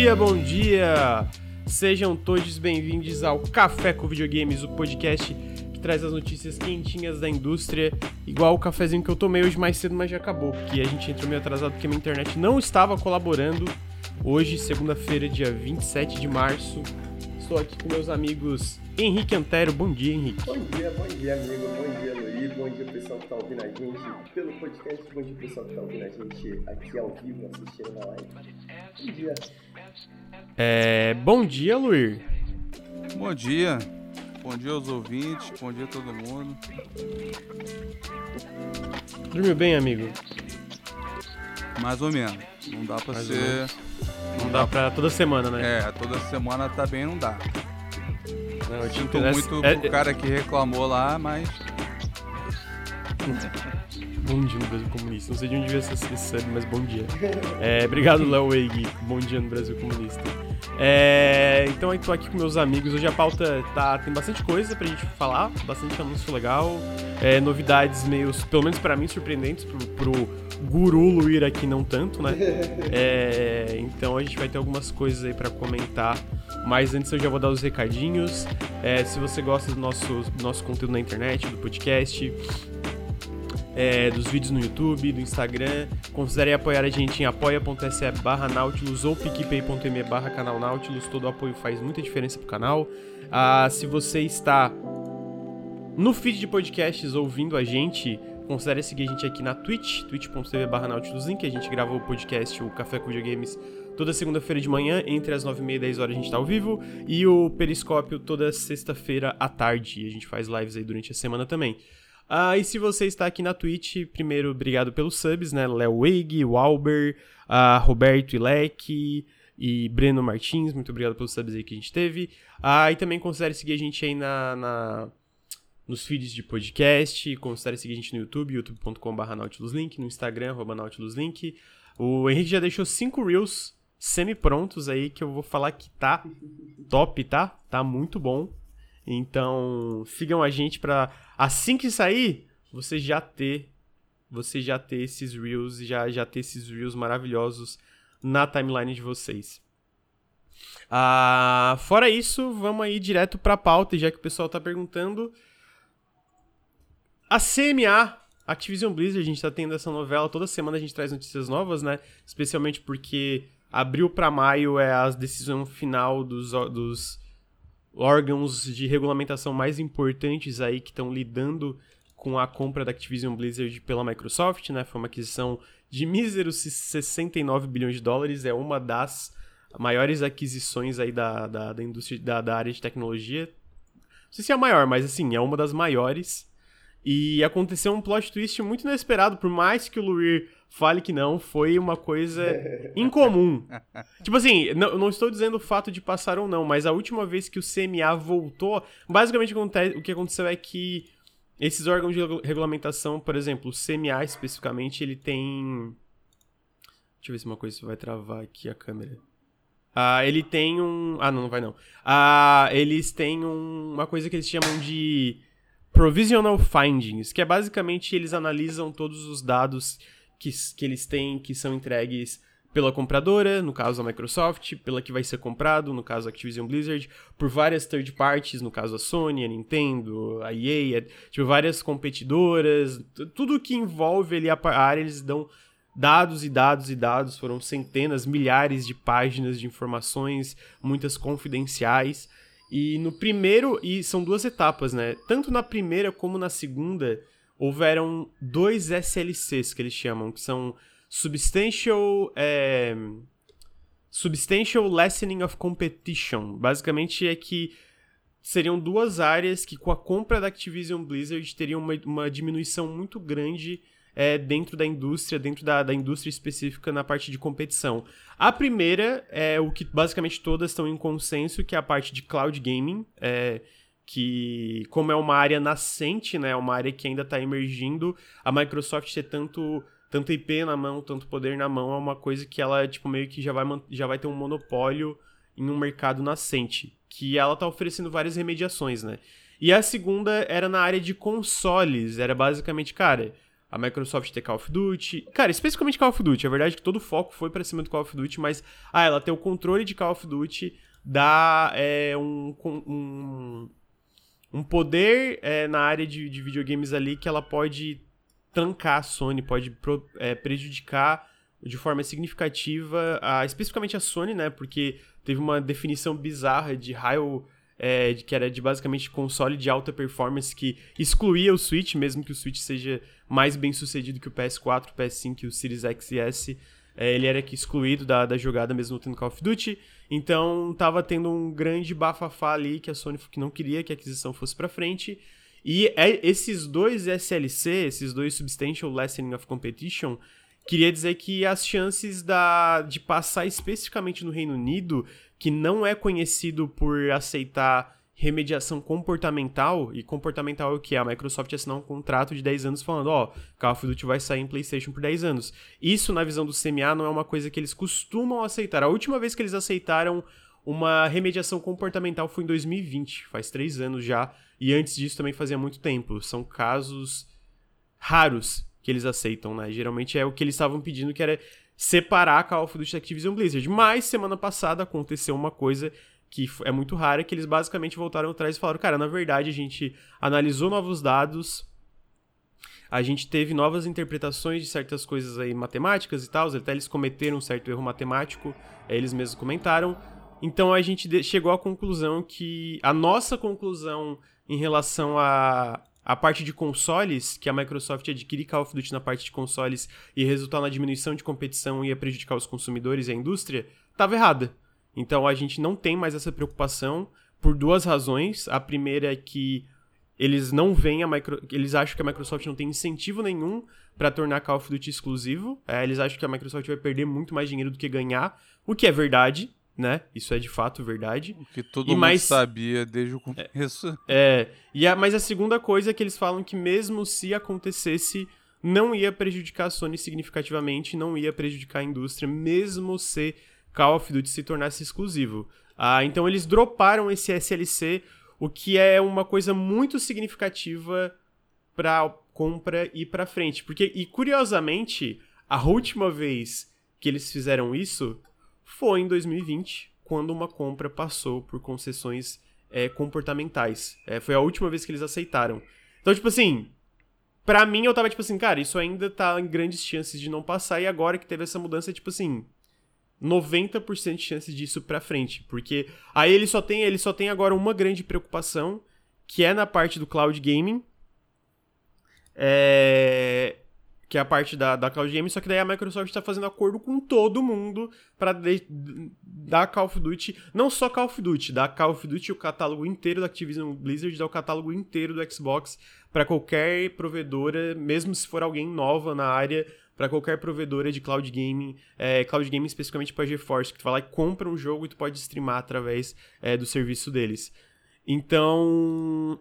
dia, bom dia! Sejam todos bem-vindos ao Café com Videogames, o podcast que traz as notícias quentinhas da indústria, igual o cafezinho que eu tomei hoje mais cedo, mas já acabou, porque a gente entrou meio atrasado porque minha internet não estava colaborando. Hoje, segunda-feira, dia 27 de março, estou aqui com meus amigos Henrique Antero. Bom dia, Henrique. Bom dia, bom dia, amigo. Bom dia, Luiz. Bom dia, pessoal que está ouvindo a gente pelo podcast. Bom dia, pessoal que está ouvindo a gente aqui ao vivo, assistindo na live. Bom dia. É, bom dia, Luir. Bom dia. Bom dia aos ouvintes, bom dia a todo mundo. Dormiu bem, amigo? Mais ou menos. Não dá pra Mais ser. menos. Não dá pra toda semana, né? É, toda semana tá bem, não dá. Não, eu Sinto muito É- pro cara que reclamou lá, mas. Bom dia no Brasil Comunista. Não sei de onde veio esse sub, mas bom dia. É, obrigado, Léo Weig. Bom dia no Brasil Comunista. É, então eu tô aqui com meus amigos. Hoje a pauta tá, tem bastante coisa pra gente falar, bastante anúncio legal, é, novidades meio, pelo menos pra mim, surpreendentes, pro, pro guru Luir aqui não tanto, né? É, então a gente vai ter algumas coisas aí pra comentar. Mas antes eu já vou dar os recadinhos. É, se você gosta do nosso, do nosso conteúdo na internet, do podcast, é, dos vídeos no YouTube, do Instagram. Considere apoiar a gente em apoia.se barra Nautilus ou picpay.me barra canal Nautilus. Todo apoio faz muita diferença pro canal. Ah, se você está no feed de podcasts ouvindo a gente, considere seguir a gente aqui na Twitch, twitch.tv barra Link. A gente grava o podcast, o Café com Videogames, toda segunda-feira de manhã, entre as 9h30 e 10 horas a gente tá ao vivo. E o Periscópio toda sexta-feira à tarde. A gente faz lives aí durante a semana também. Ah, e se você está aqui na Twitch, primeiro, obrigado pelos subs, né? Léo Weig, Walber, ah, Roberto Ilek e Breno Martins, muito obrigado pelos subs aí que a gente teve. Ah, e também considere seguir a gente aí na, na- nos feeds de podcast, considere seguir a gente no YouTube, youtube.com.br nautiluslink, no Instagram, arroba nautiluslink. O Henrique já deixou cinco Reels semi-prontos aí, que eu vou falar que tá top, tá? Tá muito bom. Então, sigam a gente pra assim que sair, você já ter você já ter esses reels já já ter esses reels maravilhosos na timeline de vocês. Ah, fora isso, vamos aí direto pra pauta, já que o pessoal tá perguntando. A CMA, Activision Blizzard, a gente tá tendo essa novela, toda semana a gente traz notícias novas, né? Especialmente porque abril pra maio é a decisão final dos, dos órgãos de regulamentação mais importantes aí que estão lidando com a compra da Activision Blizzard pela Microsoft, né? Foi uma aquisição de míseros 69 bilhões de dólares, é uma das maiores aquisições aí da, da, da indústria, da, da área de tecnologia. Não sei se é a maior, mas assim, é uma das maiores. E aconteceu um plot twist muito inesperado, por mais que o Luir fale que não, foi uma coisa incomum. Tipo assim, não, não estou dizendo o fato de passar ou não, mas a última vez que o CMA voltou, basicamente o que aconteceu é que esses órgãos de regu- regulamentação, por exemplo, o CMA especificamente, ele tem. Deixa eu ver se uma coisa vai travar aqui a câmera. Ah, ele tem um. Ah, não, não vai não. Ah, eles têm um- uma coisa que eles chamam de Provisional Findings, que é basicamente eles analisam todos os dados que, que eles têm, que são entregues pela compradora, no caso a Microsoft, pela que vai ser comprado, no caso a Activision Blizzard, por várias third parties, no caso a Sony, a Nintendo, a EA, é, tipo, várias competidoras, tudo que envolve ali a a área, eles dão dados e dados e dados, foram centenas, milhares de páginas de informações, muitas confidenciais. E no primeiro, e são duas etapas, né? Tanto na primeira como na segunda, houveram dois SLCs que eles chamam, que são Substantial. é, Substantial Lessening of Competition. Basicamente é que seriam duas áreas que, com a compra da Activision Blizzard, teriam uma, uma diminuição muito grande é, dentro da indústria, dentro da, da indústria específica na parte de competição. A primeira é o que basicamente todas estão em consenso, que é a parte de cloud gaming, é, que como é uma área nascente, né, uma área que ainda está emergindo, a Microsoft ter tanto tanto IP na mão, tanto poder na mão, é uma coisa que ela tipo meio que já vai já vai ter um monopólio em um mercado nascente, que ela tá oferecendo várias remediações, né? E a segunda era na área de consoles, era basicamente, cara, a Microsoft ter Call of Duty. Cara, especificamente Call of Duty. A verdade é que todo o foco foi pra cima do Call of Duty, mas. Ah, ela ter o controle de Call of Duty dá é, um, um, um poder é, na área de, de, videogames ali que ela pode trancar a Sony, pode pro, é, prejudicar de forma significativa, a, especificamente a Sony, né? Porque teve uma definição bizarra de raio é, que era de basicamente console de alta performance que excluía o Switch, mesmo que o Switch seja mais bem sucedido que o PS4, o PS5 e o Series X e S. É, ele era excluído da, da jogada mesmo tendo Call of Duty. Então tava tendo um grande bafafá ali que a Sony que não queria que a aquisição fosse para frente. E é, esses dois SLC, esses dois Substantial Lessening of Competition, queria dizer que as chances da, de passar especificamente no Reino Unido que não é conhecido por aceitar remediação comportamental, e comportamental é o que? A Microsoft assinou um contrato de 10 anos falando, ó, oh, Call of Duty vai sair em PlayStation por 10 anos. Isso, na visão do CMA, não é uma coisa que eles costumam aceitar. A última vez que eles aceitaram uma remediação comportamental foi em 2020, faz 3 anos já, e antes disso também fazia muito tempo. São casos raros que eles aceitam, né? Geralmente é o que eles estavam pedindo, que era separar a Call of Duty da Activision Blizzard. Mas semana passada aconteceu uma coisa que é muito rara, que eles basicamente voltaram atrás e falaram, cara, na verdade a gente analisou novos dados, a gente teve novas interpretações de certas coisas aí matemáticas e tal, até eles cometeram um certo erro matemático, eles mesmos comentaram. Então a gente chegou à conclusão que a nossa conclusão em relação a a parte de consoles, que a Microsoft adquirir Call of Duty na parte de consoles e resultar na diminuição de competição e ia prejudicar os consumidores e a indústria, estava errada. Então a gente não tem mais essa preocupação por duas razões. A primeira é que eles não veem a Micro... eles acham que a Microsoft não tem incentivo nenhum para tornar Call of Duty exclusivo. É, eles acham que a Microsoft vai perder muito mais dinheiro do que ganhar, o que é verdade né? Isso é de fato verdade. O que todo e mundo mais... sabia desde o começo. É, e a, mas a segunda coisa é que eles falam que mesmo se acontecesse, não ia prejudicar a Sony significativamente, não ia prejudicar a indústria, mesmo se Call of Duty se tornasse exclusivo. Ah, então eles droparam esse SLC, o que é uma coisa muito significativa para compra e para frente, porque e curiosamente, a última vez que eles fizeram isso foi em 2020, quando uma compra passou por concessões é, comportamentais. É, foi a última vez que eles aceitaram. Então, tipo assim, pra mim eu tava tipo assim, cara, isso ainda tá em grandes chances de não passar, e agora que teve essa mudança, é tipo assim. 90% de chances disso pra frente, porque aí ele só tem, ele só tem agora uma grande preocupação, que é na parte do cloud gaming. É, que é a parte da, da Cloud Gaming, só que daí a Microsoft está fazendo acordo com todo mundo para dar Call of Duty, não só Call of Duty, dar Call of Duty o catálogo inteiro da Activision Blizzard, dar o catálogo inteiro do Xbox para qualquer provedora, mesmo se for alguém nova na área, para qualquer provedora de cloud gaming, é, cloud gaming especificamente para GeForce, que tu vai lá e compra um jogo e tu pode streamar através é, do serviço deles. Então,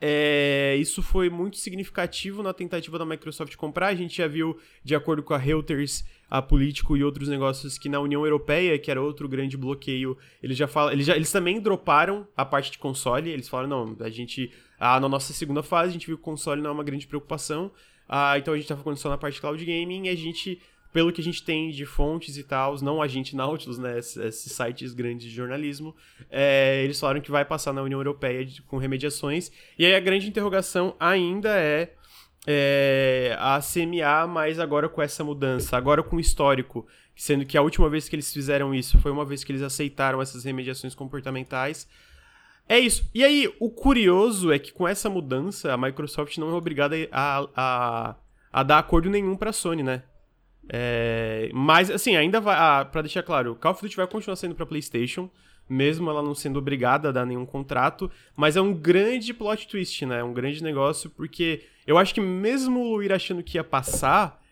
é, isso foi muito significativo na tentativa da Microsoft comprar. A gente já viu, de acordo com a Reuters, a político e outros negócios, que na União Europeia, que era outro grande bloqueio, eles já falam. Eles, já, eles também droparam a parte de console. Eles falaram, não, a gente. Ah, na nossa segunda fase, a gente viu que o console não é uma grande preocupação. Ah, então a gente tá focando só na parte de cloud gaming e a gente pelo que a gente tem de fontes e tal, não a gente Nautilus, né, esses, sites grandes de jornalismo, é, eles falaram que vai passar na União Europeia de, com remediações. E aí a grande interrogação ainda é, é a CMA, mas agora com essa mudança, agora com o histórico, sendo que a última vez que eles fizeram isso foi uma vez que eles aceitaram essas remediações comportamentais. É isso. E aí, o curioso é que com essa mudança, a Microsoft não é obrigada a, a, a dar acordo nenhum para a Sony, né? É, mas, assim, ainda vai. Ah, pra deixar claro, Call of Duty vai continuar sendo pra PlayStation, mesmo ela não sendo obrigada a dar nenhum contrato. Mas é um grande plot twist, né? É um grande negócio, porque eu acho que mesmo o Luir achando que ia passar,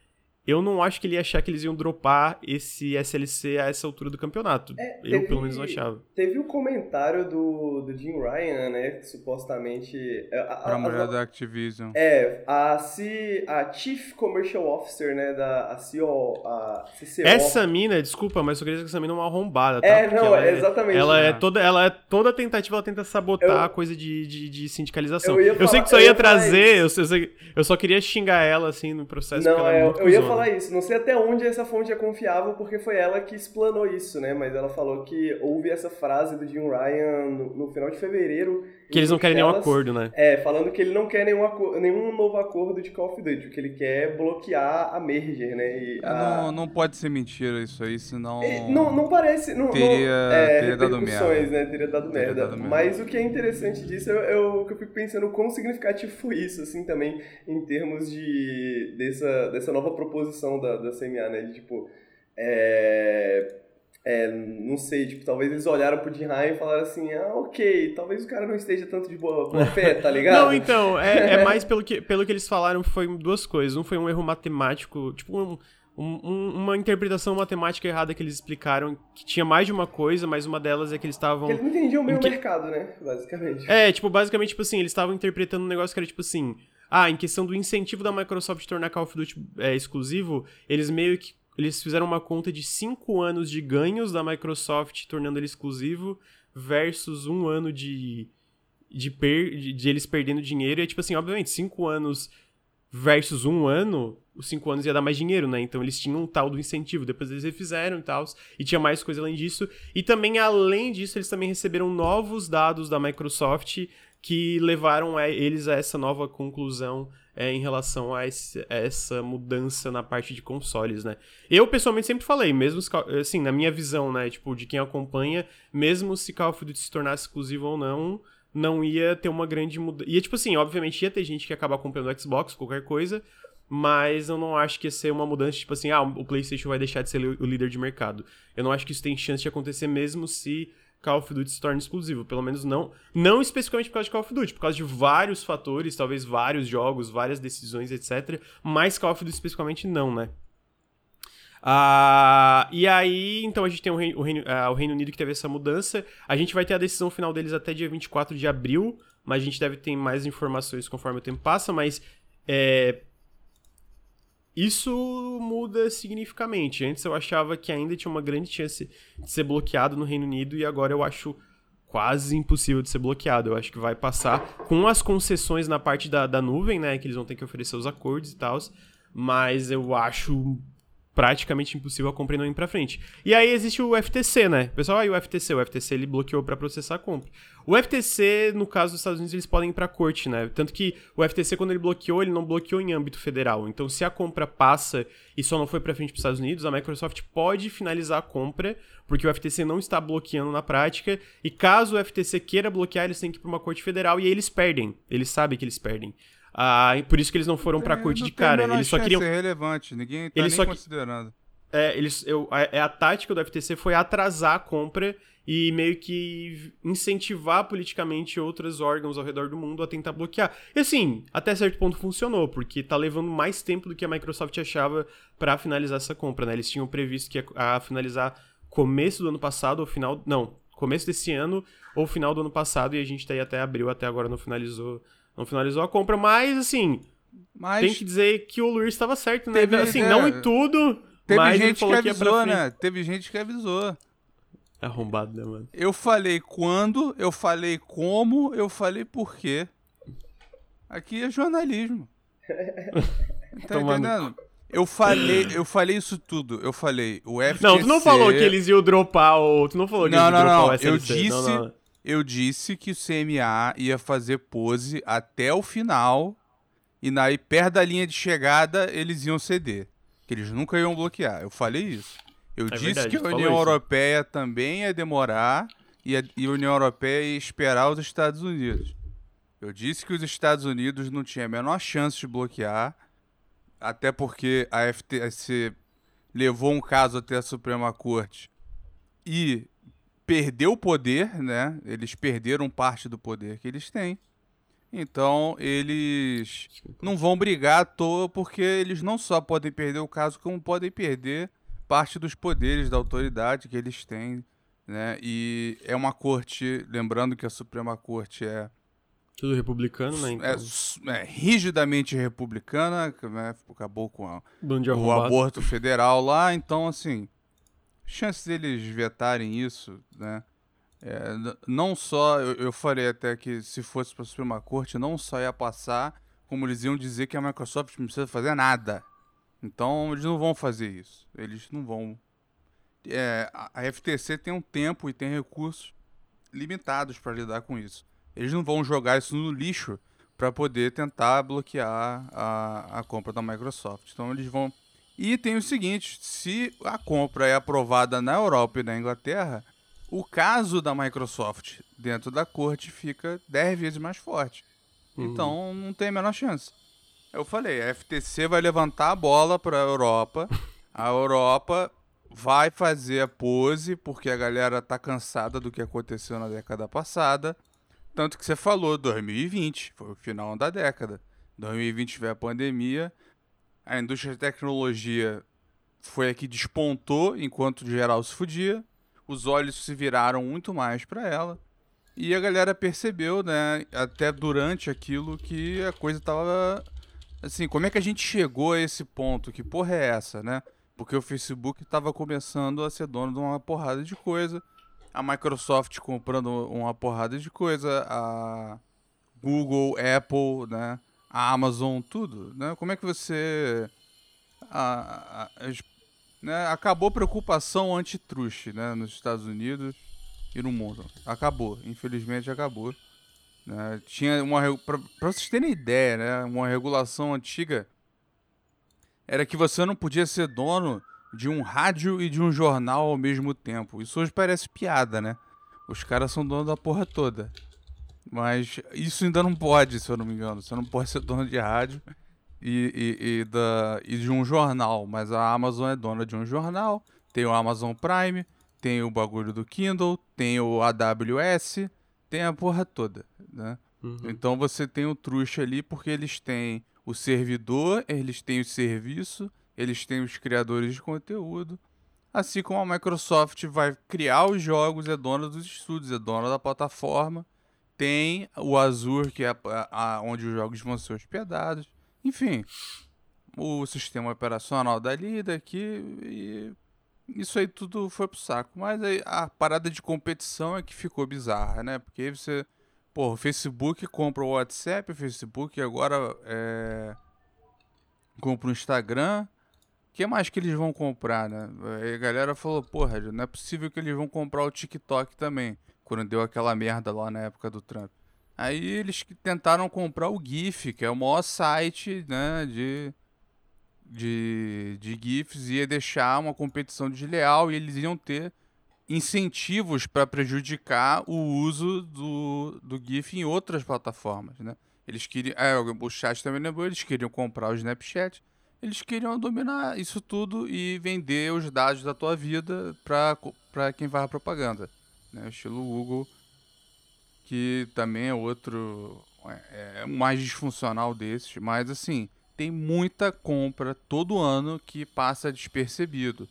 eu não acho que ele ia achar que eles iam dropar esse SLC a essa altura do campeonato. É, eu, teve- pelo menos, não achava. Teve o comentário do, do Jim Ryan, né? Que supostamente. é, a- a- Pra a- mulher da Activision. É, a, C, a Chief Commercial Officer, né? Da a CO, a CCO. Essa mina, desculpa, mas eu queria dizer que essa mina é uma arrombada, tá? É, Porque não, ela exatamente. Ela é Ah. toda, ela é toda tentativa, ela tenta sabotar Eu- a coisa de, de, de sindicalização. Eu ia sei falar- que só eu ia ia falar trazer, eu, eu, sei- eu só queria xingar ela, assim, no processo. Não, porque ela é, é eu, eu ia cuzona. Falar isso. Não sei até onde essa fonte é confiável, porque foi ela que explanou isso, né? Mas ela falou que houve essa frase do Jim Ryan no, no final de fevereiro. Que eles não querem nenhum acordo, né? É, falando que ele não quer nenhum, nenhum novo acordo de Call of Duty, que ele quer bloquear a merger, né? E É, a- Não, não pode ser mentira isso aí, senão. É, Não, não parece. Não, Teria- não, é, teria dado merda. né? Teria dado Teria merda. dado merda. Mas o que é interessante disso é, é o que eu fico pensando quão significativo foi isso, assim, também, em termos de. dessa, dessa nova proposição da, da CMA, né? De tipo. É, é, não sei, tipo, talvez eles olharam pro Ryan e falaram assim, ah, ok, talvez o cara não esteja tanto de boa, boa fé, tá ligado? Não, então, é, é mais pelo que, pelo que eles falaram, foi duas coisas. Um foi um erro matemático, tipo, um- um- um- uma interpretação matemática errada que eles explicaram, que tinha mais de uma coisa, mas uma delas é que eles estavam... Eles não entendiam bem Em o que- mercado, né? Basicamente. É, tipo, basicamente, tipo assim, eles estavam interpretando um negócio que era tipo assim. Ah, em questão do incentivo da Microsoft tornar Call of Duty é, exclusivo, eles meio que. Eles fizeram uma conta de 5 anos de ganhos da Microsoft tornando ele exclusivo versus um ano de. De, per, de, de eles perdendo dinheiro. E é tipo assim, obviamente, 5 anos versus um ano, os 5 anos ia dar mais dinheiro, né? Então eles tinham um tal do incentivo. Depois eles refizeram e tal. E tinha mais coisa além disso. E também, além disso, eles também receberam novos dados da Microsoft que levaram a- eles a essa nova conclusão é, em relação a, esse- a essa mudança na parte de consoles, né? Eu, pessoalmente, sempre falei, mesmo assim, na minha visão, né, tipo, de quem acompanha, mesmo se Call of Duty se tornasse exclusivo ou não, não ia ter uma grande mudança. Ia, tipo assim, obviamente ia ter gente que ia acabar comprando o Xbox, qualquer coisa, mas eu não acho que ia ser uma mudança, tipo assim, ah, o PlayStation vai deixar de ser o líder de mercado. Eu não acho que isso tem chance de acontecer mesmo se Call of Duty se torne exclusivo. Pelo menos não. Não especificamente por causa de Call of Duty, por causa de vários fatores, talvez vários jogos, várias decisões, etc. Mas Call of Duty especificamente não, né? Ah, e aí, então a gente tem o Reino, o, Reino, ah, o Reino Unido que teve essa mudança. A gente vai ter a decisão final deles até dia 24 de abril, mas a gente deve ter mais informações conforme o tempo passa, mas é, isso muda significativamente. Antes eu achava que ainda tinha uma grande chance de ser bloqueado no Reino Unido e agora eu acho quase impossível de ser bloqueado. Eu acho que vai passar com as concessões na parte da, da nuvem, né? Que eles vão ter que oferecer os acordos e tal. Mas eu acho praticamente impossível a compra não ir pra frente. E aí existe o FTC, né? Pessoal, aí o FTC, o FTC ele bloqueou pra processar a compra. O FTC, no caso dos Estados Unidos, eles podem ir pra corte, né? Tanto que o FTC, quando ele bloqueou, ele não bloqueou em âmbito federal. Então, se a compra passa e só não foi pra frente pros Estados Unidos, a Microsoft pode finalizar a compra, porque o FTC não está bloqueando na prática. E caso o FTC queira bloquear, eles têm que ir pra uma corte federal e aí eles perdem. Eles sabem que eles perdem. Ah, por isso que eles não foram pra Tem- corte não de cara. Eles só queriam. É relevante, ninguém tá Eles nem só que- considerando. É, eles, eu, a, é a tática do FTC foi atrasar a compra e meio que incentivar politicamente outros órgãos ao redor do mundo a tentar bloquear. E assim, até certo ponto funcionou, porque tá levando mais tempo do que a Microsoft achava pra finalizar essa compra, né? Eles tinham previsto que ia a finalizar começo do ano passado ou final, não, começo desse ano ou final do ano passado e a gente tá aí até abril, até agora não finalizou, não finalizou a compra, mas assim, Mas tem que dizer que o Luiz estava certo, né? Teve- assim, é, não em tudo, teve mas ele gente que falou que avisou, frente. né? Teve gente que avisou. Arrombado, né, mano? Eu falei quando, eu falei como, eu falei por quê. Aqui é jornalismo. tá Tomando entendendo? Eu falei, eu falei isso tudo. Eu falei, o FTC... Não, tu não falou que eles iam dropar o. Tu não falou que Não, eles iam não, dropar não. o Eu SLC. disse, Não, não. Eu disse que o CMA ia fazer pose até o final e na, perto da linha de chegada eles iam ceder. Que eles nunca iam bloquear. Eu falei isso. Eu disse verdade, que a União isso. Europeia também ia demorar e a, e a União Europeia ia esperar os Estados Unidos. Eu disse que os Estados Unidos não tinham a menor chance de bloquear, até porque a FTC levou um caso até a Suprema Corte e perdeu o poder, né? Eles perderam parte do poder que eles têm. Então eles não vão brigar à toa porque eles não só podem perder o caso, como podem perder parte dos poderes da autoridade que eles têm, né? E é uma corte, lembrando que a Suprema Corte é tudo republicano, né? É, então. é, é, rigidamente republicana, né? Acabou com a, o aborto federal lá, então assim, chances deles vetarem isso, né? É, não só, eu, eu falei até que se fosse para a Suprema Corte, não só ia passar, como eles iam dizer que a Microsoft não precisa fazer nada. Então eles não vão fazer isso. Eles não vão. É, a FTC tem um tempo e tem recursos limitados para lidar com isso. Eles não vão jogar isso no lixo para poder tentar bloquear a, a compra da Microsoft. Então eles vão. E tem o seguinte: se a compra é aprovada na Europa e na Inglaterra, o caso da Microsoft dentro da corte fica 10 vezes mais forte. Uhum. Então não tem a menor chance. Eu falei, a FTC vai levantar a bola para a Europa. A Europa vai fazer a pose porque a galera tá cansada do que aconteceu na década passada. Tanto que você falou, 2020 foi o final da década. 2020 veio a pandemia. A indústria de tecnologia foi a que despontou enquanto geral se fudia os olhos se viraram muito mais para ela. E a galera percebeu, né, até durante aquilo, que a coisa tava. Assim, como é que a gente chegou a esse ponto? Que porra é essa, né? Porque o Facebook tava começando a ser dono de uma porrada de coisa. A Microsoft comprando uma porrada de coisa. A Google, Apple, né? A Amazon, tudo, né? Como é que você. A, a, as né, acabou a preocupação anti-truste né, nos Estados Unidos e no mundo. Acabou, infelizmente acabou. Né, tinha uma para vocês terem ideia, né, uma regulação antiga era que você não podia ser dono de um rádio e de um jornal ao mesmo tempo. Isso hoje parece piada, né? Os caras são donos da porra toda. Mas isso ainda não pode, se eu não me engano. Você não pode ser dono de rádio e, e, e, da, e de um jornal, mas a Amazon é dona de um jornal, tem o Amazon Prime, tem o bagulho do Kindle, tem o AWS, tem a porra toda, né? Uhum. Então você tem o truxa ali porque eles têm o servidor, eles têm o serviço, eles têm os criadores de conteúdo, assim como a Microsoft vai criar os jogos, é dona dos estúdios, é dona da plataforma, tem o Azure, que é a, a, onde os jogos vão ser hospedados, enfim, o sistema operacional dali, daqui, e isso aí tudo foi pro saco. Mas aí a parada de competição é que ficou bizarra, né? Porque você, pô, o Facebook compra o WhatsApp, o Facebook agora é, compra o Instagram. O que mais que eles vão comprar, né? A galera falou, porra, não é possível que eles vão comprar o TikTok também. Quando deu aquela merda lá na época do Trump. Aí eles tentaram comprar o GIF, que é o maior site né, de, de, de GIFs, ia deixar uma competição desleal e eles iam ter incentivos para prejudicar o uso do, do GIF em outras plataformas. Né? Eles queriam. É, o chat também lembrou, eles queriam comprar o Snapchat. Eles queriam dominar isso tudo e vender os dados da tua vida para quem faz a propaganda. Né? Estilo Google que também é outro é, é mais disfuncional desses, mas assim, tem muita compra todo ano que passa despercebido.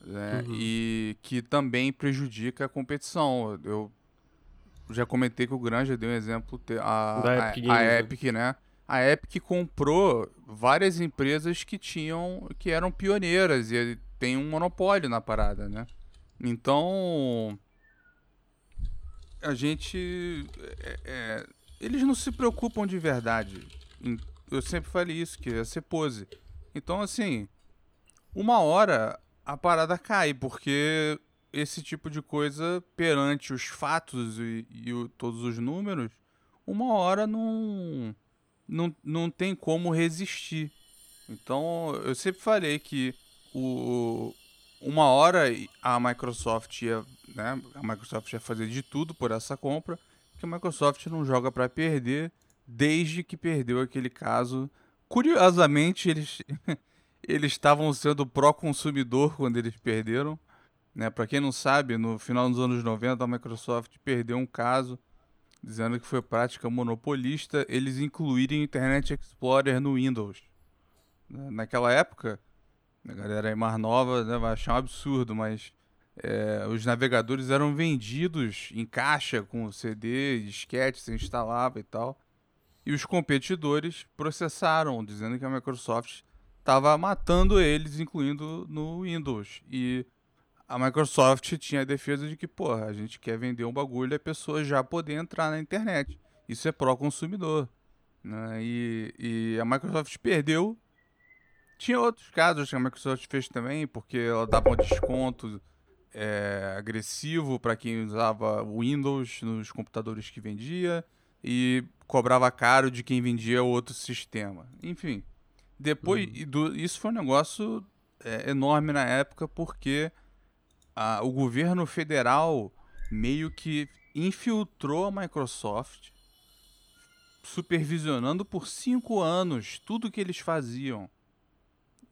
Né? Uhum. E que também prejudica a competição. Eu já comentei que o Granja deu um exemplo a, a, Epic, a, a né? Epic, né? A Epic comprou várias empresas que tinham que eram pioneiras e tem um monopólio na parada, né? Então, a gente. É, é, eles não se preocupam de verdade. Eu sempre falei isso, que ia ser pose. Então, assim, uma hora a parada cai, porque esse tipo de coisa, perante os fatos e, e o, todos os números, uma hora não, não, não tem como resistir. Então, eu sempre falei que o, uma hora a Microsoft ia, né, a Microsoft ia fazer de tudo por essa compra, que a Microsoft não joga para perder desde que perdeu aquele caso. Curiosamente, eles eles estavam sendo pró-consumidor quando eles perderam. Né? Para quem não sabe, no final dos anos 90 a Microsoft perdeu um caso dizendo que foi prática monopolista eles incluírem Internet Explorer no Windows. Né, naquela época, a galera aí mais nova né, vai achar um absurdo, mas é, os navegadores eram vendidos em caixa com CD, disquete, você instalava e tal. E os competidores processaram, dizendo que a Microsoft estava matando eles, incluindo no Windows. E a Microsoft tinha a defesa de que, porra, a gente quer vender um bagulho e a pessoa já poder entrar na internet. Isso é pró-consumidor. Né? E, e a Microsoft perdeu. Tinha outros casos que a Microsoft fez também, porque ela dava um desconto é, agressivo para quem usava Windows nos computadores que vendia e cobrava caro de quem vendia outro sistema. Enfim, depois uhum. do, isso foi um negócio é, enorme na época porque a, o governo federal meio que infiltrou a Microsoft, supervisionando por cinco anos tudo que eles faziam.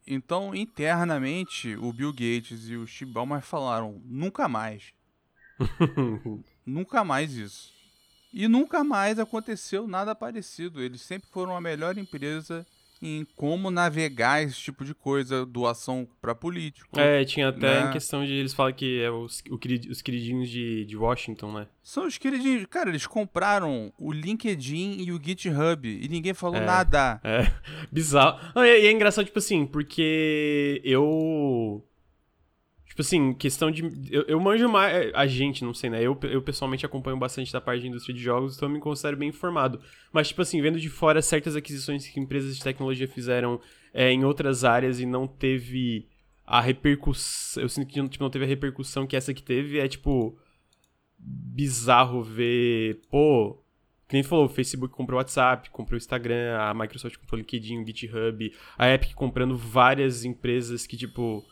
Então, internamente, o Bill Gates e o Steve Ballmer falaram: nunca mais. nunca mais isso. E nunca mais aconteceu nada parecido. Eles sempre foram a melhor empresa em como navegar esse tipo de coisa, doação para político. É, tinha até né? em questão de eles falam que é os, os queridinhos de, de Washington, né? São os queridinhos. Cara, eles compraram o LinkedIn e o GitHub e ninguém falou é, nada. É, bizarro. E é engraçado, tipo assim, porque eu Tipo assim, questão de. Eu, eu manjo mais. É, a gente, não sei, né? Eu, eu pessoalmente acompanho bastante da parte de indústria de jogos, então eu me considero bem informado. Mas, tipo assim, vendo de fora certas aquisições que empresas de tecnologia fizeram é, em outras áreas e não teve a repercussão. Eu sinto que tipo, não teve a repercussão que essa que teve. É, tipo. Bizarro ver. Pô. Que nem falou, o Facebook comprou o WhatsApp, comprou o Instagram, a Microsoft comprou o LinkedIn, o GitHub, a Epic comprando várias empresas que, tipo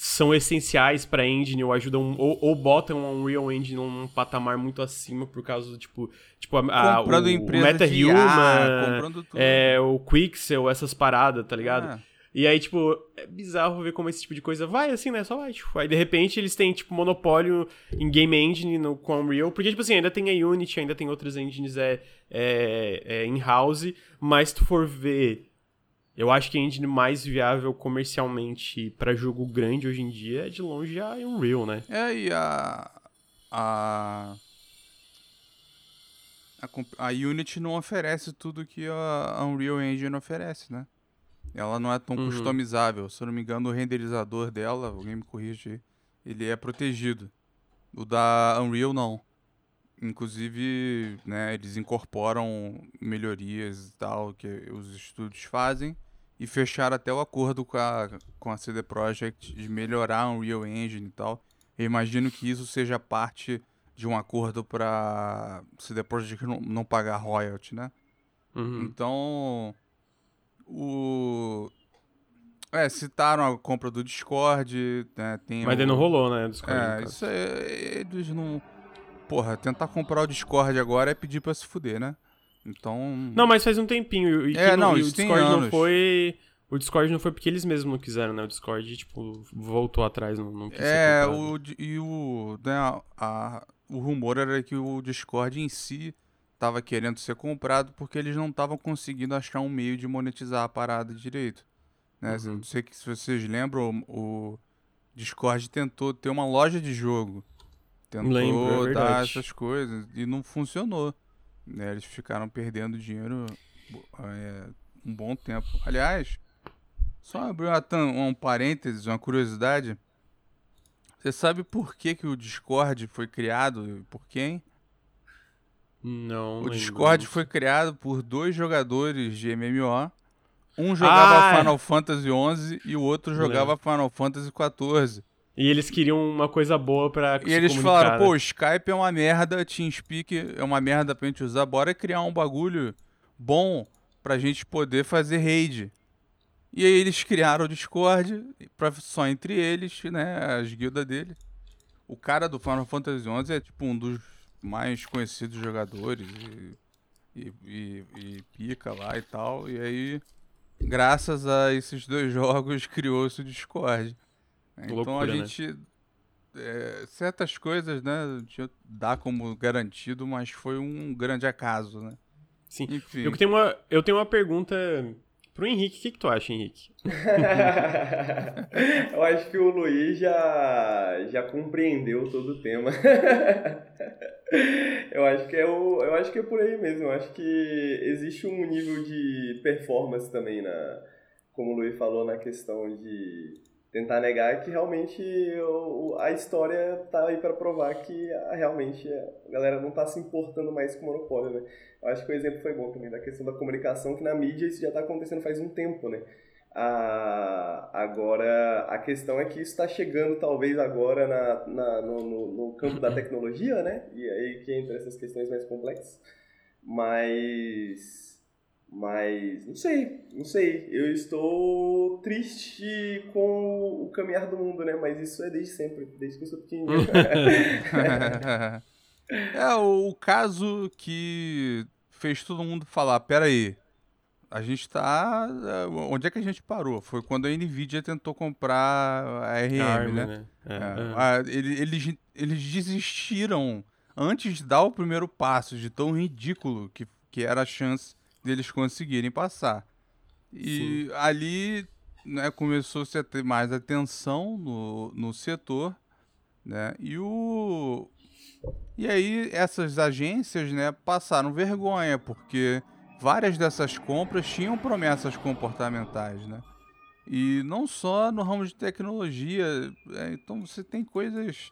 são essenciais pra engine ou ajudam ou, ou botam a Unreal Engine num patamar muito acima por causa do tipo, tipo a, a o, o MetaHuman, é, o Quixel, essas paradas, tá ligado? Ah. E aí, tipo, é bizarro ver como esse tipo de coisa vai assim, né? Só vai, tipo, aí de repente eles têm, tipo, monopólio em Game Engine no, com Unreal, porque, tipo assim, ainda tem a Unity, ainda tem outras engines é, é, é in-house, mas se tu for ver eu acho que a engine mais viável comercialmente para jogo grande hoje em dia é de longe a Unreal, né? É, e a. A. A, a Unity não oferece tudo que a Unreal Engine oferece, né? Ela não é tão uhum. customizável. Se eu não me engano, o renderizador dela, alguém me corrige, ele é protegido. O da Unreal não. Inclusive, né, eles incorporam melhorias e tal que os estúdios fazem e fecharam até o acordo com a, com a CD Projekt de melhorar a Unreal Engine e tal. Eu imagino que isso seja parte de um acordo para CD Projekt não, não pagar royalty, né? Uhum. Então, o... É, citaram a compra do Discord, né? Tem Mas o... não rolou, né? Discord, é, isso é, eles não... Porra, tentar comprar o Discord agora é pedir pra se fuder, né? Então. Não, mas faz um tempinho. E é, não, o Discord não foi. O Discord não foi porque eles mesmos não quiseram, né? O Discord, tipo, voltou atrás, não, não quis É, o, e o, né, a, a, o rumor era que o Discord em si tava querendo ser comprado porque eles não estavam conseguindo achar um meio de monetizar a parada direito. Né? Uhum. Não sei se vocês lembram, o Discord tentou ter uma loja de jogo. Tentou Lembro, é dar essas coisas e não funcionou. Né, eles ficaram perdendo dinheiro é, um bom tempo. Aliás, só abrir um parênteses, uma curiosidade. Você sabe por que, que o Discord foi criado por quem? Não. O Discord foi criado por dois jogadores de MMO. Um jogava ah, é. Final Fantasy XI e o outro jogava Final Fantasy XIV. E eles queriam uma coisa boa pra E eles falaram, né? pô, Skype é uma merda, TeamSpeak é uma merda pra gente usar, bora criar um bagulho bom pra gente poder fazer raid. E aí eles criaram o Discord pra, só entre eles, né, as guildas dele. O cara do Final Fantasy XI é tipo um dos mais conhecidos jogadores e, e, e, e pica lá e tal. E aí, graças a esses dois jogos, criou-se o Discord. Então Loucura, a né? gente. Né? é, certas coisas, né, tinha dar como garantido, mas foi um grande acaso, né? Sim. Enfim. Eu tenho uma, eu tenho uma pergunta pro Henrique. O que, que tu acha, Henrique? eu acho que o Luiz já, já compreendeu todo o tema. eu acho que é o, eu acho que é por aí mesmo. Eu acho que existe um nível de performance também na, como o Luiz falou na questão de tentar negar que realmente a história tá aí para provar que ah, realmente a galera não tá se importando mais com o monopólio, né? Eu acho que o exemplo foi bom também da questão da comunicação, que na mídia isso já está acontecendo faz um tempo, né? Ah, agora, a questão é que isso está chegando talvez agora na, na no, no, no, campo da tecnologia, né? E aí que entra essas questões mais complexas. Mas mas não sei, não sei. Eu estou triste com o caminhar do mundo, né? Mas isso é desde sempre, desde que eu sou pequenininho. é o, caso que fez todo mundo falar: peraí, a gente tá. É, onde é que a gente parou? Foi quando a Nvidia tentou comprar a RM, a né? né? É, é. eles, eles desistiram antes de dar o primeiro passo, de tão ridículo que, que era a chance deles conseguirem passar. E Sim. ali né, começou-se a ter mais atenção no, no setor, né? E o e aí essas agências, né, passaram vergonha porque várias dessas compras tinham promessas comportamentais, né? E não só no ramo de tecnologia, é, então você tem coisas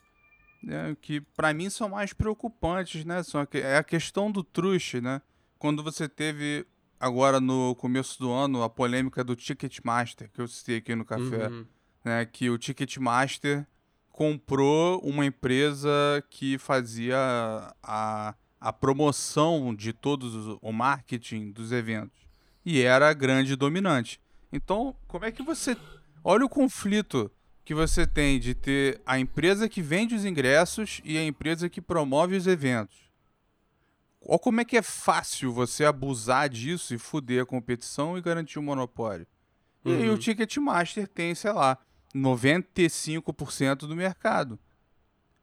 né, que para mim são mais preocupantes, né? São a, é a questão do truste, né? Quando você teve agora no começo do ano a polêmica do Ticketmaster, que eu citei aqui no café, uhum. né, que o Ticketmaster comprou uma empresa que fazia a, a promoção de todos o marketing dos eventos e era a grande dominante. Então, como é que você olha o conflito que você tem de ter a empresa que vende os ingressos e a empresa que promove os eventos? Olha como é que é fácil você abusar disso e fuder a competição e garantir o um monopólio. Uhum. E aí o. Ticketmaster tem, sei lá, 95% do mercado.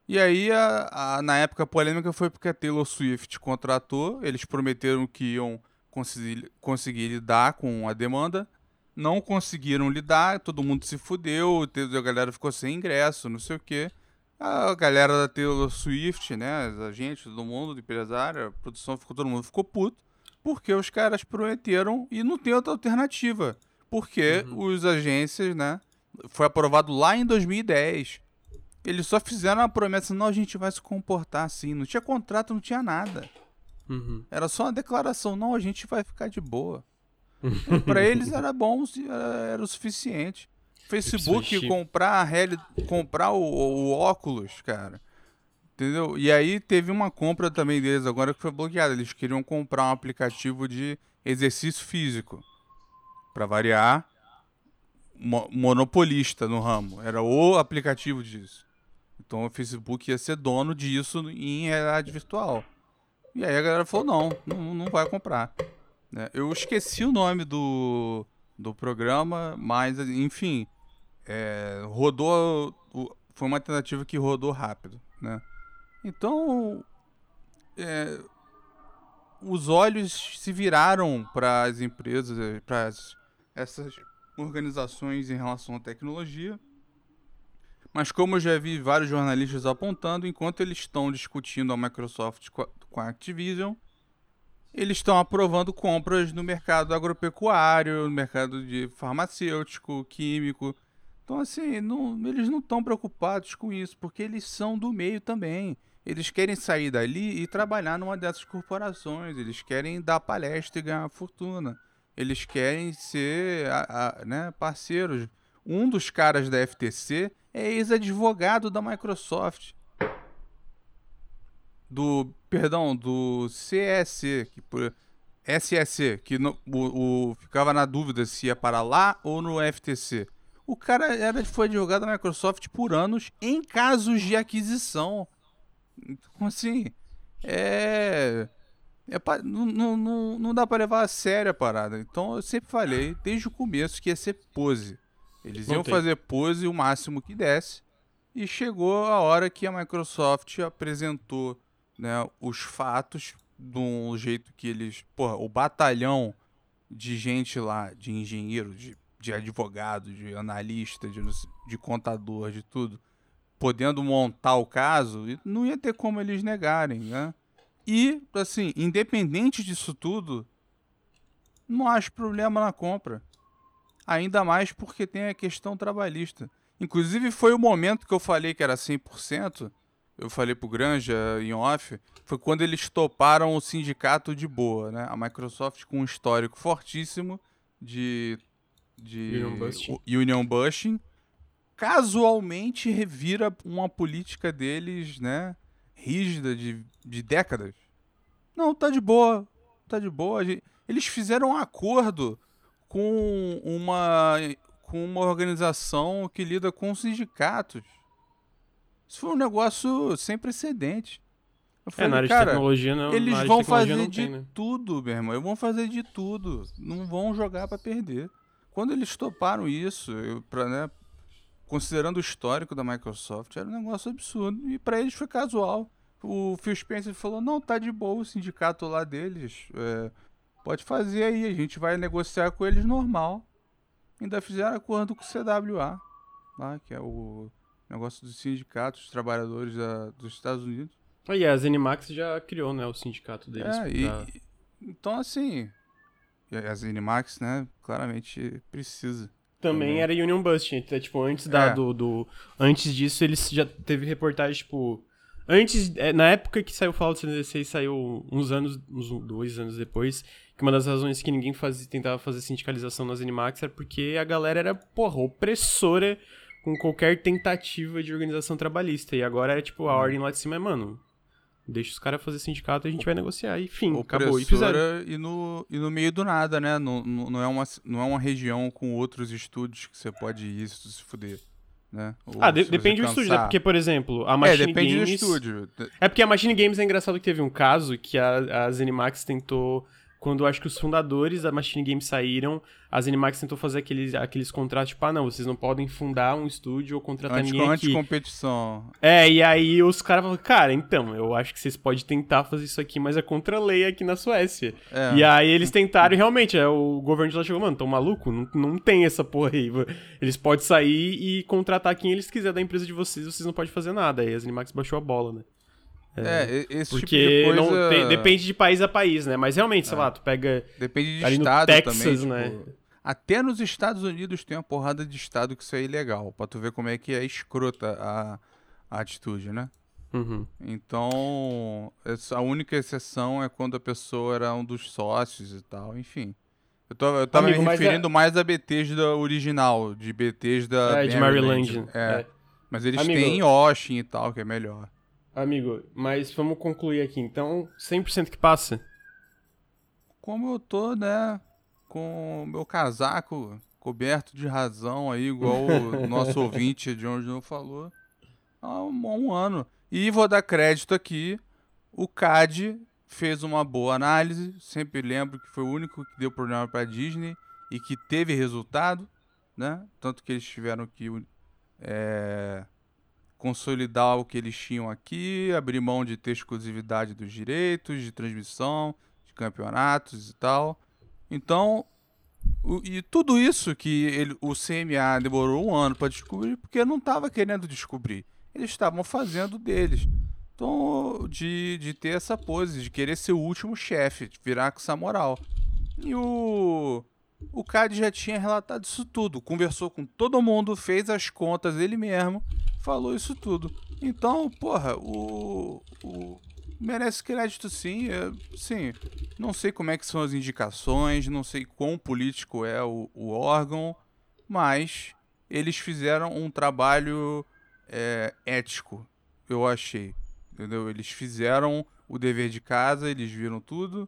E aí, a, a, na época, a polêmica foi porque a Taylor Swift contratou, eles prometeram que iam conseguir, conseguir lidar com a demanda, não conseguiram lidar, todo mundo se fudeu, a galera ficou sem ingresso, não sei o quê a galera da Taylor Swift, né, a gente, todo mundo, empresário, a produção, ficou, todo mundo ficou puto, porque os caras prometeram e não tem outra alternativa. Porque uhum. os agências, né, foi aprovado lá em 2010. Eles só fizeram a promessa, não, a gente vai se comportar assim. Não tinha contrato, não tinha nada. Uhum. Era só uma declaração, não, a gente vai ficar de boa. para eles era bom, era o suficiente. Facebook comprar a Real, comprar o, o, óculos, cara. Entendeu? E aí teve uma compra também deles agora que foi bloqueada. Eles queriam comprar um aplicativo de exercício físico. Para variar, mo monopolista no ramo. Era o aplicativo disso. Então o Facebook ia ser dono disso em realidade virtual. E aí a galera falou: não, não, não vai comprar. Né? Eu esqueci o nome do, do programa, mas enfim, é, rodou. Foi uma tentativa que rodou rápido, né? Então, é, os olhos se viraram para as empresas, para essas organizações em relação à tecnologia. Mas como eu já vi vários jornalistas apontando, enquanto eles estão discutindo a Microsoft com a Activision, eles estão aprovando compras no mercado agropecuário, no mercado de farmacêutico, químico, então, assim, não, eles não estão preocupados com isso, porque eles são do meio também. Eles querem sair dali e trabalhar numa dessas corporações. Eles querem dar palestra e ganhar fortuna. Eles querem ser a, a, né, parceiros. Um dos caras da FTC é ex-advogado da Microsoft. Do, perdão, do CSC, que por, SSC, que no, o, o, ficava na dúvida se ia para lá ou no FTC. O cara era, foi advogado da Microsoft por anos em casos de aquisição. Então, assim, é. é não, não, não dá para levar a sério a parada. Então, eu sempre falei, desde o começo, que ia ser pose. Eles iam fazer pose o máximo que desse. E chegou a hora que a Microsoft apresentou né, os fatos de um jeito que eles. Porra, o batalhão de gente lá, de engenheiro, de, de advogado, de analista, de, de contador, de tudo, podendo montar o caso, não ia ter como eles negarem, né? E, assim, independente disso tudo, não acho problema na compra. Ainda mais porque tem a questão trabalhista. Inclusive, foi o momento que eu falei que era 100%. Eu falei pro Granja em off. Foi quando eles toparam o sindicato de boa, né? A Microsoft com um histórico fortíssimo de. De Union busting. Union busting. Casualmente revira uma política deles, né? Rígida de, de décadas. Não, tá de boa. Tá de boa. Eles fizeram um acordo com uma com uma organização que lida com sindicatos. Isso foi um negócio sem precedente. Eu falei, é, na área cara, de tecnologia não. Eles vão fazer de tem, né? tudo, meu irmão. Eles vão fazer de tudo. Não vão jogar para perder. Quando eles toparam isso, eu, pra, né, considerando o histórico da Microsoft, era um negócio absurdo. E para eles foi casual. O Phil Spencer falou: não, tá de boa o sindicato lá deles. É, pode fazer aí, a gente vai negociar com eles normal. Ainda fizeram acordo com o CWA, lá, que é o negócio dos sindicatos, dos trabalhadores da, dos Estados Unidos. Ah, e a Zenimax já criou, né, o sindicato deles. É, pra... e, então assim, a Zenimax, né, claramente precisa. Também, era Union Busting, então, tipo, antes da, é. do, do, antes disso eles já teve reportagem, tipo, antes, é, na época que saiu o Fallout 76, saiu uns anos, uns dois anos depois, que uma das razões que ninguém fazia, tentava fazer sindicalização nas Animax era porque a galera era, porra, opressora com qualquer tentativa de organização trabalhista. E agora é tipo, a hum. ordem lá de cima é, mano, deixa os caras fazer sindicato e a gente vai negociar. E fim, acabou. E fizeram. E no, e no meio do nada, né? Não, não, é uma, não é uma região com outros estúdios que você pode ir se fuder. Né? ah, de, depende do estúdio, né? Porque, por exemplo, a Machine é, depende Games... do estúdio. É porque a Machine Games é engraçado que teve um caso que a, a Zenimax tentou quando acho que os fundadores da Machine Games saíram, a ZeniMax tentou fazer aqueles, aqueles contratos, tipo, ah, não, vocês não podem fundar um estúdio ou contratar Anti, ninguém aqui. Anti-competição. É, e aí os caras falaram, cara, então, eu acho que vocês podem tentar fazer isso aqui, mas é contra a lei aqui na Suécia. É. E aí eles tentaram e realmente, é, o governo de lá chegou, mano, tão maluco? Não, não tem essa porra aí. Eles podem sair e contratar quem eles quiser da empresa de vocês, vocês não podem fazer nada. Aí a ZeniMax baixou a bola, né? É, esse porque tipo de coisa... não tem, depende de país a país, né? Mas realmente, sei é. lá, tu pega. Depende de estado Texas, também. Tipo, né? Até nos Estados Unidos tem uma porrada de estado que isso é ilegal, pra tu ver como é que é escrota a, a atitude, né? Uhum. Então, a única exceção é quando a pessoa era um dos sócios e tal, enfim. Eu, tô, eu tava Amigo, me referindo é... mais a Bethesda original, de Bethesda... É, de Maryland. É. é. Mas eles Amigo, têm Oshin e tal, que é melhor. Amigo, mas vamos concluir aqui. Então, 100% que passa? Como eu tô, né, com meu casaco coberto de razão aí, igual o nosso ouvinte de onde não falou, há um, um ano. E vou dar crédito aqui, o CAD fez uma boa análise, sempre lembro que foi o único que deu problema para Disney e que teve resultado, né? Tanto que eles tiveram que é, consolidar o que eles tinham aqui, abrir mão de ter exclusividade dos direitos de transmissão, de campeonatos e tal. Então, o, e tudo isso que ele, o CMA demorou um ano para descobrir, porque não estava querendo descobrir. Eles estavam fazendo deles. Então, de, de ter essa pose, de querer ser o último chefe, de virar com essa moral. E o. O CAD já tinha relatado isso tudo, conversou com todo mundo, fez as contas ele mesmo falou isso tudo. Então, porra, o, o merece crédito sim. É, sim, não sei como é que são as indicações, não sei quão político é o, o órgão, mas eles fizeram um trabalho é, ético, eu achei. Entendeu? Eles fizeram o dever de casa, eles viram tudo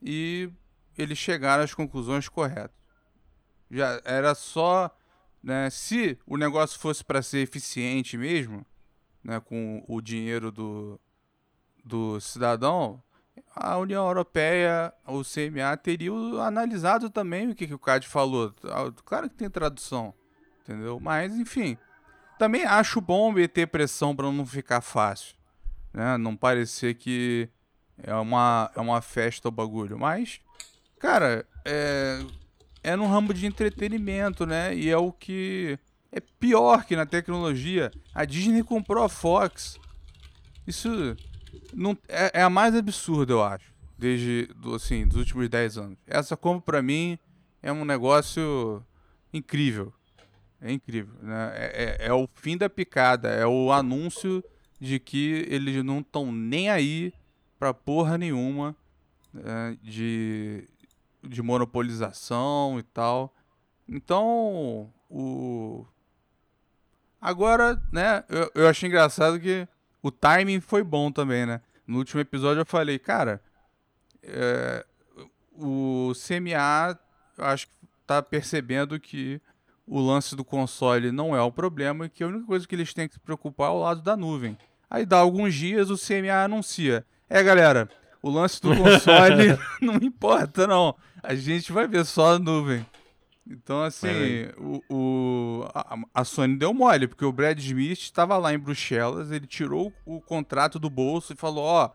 e eles chegaram às conclusões corretas. Já era só né? Se o negócio fosse para ser eficiente mesmo, né, com o dinheiro do, do cidadão, a União Europeia, o CMA, teria analisado também o que, que o CAD falou. Ah, claro que tem tradução, entendeu? Mas, enfim, também acho bom meter pressão para não ficar fácil. Né? Não parecer que é uma, é uma festa o bagulho. Mas, cara, é, é no ramo de entretenimento, né? E é o que é pior que na tecnologia. A Disney comprou a Fox. Isso não, é, é a mais absurda, eu acho. Desde, assim, dos últimos 10 anos. Essa como para mim é um negócio incrível. É incrível. Né? É, é, é, o fim da picada. É o anúncio de que eles não estão nem aí pra porra nenhuma né? de, de monopolização e tal. Então, o. Agora, né, eu, eu achei engraçado que o timing foi bom também, né? No último episódio eu falei, cara, é, o CMA, acho que tá percebendo que o lance do console não é o problema e que a única coisa que eles têm que se preocupar é o lado da nuvem. Aí dá alguns dias o CMA anuncia. É, galera, o lance do console não importa, não. A gente vai ver só a nuvem. Então, assim, o, o a, a, Sony deu mole, porque o Brad Smith estava lá em Bruxelas, ele tirou o contrato do bolso e falou: Ó, oh,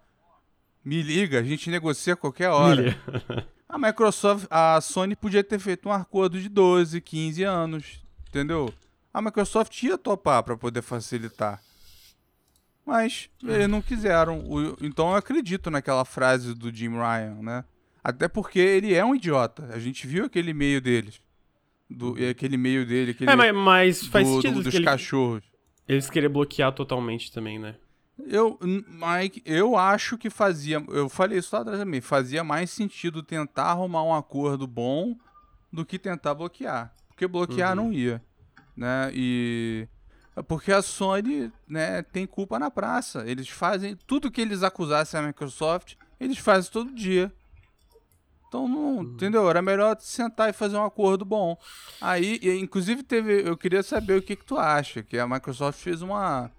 me liga, a gente negocia a qualquer hora. a Microsoft, a Sony podia ter feito um acordo de 12, 15 anos, entendeu? A Microsoft ia topar para poder facilitar. Mas eles não quiseram. Então eu acredito naquela frase do Jim Ryan, né? Até porque ele é um idiota. A gente viu aquele e-mail deles. Do, aquele e-mail dele. Aquele, é, mas, mas faz do, sentido. Do, dos cachorros. Eles queriam bloquear totalmente também, né? Eu, Mike, eu acho que fazia. Eu falei isso lá atrás também. Fazia mais sentido tentar arrumar um acordo bom do que tentar bloquear. Porque bloquear uhum. não ia. Né? E. Porque a Sony né, tem culpa na praça. Eles fazem. Tudo que eles acusassem a Microsoft, eles fazem todo dia. Então, não, uhum. entendeu? Era melhor sentar e fazer um acordo bom. Aí, inclusive, teve. Eu queria saber o que, que tu acha. Que a Microsoft fez uma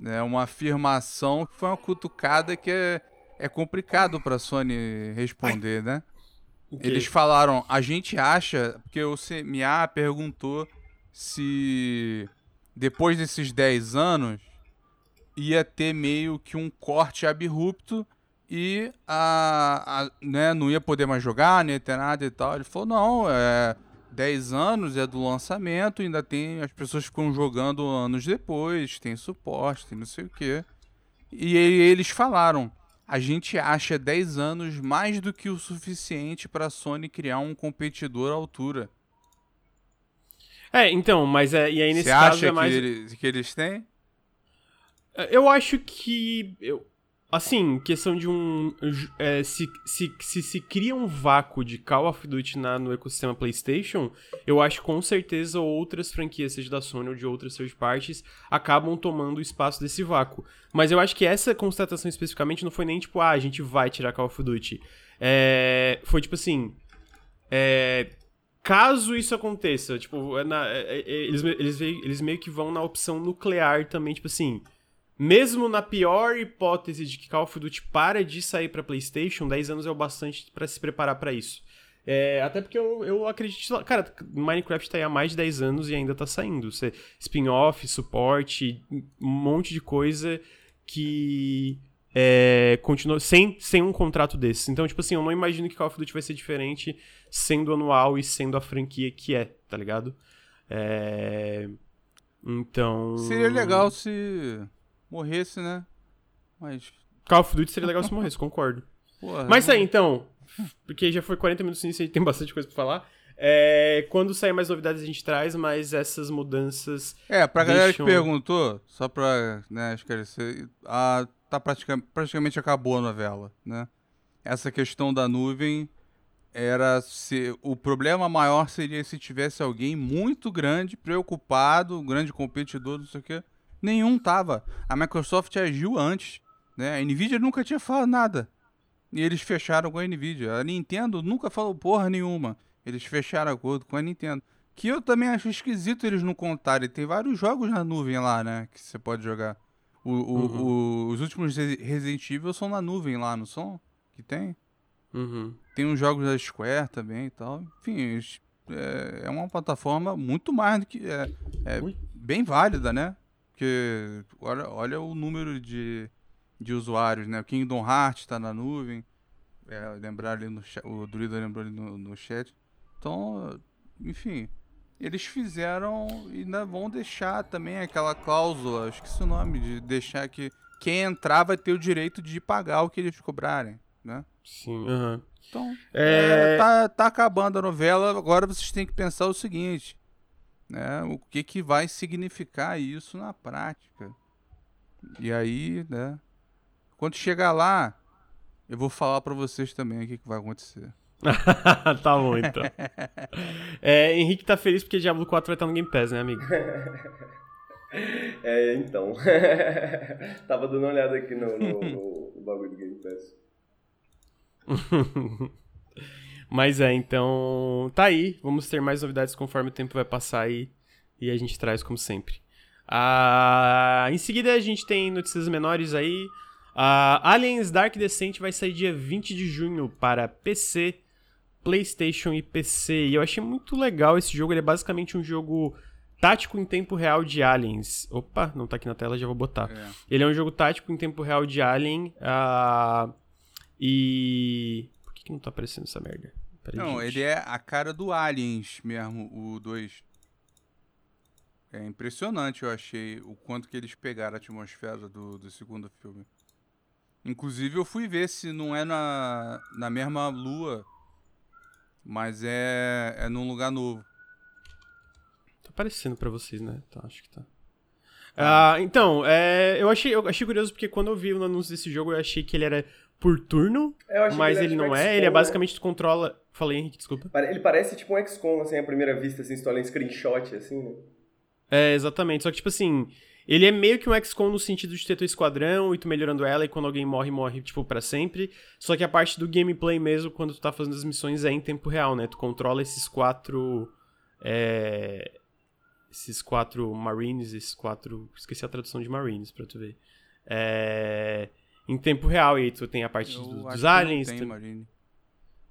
né, uma afirmação que foi uma cutucada que é, é complicado para a Sony responder, né? Okay. Eles falaram, a gente acha, porque o CMA perguntou se depois desses 10 anos ia ter meio que um corte abrupto e a, a, né, não ia poder mais jogar, não ia ter nada e tal. Ele falou, não, é 10 anos é do lançamento, ainda tem. As pessoas ficam jogando anos depois, tem suporte, não sei o quê. E eles falaram: a gente acha 10 anos mais do que o suficiente para a Sony criar um competidor à altura. É, então, mas é, e aí nesse Você caso acha é mais... que, eles, que eles têm? Eu acho que. Eu, Assim, questão de um. É, se, se, se se cria um vácuo de Call of Duty na, no ecossistema PlayStation, eu acho com certeza outras franquias, seja da Sony ou de outras third parties, acabam tomando o espaço desse vácuo. Mas eu acho que essa constatação especificamente não foi nem tipo, ah, a gente vai tirar Call of Duty. É, foi tipo assim. É, caso isso aconteça, tipo, é na, é, é, eles, eles, eles meio que vão na opção nuclear também, tipo assim mesmo na pior hipótese de que Call of Duty para de sair para PlayStation, 10 anos é o bastante para se preparar para isso. É, até porque eu, eu acredito. Cara, Minecraft tá aí há mais de 10 anos e ainda tá saindo. Spin-off, suporte, um monte de coisa que é, continua sem, sem um contrato desses. Então, tipo assim, eu não imagino que Call of Duty vai ser diferente sendo anual e sendo a franquia que é, tá ligado? É... Então. Seria legal se morresse, né? Mas. Call of Duty seria legal se morresse, concordo. Porra, Mas aí, então. Porque já foi 40 minutos e tem bastante coisa pra falar. É, quando sair mais novidades a gente traz, mas essas mudanças. É, pra deixam... galera que perguntou, só pra né, esclarecer, a, tá praticamente, praticamente acabou a novela, né? Essa questão da nuvem era se o problema maior seria se tivesse alguém muito grande, preocupado, um grande competidor, não sei o quê, Nenhum tava. A Microsoft agiu antes. Né? A Nvidia nunca tinha falado nada. E eles fecharam com a Nvidia. A Nintendo nunca falou porra nenhuma. Eles fecharam acordo com a Nintendo. Que eu também acho esquisito eles não contarem. Tem vários jogos na nuvem lá, né? Que você pode jogar. O, o, uhum. o, os últimos Resident Evil são na nuvem lá, não são? Que tem? Uhum. Tem uns jogos da Square também e tal. Enfim, é, é uma plataforma muito mais do que. É, é bem válida, né? Porque olha, olha o número de, de usuários, né? O Kingdom Hearts tá na nuvem. É, lembrar ali no chat, o Druida lembrou ali no, no chat. Então, enfim, eles fizeram e ainda vão deixar também aquela cláusula, acho que esse é o nome, de deixar que quem entrar vai ter o direito de pagar o que eles cobrarem, né? Sim, aham. Então, É... é, tá, tá acabando a novela, agora vocês têm que pensar o seguinte, né? O que que vai significar isso na prática? E aí, né? Quando chegar lá, eu vou falar pra vocês também o que, que vai acontecer. tá bom, então. É, Henrique tá feliz porque Diablo 4 vai estar no Game Pass, né, amigo? É, então. Tava dando uma olhada aqui no, no, no- no bagulho do Game Pass. Mas é, então. Tá aí. Vamos ter mais novidades conforme o tempo vai passar aí. E a gente traz, como sempre. Ah, em seguida, a gente tem notícias menores aí. Ah, Aliens Dark Descent vai sair dia 20 de junho para PC, PlayStation e PC. E eu achei muito legal esse jogo. Ele é basicamente um jogo tático em tempo real de Aliens. Opa, não tá aqui na tela, já vou botar. É. Ele é um jogo tático em tempo real de Alien. ah, e. Por que, que não tá aparecendo essa merda? Peraí, Não, gente. ele é a cara do Aliens mesmo, o 2. É impressionante, eu achei, o quanto que eles pegaram a atmosfera do, do segundo filme. Inclusive, eu fui ver se não é na, na mesma lua, mas é, é num lugar novo. Tá aparecendo pra vocês, né? Tá, acho que tá. Ah, então, é, eu, achei, eu achei curioso porque quando eu vi o anúncio desse jogo, eu achei que ele era por turno, mas que ele era não tipo é. Ele é né? basicamente tu controla. Falei, Henrique, desculpa. Ele parece tipo um XCOM, assim, à primeira vista, assim, se tu olha em screenshot, assim, né? É, exatamente. Só que, tipo assim, ele é meio que um XCOM no sentido de ter teu esquadrão e tu melhorando ela e quando alguém morre, morre, tipo, pra sempre. Só que a parte do gameplay mesmo, quando tu tá fazendo as missões, é em tempo real, né? Tu controla esses quatro. É... Esses quatro Marines, esses quatro. Esqueci a tradução de Marines pra tu ver. É... Em tempo real, e aí tu tem a parte dos, que não aliens. tem, tem, Marine.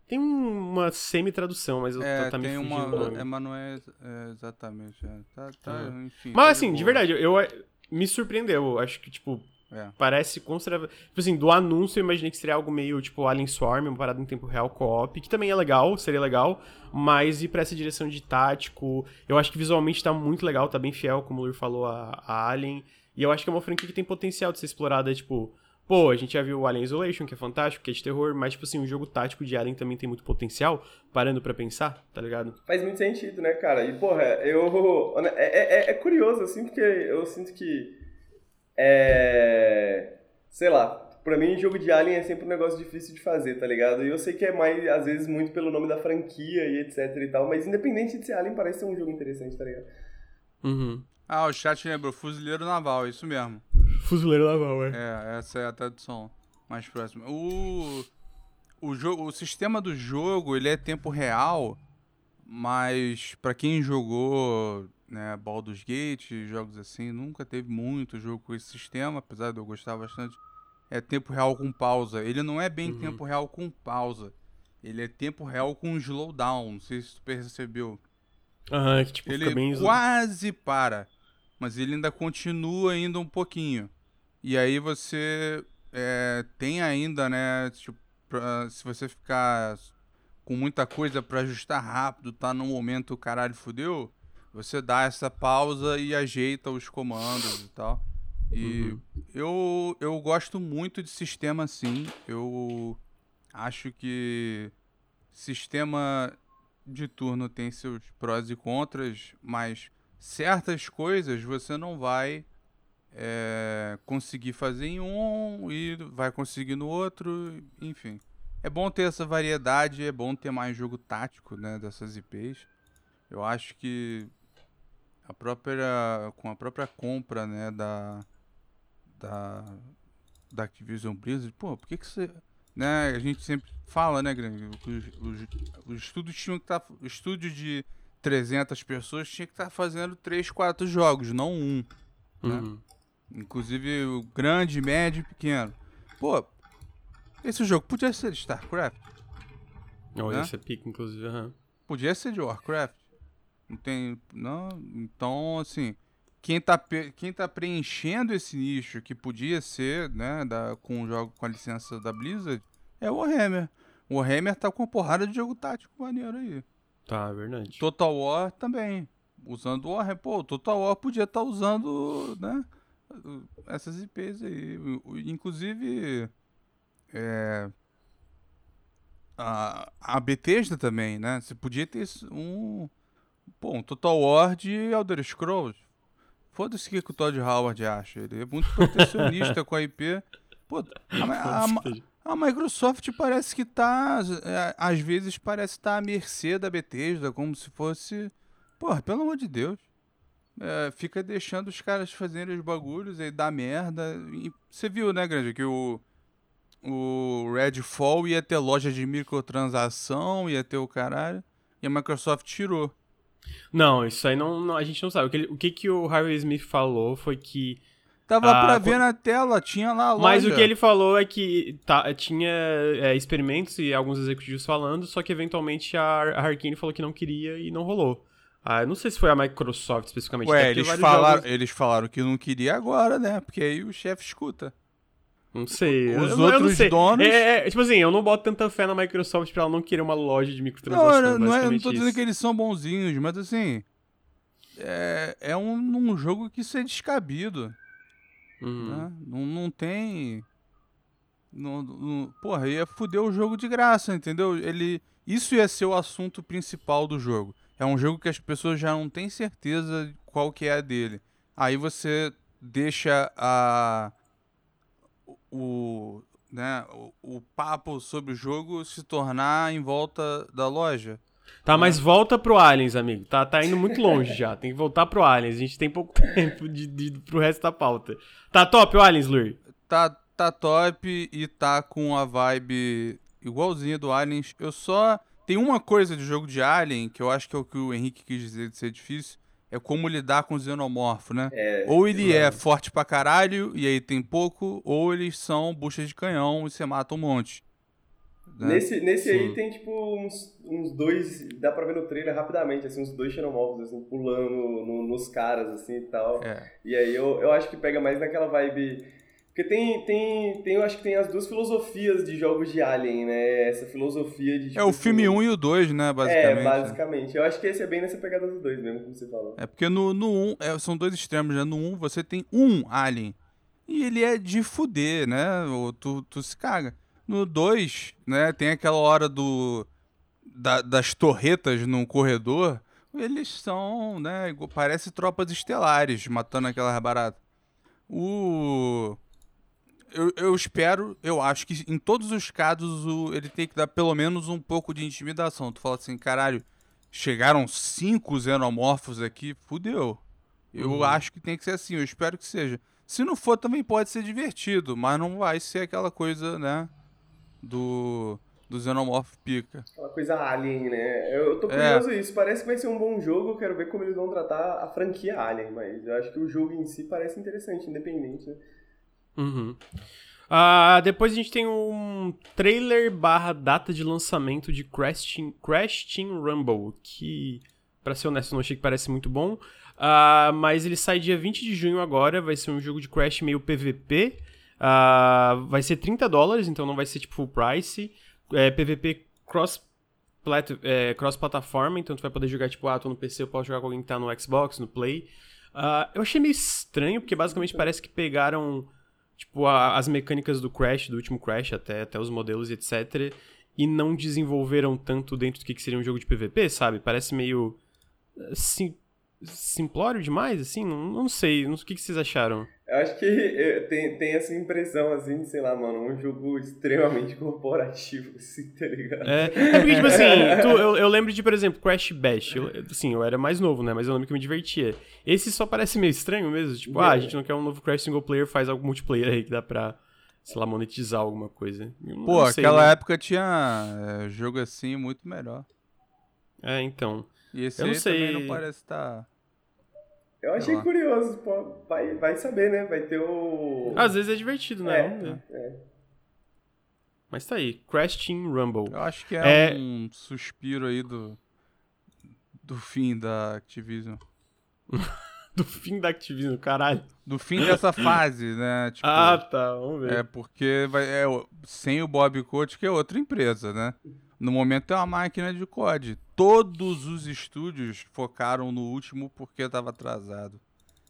Tem uma semi-tradução, mas eu É, tá, tá me tem uma. É, mas não é, é exatamente. é. Tá, tá, Ah. enfim. tá Mas assim, de boa. verdade, eu, eu- me surpreendeu. Eu acho que, tipo, É. parece considerável. Tipo assim, do anúncio eu imaginei que seria algo meio tipo Alien Swarm, uma parada em tempo real co-op, que também é legal, seria legal, mas ir pra essa direção de tático, eu acho que visualmente tá muito legal, tá bem fiel, como o Lur falou, a, a Alien, e eu acho que é uma franquia que tem potencial de ser explorada, tipo, pô, a gente já viu o Alien Isolation, que é fantástico, que é de terror, mas, tipo assim, um jogo tático de Alien também tem muito potencial, parando pra pensar, tá ligado? Faz muito sentido, né, cara? E, porra, eu. É, é, é curioso, assim, porque eu sinto que. É. Sei lá. Pra mim, jogo de Alien é sempre um negócio difícil de fazer, tá ligado? E eu sei que é mais, às vezes, muito pelo nome da franquia e etc e tal, mas independente de ser Alien, parece ser um jogo interessante, tá ligado? Uhum. Ah, o chat lembrou, fuzileiro naval, é isso mesmo. Fuzileiro naval, é. É, essa é a tradução mais próxima. O, o, jogo, o sistema do jogo, ele é tempo real, mas pra quem jogou né, Baldur's Gate, jogos assim, nunca teve muito jogo com esse sistema, apesar de eu gostar bastante. É tempo real com pausa. Ele não é bem Uhum. tempo real com pausa. Ele é tempo real com slowdown, não sei se tu percebeu. Aham, que tipo, Ele bem... quase para, mas ele ainda continua ainda um pouquinho. E aí você é, tem ainda, né? Tipo, pra- se você ficar com muita coisa pra ajustar rápido, tá num momento caralho fudeu, você dá essa pausa e ajeita os comandos e tal. E Uhum. eu, eu gosto muito de sistema assim. Eu acho que sistema de turno tem seus prós e contras, mas certas coisas você não vai é, conseguir fazer em um e vai conseguir no outro, enfim. É bom ter essa variedade, é bom ter mais jogo tático, né, dessas IPs. Eu acho que a própria com a própria compra, né, da da da Activision Blizzard, pô, por que que você, né, a gente sempre fala, né, Grande, os, os, os estúdios tinham que estar, o estúdio de 300 pessoas tinha que estar fazendo 3, 4 jogos, não um. né? Uhum. Inclusive o grande, médio e pequeno. Pô, esse jogo podia ser de StarCraft, Olha, Né? esse é pica, inclusive, aham. podia ser de Warcraft. Não tem, não, então assim, quem tá, quem tá preenchendo esse nicho, que podia ser, né, da, com o jogo com a licença da Blizzard, é o Warhammer. O Warhammer tá com uma porrada de jogo tático maneiro aí. Tá, é verdade. Total War também. Usando o Warhammer. Pô, o Total War podia estar tá usando, né, essas IPs aí. Inclusive, é, a, a Bethesda também, né? Você podia ter um, pô, um Total War de Elder Scrolls. Foda-se o que, que o Todd Howard acha. Ele é muito protecionista com a IP. Pô, a, a, a, Microsoft parece que tá. É, às vezes parece estar tá à mercê da Bethesda, como se fosse. Porra, pelo amor de Deus. É, fica deixando os caras fazerem os bagulhos e dá merda. E você viu, né, Grande, que o, o Redfall ia ter loja de microtransação, ia ter o caralho. E a Microsoft tirou. Não, isso aí não, não a gente não sabe. O que, o que, que o Harry Smith falou foi que. Tava ah, pra ver na tela, tinha lá a loja. Mas o que ele falou é que tá, tinha é, experimentos e alguns executivos falando, só que eventualmente a, a Arkane falou que não queria e não rolou. Ah, não sei se foi a Microsoft especificamente. Ué, eles falaram, jogos... eles falaram que não queria agora, né? Porque aí o chefe escuta. Não sei. Os eu, outros eu donos. É, é, tipo assim, eu não boto tanta fé na Microsoft pra ela não querer uma loja de microtransações. Não, não, é, não tô isso. dizendo que eles são bonzinhos, mas assim. É, é um, um jogo que isso é descabido. Uhum. Né? Não, não tem. Não, não, porra, ia fuder o jogo de graça, entendeu? Ele, isso ia ser o assunto principal do jogo. É um jogo que as pessoas já não têm certeza qual que é a dele. Aí você deixa a o, né, o, o papo sobre o jogo se tornar em volta da loja. Tá, né? mas volta pro Aliens, amigo. Tá, tá indo muito longe já. Tem que voltar pro Aliens. A gente tem pouco tempo de, de, pro resto da pauta. Tá top o Aliens, Lur? Tá, tá top e tá com a vibe igualzinha do Aliens. Eu só. Tem uma coisa de jogo de Alien que eu acho que é o que o Henrique quis dizer de ser difícil é como lidar com o xenomorfo, né? É, ou ele é forte pra caralho e aí tem pouco, ou eles são buchas de canhão e você mata um monte. Né? Nesse, nesse aí tem tipo uns, uns dois, dá pra ver no trailer rapidamente, assim, uns dois xenomorfos assim, pulando no, nos caras assim e tal. É. E aí eu, eu acho que pega mais naquela vibe porque tem, tem, tem, eu acho que tem as duas filosofias de jogos de Alien, né? Essa filosofia de. Tipo, é o filme 1 um e o 2, né? Basicamente. É, basicamente. Eu acho que esse é bem nessa pegada dos dois mesmo, como você falou. É porque no 1, no um, é, são dois extremos, né? No 1 um, você tem um Alien. E ele é de fuder, né? Ou tu, tu se caga. No 2, né? Tem aquela hora do. Da, das torretas no corredor. Eles são, né? Parece tropas estelares matando aquela barata. O eu, eu espero, eu acho que em todos os casos o, ele tem que dar pelo menos um pouco de intimidação. Tu fala assim, caralho, chegaram cinco xenomorfos aqui, fudeu. Eu uhum. acho que tem que ser assim, eu espero que seja. Se não for, também pode ser divertido, mas não vai ser aquela coisa, né? Do, do Xenomorph pica. Aquela coisa alien, né? Eu tô é. curioso é. isso. Parece que vai ser um bom jogo. Eu quero ver como eles vão tratar a franquia Alien, mas eu acho que o jogo em si parece interessante, independente, né? Uhum. Uh, depois a gente tem um trailer barra data de lançamento de Crash Team, Crash Team Rumble, que, pra ser honesto, não achei que parece muito bom. Uh, mas ele sai dia 20 de junho agora, vai ser um jogo de Crash meio PVP. Uh, ah, vai ser 30 dólares, então não vai ser tipo full price. É, PVP cross é, cross-plataforma, então tu vai poder jogar, tipo, ah, tô no PC, eu posso jogar com alguém que tá no Xbox, no Play. Uh, eu achei meio estranho, porque basicamente parece que pegaram tipo, a, as mecânicas do Crash, do último Crash, até, até os modelos etc. E não desenvolveram tanto dentro do que, que seria um jogo de PVP, sabe? Parece meio. Sim, simplório demais, assim? Não, não sei. Não, o que, que vocês acharam? Eu acho que eu, tem, tem essa impressão, assim, de, sei lá, mano, um jogo extremamente corporativo, assim, tá ligado? É, é porque, tipo assim, tu, eu, eu lembro de, por exemplo, Crash Bash. Eu, assim, eu era mais novo, né? Mas eu lembro que eu me divertia. Esse só parece meio estranho mesmo. Tipo, é. ah, a gente não quer um novo Crash single player, faz algo multiplayer aí que dá pra, sei lá, monetizar alguma coisa. Pô, sei, aquela né? época tinha é, jogo assim muito melhor. É, então. E esse eu não sei. também não parece estar... Tá... Eu achei curioso, pô, vai, vai saber, né? Vai ter o. Às vezes é divertido, né? É, é. Mas tá aí, Crash Team Rumble. Eu acho que é, é, um suspiro aí do, do fim da Activision. Do fim da Activision, caralho. Do fim dessa fase, né? Tipo, ah, tá. Vamos ver. É porque vai, é, sem o Bob Coach, que é outra empresa, né? No momento é uma máquina de COD. Todos os estúdios focaram no último porque estava atrasado.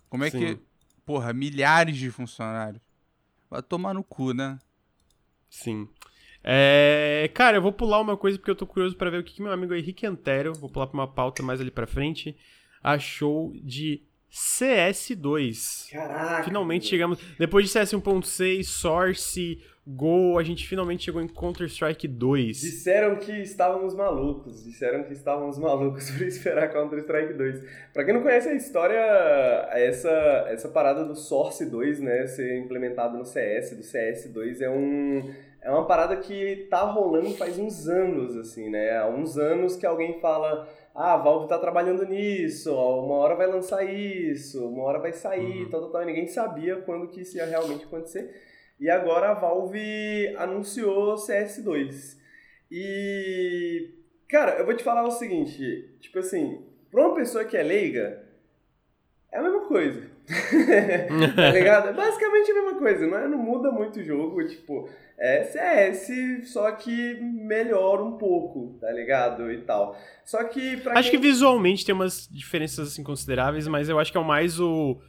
Como é Sim. que. Porra, milhares de funcionários. Vai tomar no cu, né? Sim. É, cara, eu vou pular uma coisa porque eu tô curioso para ver o que, que meu amigo Henrique Antero, vou pular pra uma pauta mais ali pra frente, achou de CS2. Caraca! Finalmente chegamos. Depois de CS 1.6, Source, Go, a gente finalmente chegou em Counter-Strike 2. Disseram que estávamos malucos. Disseram que estávamos malucos por esperar Counter-Strike 2. Pra quem não conhece a história, essa, essa parada do Source 2, né, ser implementado no CS, do CS2, é um. É uma parada que tá rolando faz uns anos, assim, né? Há uns anos que alguém fala ah, a Valve tá trabalhando nisso, ó, uma hora vai lançar isso, uma hora vai sair, uhum. tal, tal, tal. E ninguém sabia quando que isso ia realmente acontecer. E agora a Valve anunciou CS2. E, cara, eu vou te falar o seguinte, tipo assim, pra uma pessoa que é leiga, é a mesma coisa. tá ligado? É basicamente a mesma coisa, não, é? não muda muito o jogo, tipo, é CS, só que melhora um pouco, tá ligado? E tal. Só que pra Acho quem... que visualmente tem umas diferenças assim consideráveis, mas eu acho que é o mais o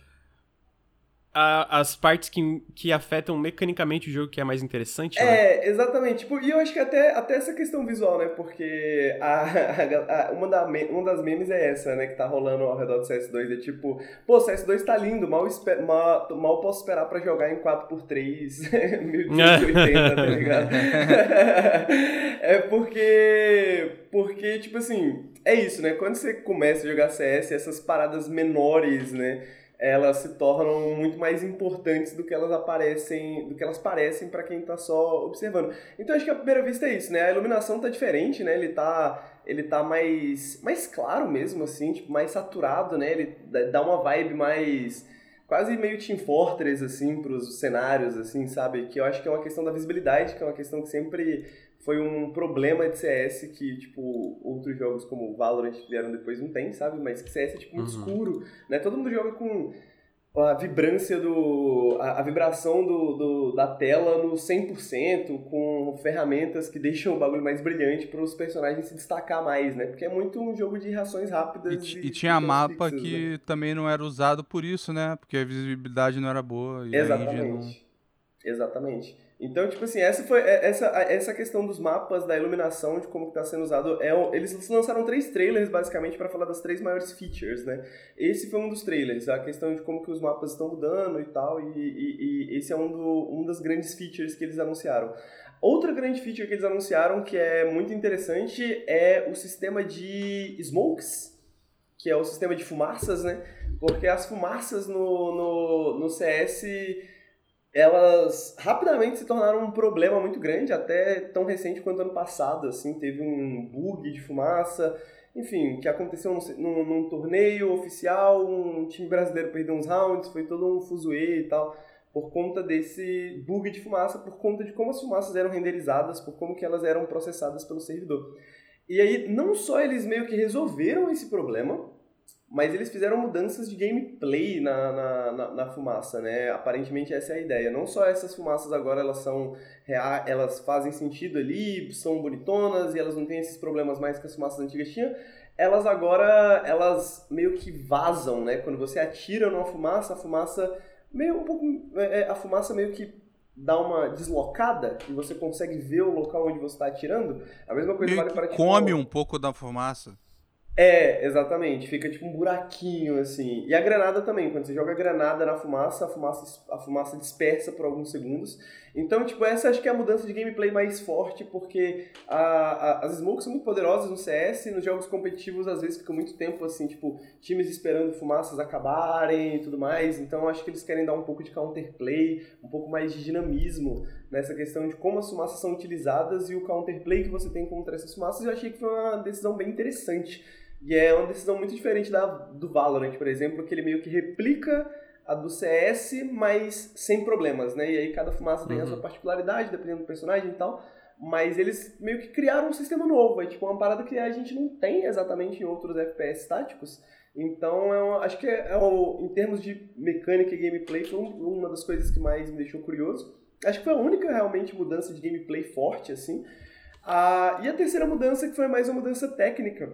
a, as partes que, que afetam mecanicamente o jogo que é mais interessante, né? É, exatamente. Tipo, e eu acho que até, até essa questão visual, né? Porque a, a, uma, da, uma das memes é essa, né? Que tá rolando ao redor do CS2. É tipo, pô, CS2 tá lindo, mal, esper, mal, mal posso esperar pra jogar em 4x3 1280, tá ligado? é porque... Porque, tipo assim, é isso, né? Quando você começa a jogar CS, essas paradas menores, né? Elas se tornam muito mais importantes do que elas aparecem, do que elas parecem para quem está só observando. Então acho que a primeira vista é isso, né? A iluminação tá diferente, né? Ele tá ele tá mais mais claro mesmo assim, tipo, mais saturado, né? Ele dá uma vibe mais quase meio Team Fortress assim para os cenários assim, sabe? Que eu acho que é uma questão da visibilidade, que é uma questão que sempre foi um problema de CS que, tipo, outros jogos como Valorant vieram depois não tem, sabe? Mas que CS é, tipo, muito uhum. escuro, né? Todo mundo joga com a vibrância do... a, a vibração do, do, da tela no 100%, com ferramentas que deixam o bagulho mais brilhante para os personagens se destacar mais, né? Porque é muito um jogo de reações rápidas. E, e, e tinha mapa fixas, que né? também não era usado por isso, né? Porque a visibilidade não era boa. Exatamente. Não... Exatamente. Então, tipo assim, essa foi é, essa, essa questão dos mapas, da iluminação, de como está sendo usado. É, eles lançaram três trailers, basicamente, para falar das três maiores features, né? Esse foi um dos trailers, a questão de como que os mapas estão mudando e tal, e, e, e esse é um, do, um das grandes features que eles anunciaram. Outra grande feature que eles anunciaram, que é muito interessante, é o sistema de smokes, que é o sistema de fumaças, né? Porque as fumaças no, no, no CS elas rapidamente se tornaram um problema muito grande, até tão recente quanto ano passado, assim, teve um bug de fumaça, enfim, que aconteceu num, num, num torneio oficial, um time brasileiro perdeu uns rounds, foi todo um fuzuê e tal, por conta desse bug de fumaça, por conta de como as fumaças eram renderizadas, por como que elas eram processadas pelo servidor. E aí, não só eles meio que resolveram esse problema, mas eles fizeram mudanças de gameplay na, na, na, na, fumaça, né? Aparentemente essa é a ideia. Não só essas fumaças agora elas são elas fazem sentido ali, são bonitonas e elas não têm esses problemas mais que as fumaças antigas tinham. Elas agora elas meio que vazam, né? Quando você atira numa fumaça, a fumaça meio um pouco é, é, a fumaça meio que dá uma deslocada e você consegue ver o local onde você está atirando. A mesma coisa meio vale para tipo, come um pouco da fumaça. É, exatamente. Fica tipo um buraquinho, assim. E a granada também. Quando você joga a granada na fumaça, a fumaça, a fumaça dispersa por alguns segundos. Então, tipo, essa acho que é a mudança de gameplay mais forte, porque a, a, as smokes são muito poderosas no CS, e nos jogos competitivos às vezes fica muito tempo, assim, tipo, times esperando fumaças acabarem e tudo mais. Então, acho que eles querem dar um pouco de counterplay, um pouco mais de dinamismo nessa questão de como as fumaças são utilizadas e o counterplay que você tem contra essas fumaças. Eu achei que foi uma decisão bem interessante e é uma decisão muito diferente da do Valorant, por exemplo, que ele meio que replica a do CS, mas sem problemas, né? E aí cada fumaça tem uhum. a sua particularidade, dependendo do personagem e tal. Mas eles meio que criaram um sistema novo, é tipo uma parada que a gente não tem exatamente em outros FPS táticos. Então, é uma, acho que é, é o, em termos de mecânica e gameplay, foi um, uma das coisas que mais me deixou curioso. Acho que foi a única realmente mudança de gameplay forte, assim. Ah, e a terceira mudança, que foi mais uma mudança técnica,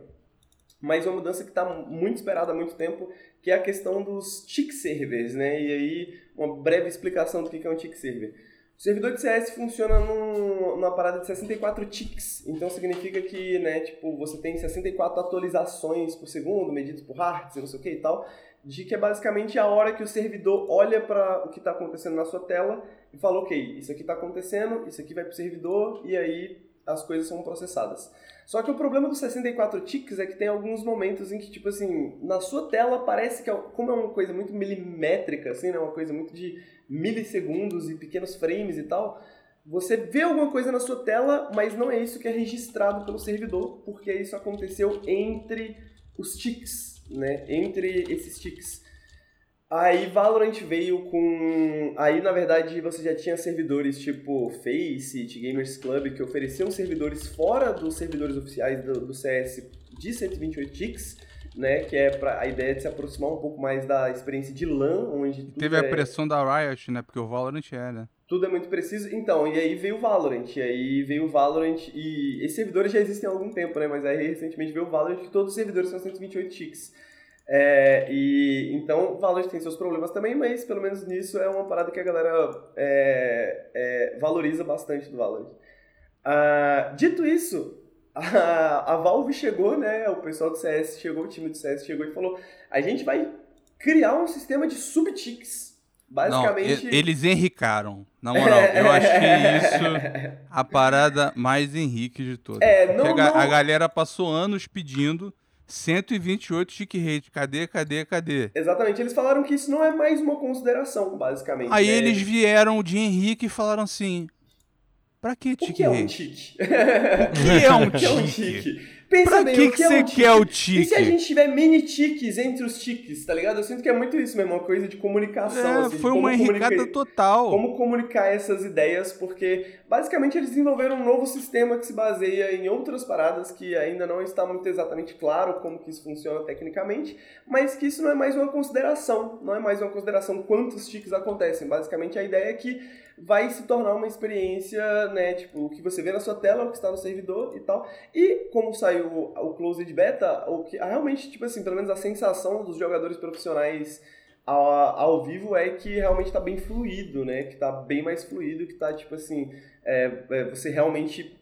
mas uma mudança que está muito esperada há muito tempo, que é a questão dos tick servers, né? E aí, uma breve explicação do que é um tick server. O servidor de CS funciona num, numa parada de 64 ticks, então significa que, né, tipo, você tem 64 atualizações por segundo, medidas por hertz, não sei o que e tal, de que é basicamente a hora que o servidor olha para o que está acontecendo na sua tela e fala, ok, isso aqui está acontecendo, isso aqui vai para o servidor e aí as coisas são processadas. Só que o problema dos 64 ticks é que tem alguns momentos em que, tipo assim, na sua tela parece que, é, como é uma coisa muito milimétrica, assim, né, uma coisa muito de milissegundos e pequenos frames e tal, você vê alguma coisa na sua tela, mas não é isso que é registrado pelo servidor, porque isso aconteceu entre os ticks, né? Entre esses ticks. Aí Valorant veio com. Aí na verdade você já tinha servidores tipo Faceit, Gamers Club, que ofereciam servidores fora dos servidores oficiais do, do CS de 128 ticks né? Que é pra, a ideia de se aproximar um pouco mais da experiência de LAN, onde. Teve é, a pressão da Riot, né? Porque o Valorant é, né? Tudo é muito preciso. Então, e aí veio o Valorant. E aí veio o Valorant. E esses servidores já existem há algum tempo, né? Mas aí recentemente veio o Valorant, que todos os servidores são 128 ticks. É, e então o Valorant tem seus problemas também, mas pelo menos nisso é uma parada que a galera é, é, valoriza bastante do Valorant. Uh, dito isso, a, a Valve chegou, né? O pessoal do CS chegou, o time do CS chegou e falou: a gente vai criar um sistema de subticks. Basicamente. Não, eles enricaram. Na moral, eu achei isso a parada mais Henrique de todas. É, não, a, não... a galera passou anos pedindo 128 tick rate. Cadê, cadê, cadê? Exatamente. Eles falaram que isso não é mais uma consideração, basicamente. Aí né? eles vieram de Henrique e falaram assim: Pra que tique O que é um tique? o que é um tique? é um tique? Pensa pra bem, que, que, que você é um quer o tique? E se a gente tiver mini tiques entre os tiques, tá ligado? Eu sinto que é muito isso mesmo, uma coisa de comunicação. É, assim, foi uma enricada total. Como comunicar essas ideias, porque basicamente eles desenvolveram um novo sistema que se baseia em outras paradas que ainda não está muito exatamente claro como que isso funciona tecnicamente, mas que isso não é mais uma consideração, não é mais uma consideração quantos tiques acontecem. Basicamente a ideia é que vai se tornar uma experiência, né, tipo, o que você vê na sua tela, o que está no servidor e tal. E como saiu o Closed Beta, o que realmente, tipo assim, pelo menos a sensação dos jogadores profissionais ao, ao vivo é que realmente está bem fluido, né, que está bem mais fluido, que está tipo assim, é, é, você realmente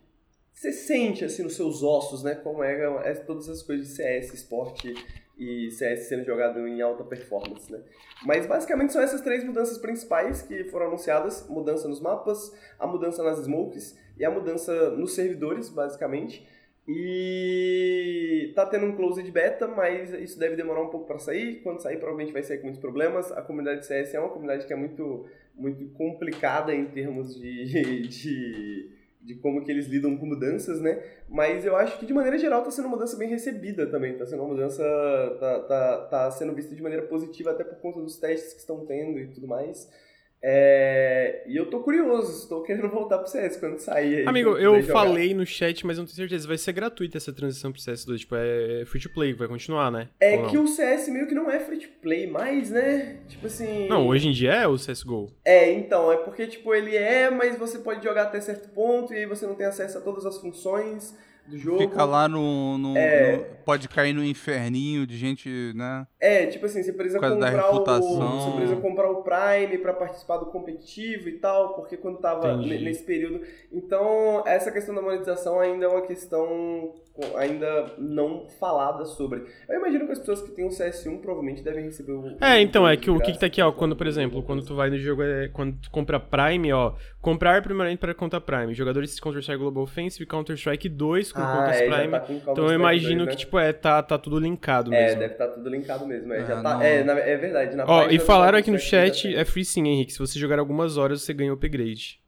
você sente assim nos seus ossos, né, como é, é todas as coisas de CS, esporte e CS sendo jogado em alta performance, né? Mas basicamente são essas três mudanças principais que foram anunciadas: mudança nos mapas, a mudança nas smokes e a mudança nos servidores, basicamente. E tá tendo um closed beta, mas isso deve demorar um pouco para sair. Quando sair, provavelmente vai sair com muitos problemas. A comunidade de CS é uma comunidade que é muito, muito complicada em termos de, de de como que eles lidam com mudanças, né? Mas eu acho que de maneira geral está sendo uma mudança bem recebida também, está sendo uma mudança tá, tá, tá sendo vista de maneira positiva até por conta dos testes que estão tendo e tudo mais. É... E eu tô curioso, estou querendo voltar pro CS quando sair. Aí, Amigo, eu falei no chat, mas não tenho certeza. Vai ser gratuita essa transição pro CS2. Tipo, é free to play, vai continuar, né? É que o CS meio que não é free to play mais, né? Tipo assim. Não, hoje em dia é o CSGO. É, então, é porque, tipo, ele é, mas você pode jogar até certo ponto e aí você não tem acesso a todas as funções do jogo. Fica lá no, no, é... no, Pode cair no inferninho de gente, né? É, tipo assim, você precisa comprar o. Você precisa comprar o Prime para participar do competitivo e tal, porque quando tava Entendi. nesse período. Então, essa questão da monetização ainda é uma questão ainda não falada sobre. Eu imagino que as pessoas que têm o CS1 provavelmente devem receber o. É, então, é que o que, que tá aqui, ó, quando, por exemplo, quando tu vai no jogo, é, quando tu compra Prime, ó, comprar primeiramente para conta Prime. Jogadores de Counter-Strike Global Offensive, Counter-Strike 2 com ah, contas é, Prime. Tá então eu imagino 2, né? que, tipo, é, tá, tá tudo linkado é, mesmo. É, deve estar tá tudo linkado mesmo. É, ah, já tá, é, na, é verdade. Na ó, e falaram aqui no chat, é free sim, Henrique. Se você jogar algumas horas, você ganha upgrade.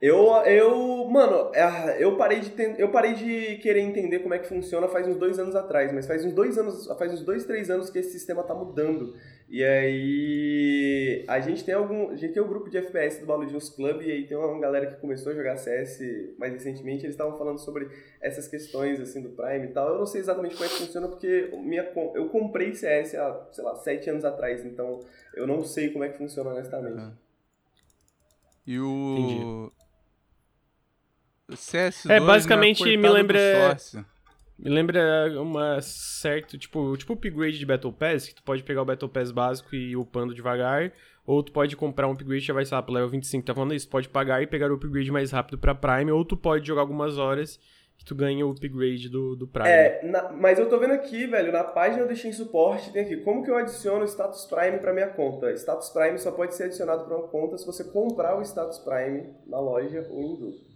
Eu, eu, mano, é, eu parei de eu parei de querer entender como é que funciona faz uns dois anos atrás, mas faz uns dois anos, faz uns dois, três anos que esse sistema tá mudando. E aí a gente tem algum, a gente tem um grupo de FPS do Baludinhos Club e aí tem uma galera que começou a jogar CS mais recentemente, eles estavam falando sobre essas questões assim do Prime e tal. Eu não sei exatamente como é que funciona porque minha eu comprei CS há, sei lá, sete anos atrás, então eu não sei como é que funciona honestamente. Ah. E o Entendi. CS2 É, basicamente né, me lembra me lembra uma certa, tipo, tipo upgrade de Battle Pass, que tu pode pegar o Battle Pass básico e ir upando devagar, ou tu pode comprar um upgrade que já vai, sei pro level 25, tá falando isso, tu pode pagar e pegar o upgrade mais rápido pra Prime, ou tu pode jogar algumas horas que tu ganha o upgrade do, do Prime. É, na, mas eu tô vendo aqui, velho, na página do Steam Support tem aqui, como que eu adiciono Status Prime pra minha conta? Status Prime só pode ser adicionado pra uma conta se você comprar o Status Prime na loja ou em grupo.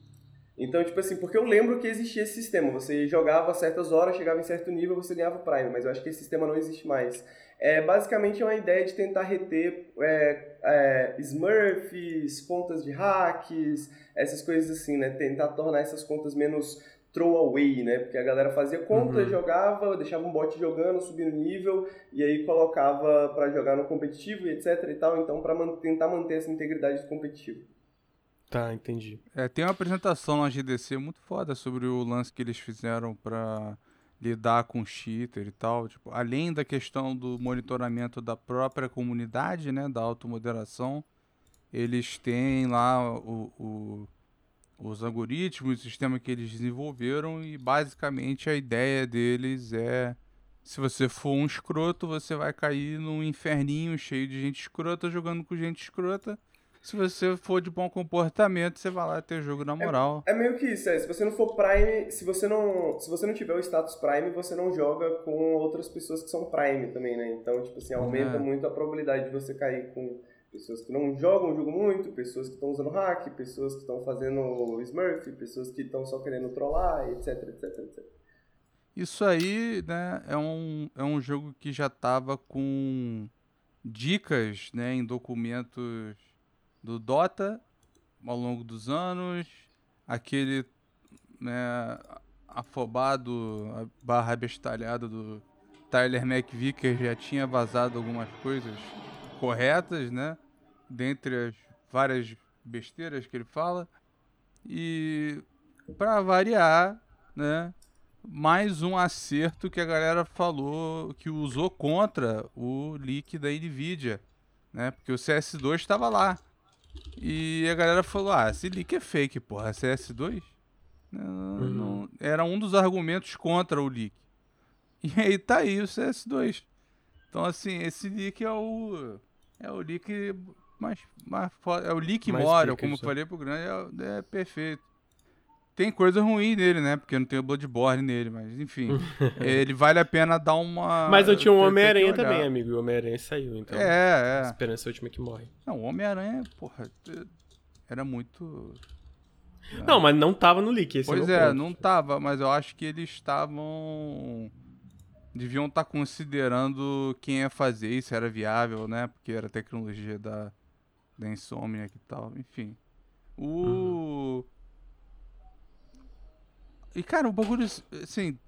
Então, tipo assim, porque eu lembro que existia esse sistema. Você jogava certas horas, chegava em certo nível, você ganhava o Prime, mas eu acho que esse sistema não existe mais. É, basicamente é uma ideia de tentar reter é, é, Smurfs, contas de hacks, essas coisas assim, né? Tentar tornar essas contas menos throwaway, né? Porque a galera fazia conta, uhum. jogava, deixava um bot jogando, subindo nível, e aí colocava para jogar no competitivo e etc e tal, então para man tentar manter essa integridade do competitivo. Tá, entendi. É, tem uma apresentação na GDC muito foda sobre o lance que eles fizeram para lidar com cheater e tal. Tipo, além da questão do monitoramento da própria comunidade, né, da automoderação, eles têm lá o, o, os algoritmos, o sistema que eles desenvolveram e basicamente a ideia deles é se você for um escroto, você vai cair num inferninho cheio de gente escrota jogando com gente escrota se você for de bom comportamento, você vai lá ter jogo na moral. É, é meio que isso, é. Se você não for Prime, se você não, se você não tiver o status Prime, você não joga com outras pessoas que são Prime também, né? Então, tipo assim, aumenta é. muito a probabilidade de você cair com pessoas que não jogam o jogo muito, pessoas que estão usando hack, pessoas que estão fazendo Smurf, pessoas que estão só querendo trollar, etc, etc, etc. Isso aí, né, é um, é um jogo que já tava com dicas, né, em documentos do Dota ao longo dos anos, aquele né, afobado barra bestalhado do Tyler McVicker já tinha vazado algumas coisas corretas, né? Dentre as várias besteiras que ele fala. E para variar, né? Mais um acerto que a galera falou que usou contra o leak da Nvidia, né? Porque o CS2 estava lá. E a galera falou: ah, esse leak é fake, porra, CS2? Não, uhum. não, era um dos argumentos contra o leak. E aí tá aí o CS2. Então, assim, esse leak é o. É o leak mais. mais é o leak Moral, como eu falei pro grande, é, é perfeito. Tem coisa ruim nele, né? Porque não tem o Bloodborne nele, mas enfim. ele vale a pena dar uma. Mas eu tinha um Homem-Aranha também, amigo. O Homem-Aranha saiu, então. É, é. Esperança última que morre. Não, o Homem-Aranha, porra, era muito. Não, mas não tava no leak, esse é Pois é, é não tava, mas eu acho que eles estavam. Deviam estar tá considerando quem ia fazer isso, era viável, né? Porque era tecnologia da, da Insomniac e tal, enfim. O. Uhum. E, cara, o bagulho, assim,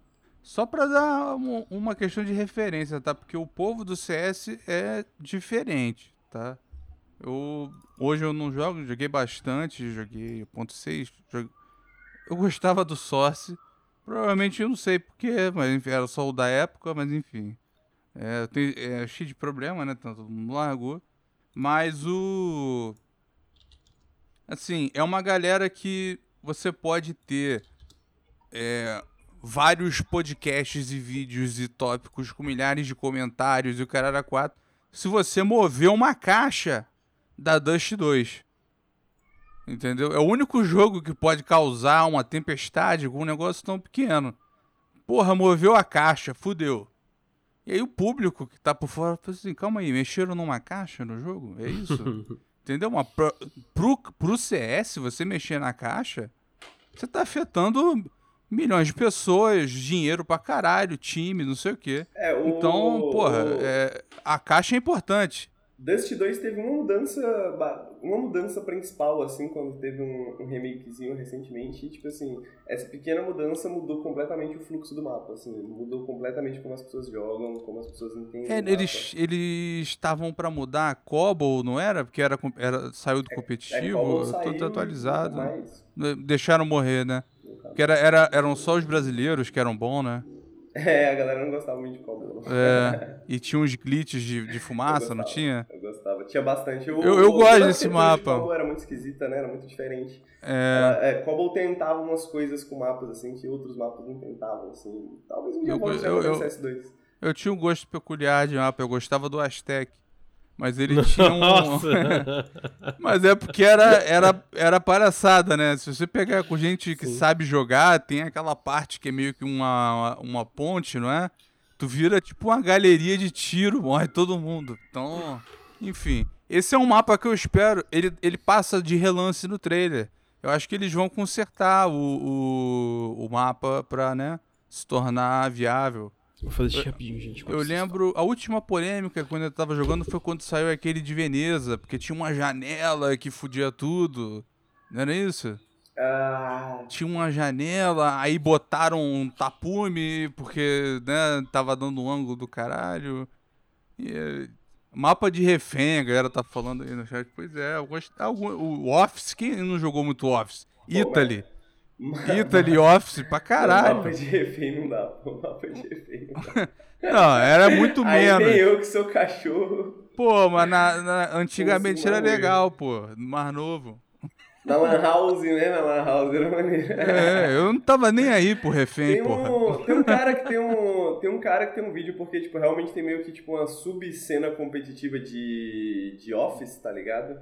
só pra dar uma questão de referência, tá? Porque o povo do CS é diferente, tá? Eu, hoje eu não jogo, joguei bastante, joguei ponto .6, joguei... eu gostava do Source, provavelmente eu não sei porquê, mas enfim, era só o da época, mas enfim. É, tem, é cheio de problema, né? Todo mundo largou. Mas o. Assim, é uma galera que você pode ter é, vários podcasts e vídeos e tópicos com milhares de comentários e o caralho quatro se você mover uma caixa da Dust 2. Entendeu? É o único jogo que pode causar uma tempestade com um negócio tão pequeno. Porra, moveu a caixa, fudeu. E aí o público que tá por fora fala assim, calma aí, mexeram numa caixa no jogo? É isso? Entendeu? Uma, pro, pro, pro CS, você mexer na caixa, você tá afetando milhões de pessoas, dinheiro pra caralho, time, não sei o quê. É, o... Então, porra, é, a caixa é importante. Dust 2 teve uma mudança, uma mudança principal, assim, quando teve um, um remakezinho recentemente, e, tipo assim, essa pequena mudança mudou completamente o fluxo do mapa, assim, mudou completamente como as pessoas jogam, como as pessoas entendem é, eles, eles estavam para mudar a Cobble, não era? Porque era, era, saiu do competitivo, é, é tudo atualizado. Deixaram morrer, né? Porque era, era, eram só os brasileiros que eram bons, né? É, a galera não gostava muito de Cobble. É, e tinha uns glitches de, de fumaça, não tinha? Eu gostava, tinha bastante. Eu, eu, eu gosto desse mapa. Cobble era muito esquisita, né? Era muito diferente. É... É, Cobble tentava umas coisas com mapas, assim, que outros mapas não tentavam, assim. Talvez um dia eu, eu, eu, CS2. Eu tinha um gosto peculiar de mapa, eu gostava do Aztec. Mas ele tinha um. Mas é porque era, era, era palhaçada, né? Se você pegar com gente que Sim. sabe jogar, tem aquela parte que é meio que uma, uma ponte, não é? Tu vira tipo uma galeria de tiro, morre todo mundo. Então, enfim. Esse é um mapa que eu espero. Ele, ele passa de relance no trailer. Eu acho que eles vão consertar o, o, o mapa pra, né, se tornar viável. Vou fazer xixi rapidinho, gente. Eu lembro, a última polêmica quando eu tava jogando foi quando saiu aquele de Veneza, porque tinha uma janela que fudia tudo. Não era isso? Ah. Tinha uma janela, aí botaram um tapume, porque, né, tava dando um ângulo do caralho. E, mapa de refém, a galera tá falando aí no chat. Pois é, eu gosto, o Office, quem não jogou muito Office? Pô, Italy. Mas... Italy Office pra caralho. O mapa de refém não dá. O mapa de refém não dá. Não, era muito menos. Aí nem eu que sou cachorro. Pô, mas na, na antigamente era legal, pô. Mais novo. Na Lan House, né? Na Lan House era maneiro. É, eu não tava nem aí pro refém, tem um, Tem um cara que tem um. Tem um cara que tem um vídeo porque, tipo, realmente tem meio que tipo uma subcena competitiva de, de Office, tá ligado?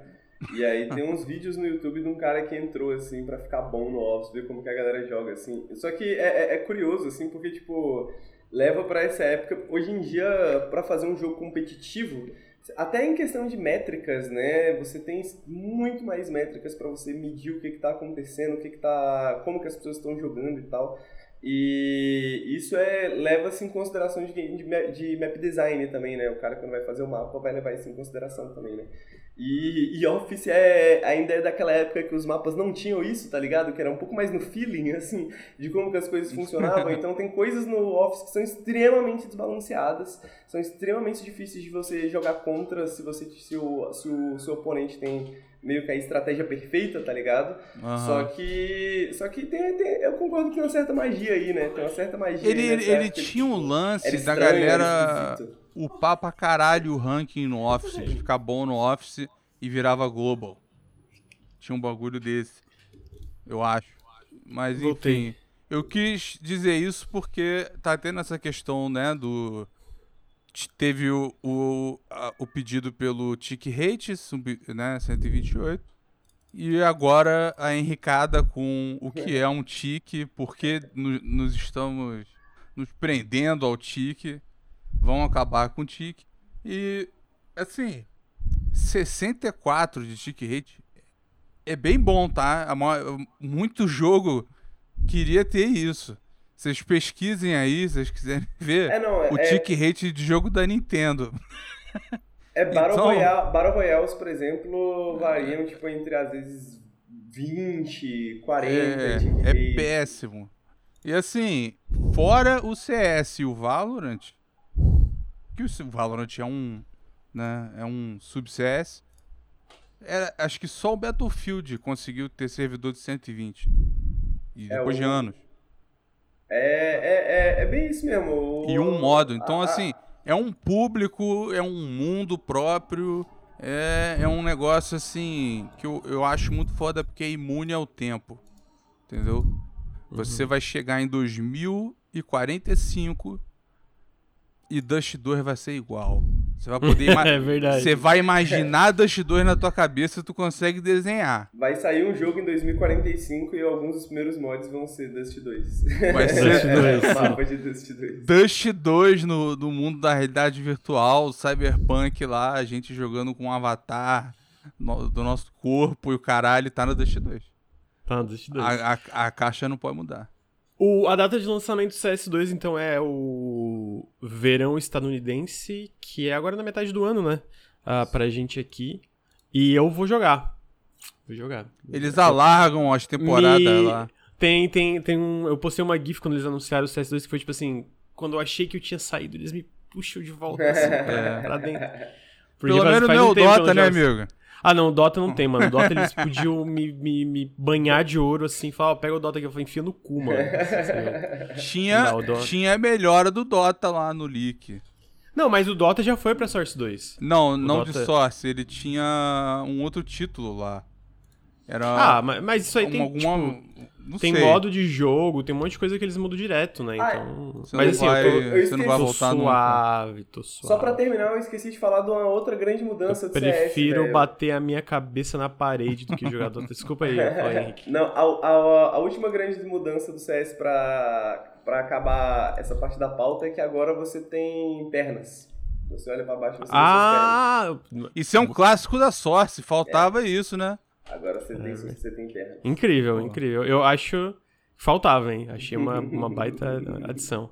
E aí tem uns vídeos no YouTube de um cara que entrou, assim, para ficar bom no Office, ver como que a galera joga, assim. Só que é, é, é curioso, assim, porque, tipo, leva para essa época, hoje em dia, para fazer um jogo competitivo, até em questão de métricas, né? Você tem muito mais métricas para você medir o que está acontecendo, o que, que tá, como que as pessoas estão jogando e tal. E isso é leva-se em consideração de, de, de, map design também, né? O cara quando vai fazer o mapa vai levar isso em consideração também, né? E, e Office é, ainda é daquela época que os mapas não tinham isso, tá ligado? Que era um pouco mais no feeling, assim, de como que as coisas funcionavam. Então tem coisas no Office que são extremamente desbalanceadas, são extremamente difíceis de você jogar contra se, você, se, o, se o seu oponente tem meio que a estratégia perfeita, tá ligado? Uhum. Só que. Só que tem, tem, Eu concordo que tem uma certa magia aí, né? Tem uma certa magia. Ele, ele, ele tinha um lance estranho, da galera upar pra caralho o ranking no Office, de ficar bom no Office e virava global. Tinha um bagulho desse. Eu acho. Mas enfim. Voltei. Eu quis dizer isso porque tá tendo essa questão, né, do teve o, o, a, o pedido pelo Tick Rate, né, 128. E agora a Henricada com o que é um tique, porque no, nos estamos nos prendendo ao tique, vão acabar com o tique. E, assim, 64 de tique rate é bem bom, tá? Muito jogo queria ter isso. Vocês pesquisem aí, se vocês quiserem ver é, não, é, o tick rate de jogo da Nintendo. É Battle, então, Royale, Battle Royales, por exemplo, variam tipo entre às vezes 20, 40 é, é péssimo. E assim, fora o CS e o Valorant, que o Valorant é um, né, é um sub-CS, acho que só o Battlefield conseguiu ter servidor de 120. E é, depois o... de anos. É, é, é, é bem isso mesmo. E um modo. Então, assim, é um público, é um mundo próprio. É, é um negócio, assim, que eu, eu acho muito foda porque é imune ao tempo. Entendeu? Você uhum. vai chegar em 2045 e Dust 2 vai ser igual. Você vai poder É verdade. Você vai imaginar Dust 2 na tua cabeça, tu consegue desenhar. Vai sair um jogo em 2045 e alguns dos primeiros mods vão ser Dust 2. Vai ser Dust 2. É, mapa de Dust 2. Dust 2 no, no mundo da realidade virtual, Cyberpunk lá, a gente jogando com um avatar no, do nosso corpo e o caralho tá no Dust 2. Tá no Dust 2. A, a, a caixa não pode mudar. O, a data de lançamento do CS2, então, é o verão estadunidense, que é agora na metade do ano, né? uh, pra gente aqui. E eu vou jogar. Vou jogar. Eles alargam as temporadas Me- lá. Tem, tem, tem um. Eu postei uma GIF quando eles anunciaram o CS2 que foi tipo assim. Quando eu achei que eu tinha saído, eles me puxam de volta assim, pra, pra dentro. Porque Pelo faz- menos faz não é um o Dota, né, amigo? Ah, não, o Dota não tem, mano. O Dota eles podiam me, me, me banhar de ouro assim, falar, ó, pega o Dota aqui, eu falei, enfia no cu, mano. Assim, Tinha, Não, o Dota. tinha a melhora do Dota lá no leak. não, mas o Dota já foi pra Source 2. Não, não de Dota- Source, ele tinha um outro título lá. Era Ah, mas, mas isso aí um- tem, alguma. tipo, não tem sei. modo de jogo, tem um monte de coisa que eles mudam direto, né? Ah, Então. Você mas assim, vai, eu tô, eu você não vai esqueci. tô voltar nunca. suave, tô suave. Só pra terminar, eu esqueci de falar de uma outra grande mudança do CS. Prefiro velho. bater a minha cabeça na parede do que jogar Dota. Desculpa aí, Henrique. Não, a, a, a última grande mudança do CS pra, pra acabar essa parte da pauta é que agora você tem pernas. Você olha pra baixo e você Ah! Isso é um clássico da Source, faltava isso, né? Agora você tem, você tem pernas. Incrível, Pô. incrível. Eu acho. Faltava, hein? Achei uma, uma baita adição.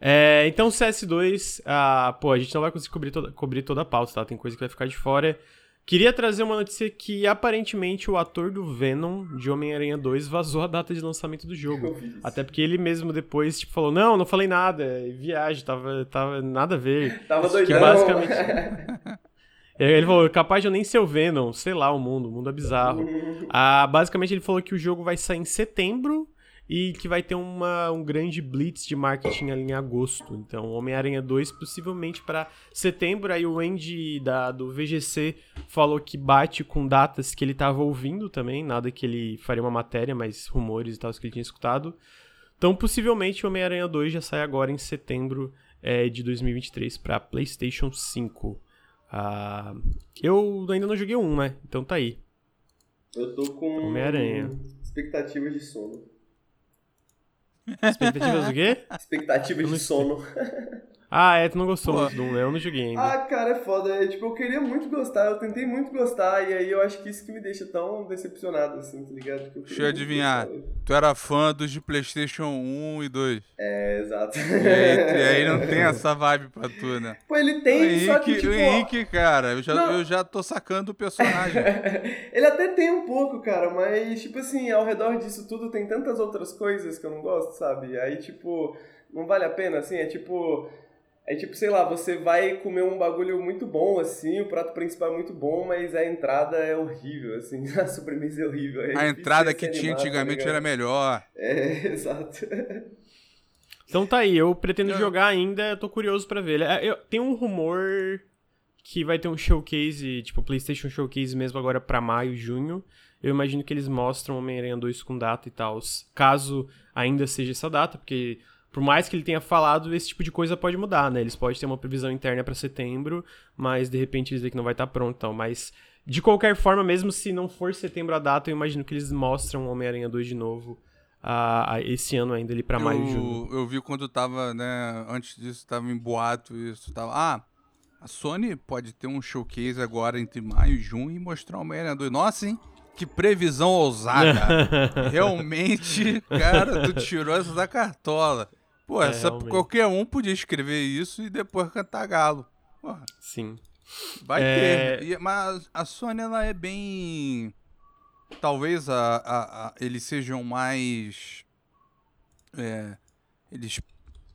É. É, então, CS2, ah, pô, a gente não vai conseguir cobrir toda, cobrir toda a pauta, tá? Tem coisa que vai ficar de fora. Queria trazer uma notícia que aparentemente o ator do Venom de Homem-Aranha 2 vazou a data de lançamento do jogo. Até porque ele mesmo depois tipo, falou: Não, não falei nada, é viagem, tava, tava nada a ver. Tava Que doidão. basicamente. Ele falou, capaz de eu nem ser o Venom, sei lá, o mundo, o mundo é bizarro. Ah, basicamente ele falou que o jogo vai sair em setembro e que vai ter uma, um grande blitz de marketing ali em agosto. Então, Homem-Aranha 2 possivelmente para setembro. Aí o Andy da, do VGC falou que bate com datas que ele tava ouvindo também, nada que ele faria uma matéria, mas rumores e tal que ele tinha escutado. Então, possivelmente, Homem-Aranha 2 já sai agora em setembro é, de 2023 para PlayStation 5. Ah, eu ainda não joguei um, né? Então tá aí. Eu tô com Homem-Aranha. expectativas de sono. Expectativas do quê? Expectativas de sono. Ah, é, tu não gostou muito do 1, né? Eu não joguei ainda. Ah, cara, é foda. É, tipo, eu queria muito gostar, eu tentei muito gostar, e aí eu acho que isso que me deixa tão decepcionado, assim, tá ligado? Que Deixa eu adivinhar. gostar. Tu era fã dos de PlayStation 1 e 2. É, exato. E aí, e aí não tem essa vibe pra tu, né? Pô, ele O tem, só que, Henrique, tipo... o Henrique, cara, eu já, Não. eu já tô sacando o personagem. ele até tem um pouco, cara, mas, tipo assim, ao redor disso tudo tem tantas outras coisas que eu não gosto, sabe? Aí, tipo, não vale a pena, assim, é tipo... É tipo, sei lá, você vai comer um bagulho muito bom, assim, o prato principal é muito bom, mas a entrada é horrível, assim, a sobremesa é horrível. é A entrada que tinha tá antigamente ligado? era melhor. É, exato. Então tá aí, eu pretendo Eu- jogar ainda, eu tô curioso pra ver. É, eu- tem um rumor que vai ter um showcase, tipo PlayStation Showcase mesmo agora pra maio, junho. Eu imagino que eles mostram Homem-Aranha 2 com data e tal, caso ainda seja essa data, porque por mais que ele tenha falado, esse tipo de coisa pode mudar, né? Eles podem ter uma previsão interna pra setembro, mas de repente dizer que não vai estar pronto, então, mas de qualquer forma, mesmo se não for setembro a data, eu imagino que eles mostram Homem-Aranha 2 de novo ah, esse ano ainda ali pra maio, junho. Eu, eu vi quando tava, né, antes disso tava em boato isso, tava, ah, a Sony pode ter um showcase agora entre maio e junho e mostrar o Homem-Aranha 2. Nossa, hein? Que previsão ousada. Realmente, cara, tu tirou essa da cartola. Pô, É, essa, qualquer um podia escrever isso e depois cantar galo. Porra, Sim. vai É. ter. E- mas a Sony, ela é bem... Talvez a, a- a- eles sejam mais... é, eles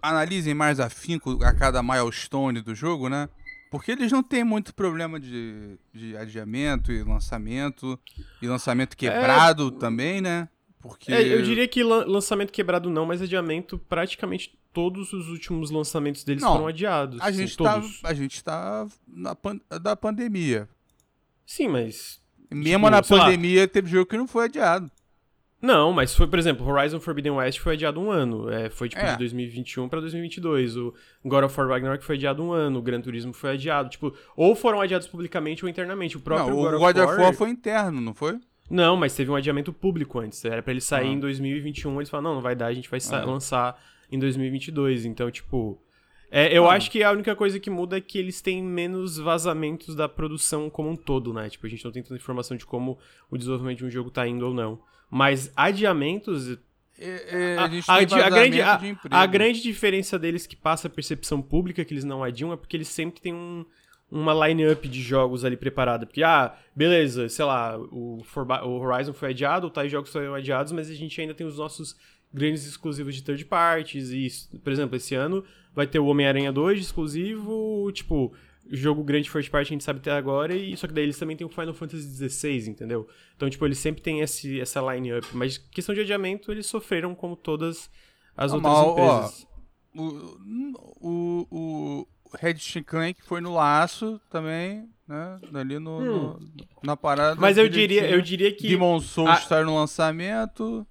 analisem mais afinco a cada milestone do jogo, né? Porque eles não têm muito problema de, de adiamento e lançamento. E lançamento quebrado também, né? Porque. É, eu diria que lan- lançamento quebrado não, mas adiamento, praticamente todos os últimos lançamentos deles Não, foram adiados. a assim, gente, tá, todos. a gente tá na pan- da pandemia. Sim, mas. Mesmo Tipo, na sei lá. pandemia, teve jogo que não foi adiado. Não, mas foi, por exemplo, Horizon Forbidden West foi adiado um ano. É, foi tipo É. de 2021 pra 2022. O God of War Ragnarok foi adiado um ano. O Gran Turismo foi adiado. Tipo, ou foram adiados publicamente ou internamente. O próprio não, God, o God of War. foi interno, não foi? Não, mas teve um adiamento público antes. Era pra ele sair Ah. em 2021. Eles falaram, não, não vai dar, a gente vai Ah. lançar em 2022. Então, tipo. é, eu Ah. acho que a única coisa que muda é que eles têm menos vazamentos da produção como um todo, né? Tipo, a gente não tem tanta informação de como o desenvolvimento de um jogo tá indo ou não. Mas adiamentos. É, é, grande, a grande diferença deles que passa a percepção pública que eles não adiam é porque eles sempre têm um, uma line-up de jogos ali preparada. Porque, ah, beleza, sei lá, o, Forba o Horizon foi adiado, tais jogos foram adiados, mas a gente ainda tem os nossos grandes exclusivos de third parties. E, por exemplo, esse ano vai ter o Homem-Aranha 2 exclusivo, tipo, jogo grande first party a gente sabe até agora, e só que daí eles também tem o Final Fantasy XVI, entendeu? Então, tipo, eles sempre têm esse, essa line-up. Mas questão de adiamento, eles sofreram como todas as Ah, outras mas, ó, empresas. O, o, o Red Clank foi no laço também, né? Ali no, no- na parada. Hum. Mas eu diria, eu diria que. Demon Souls a- estar no lançamento.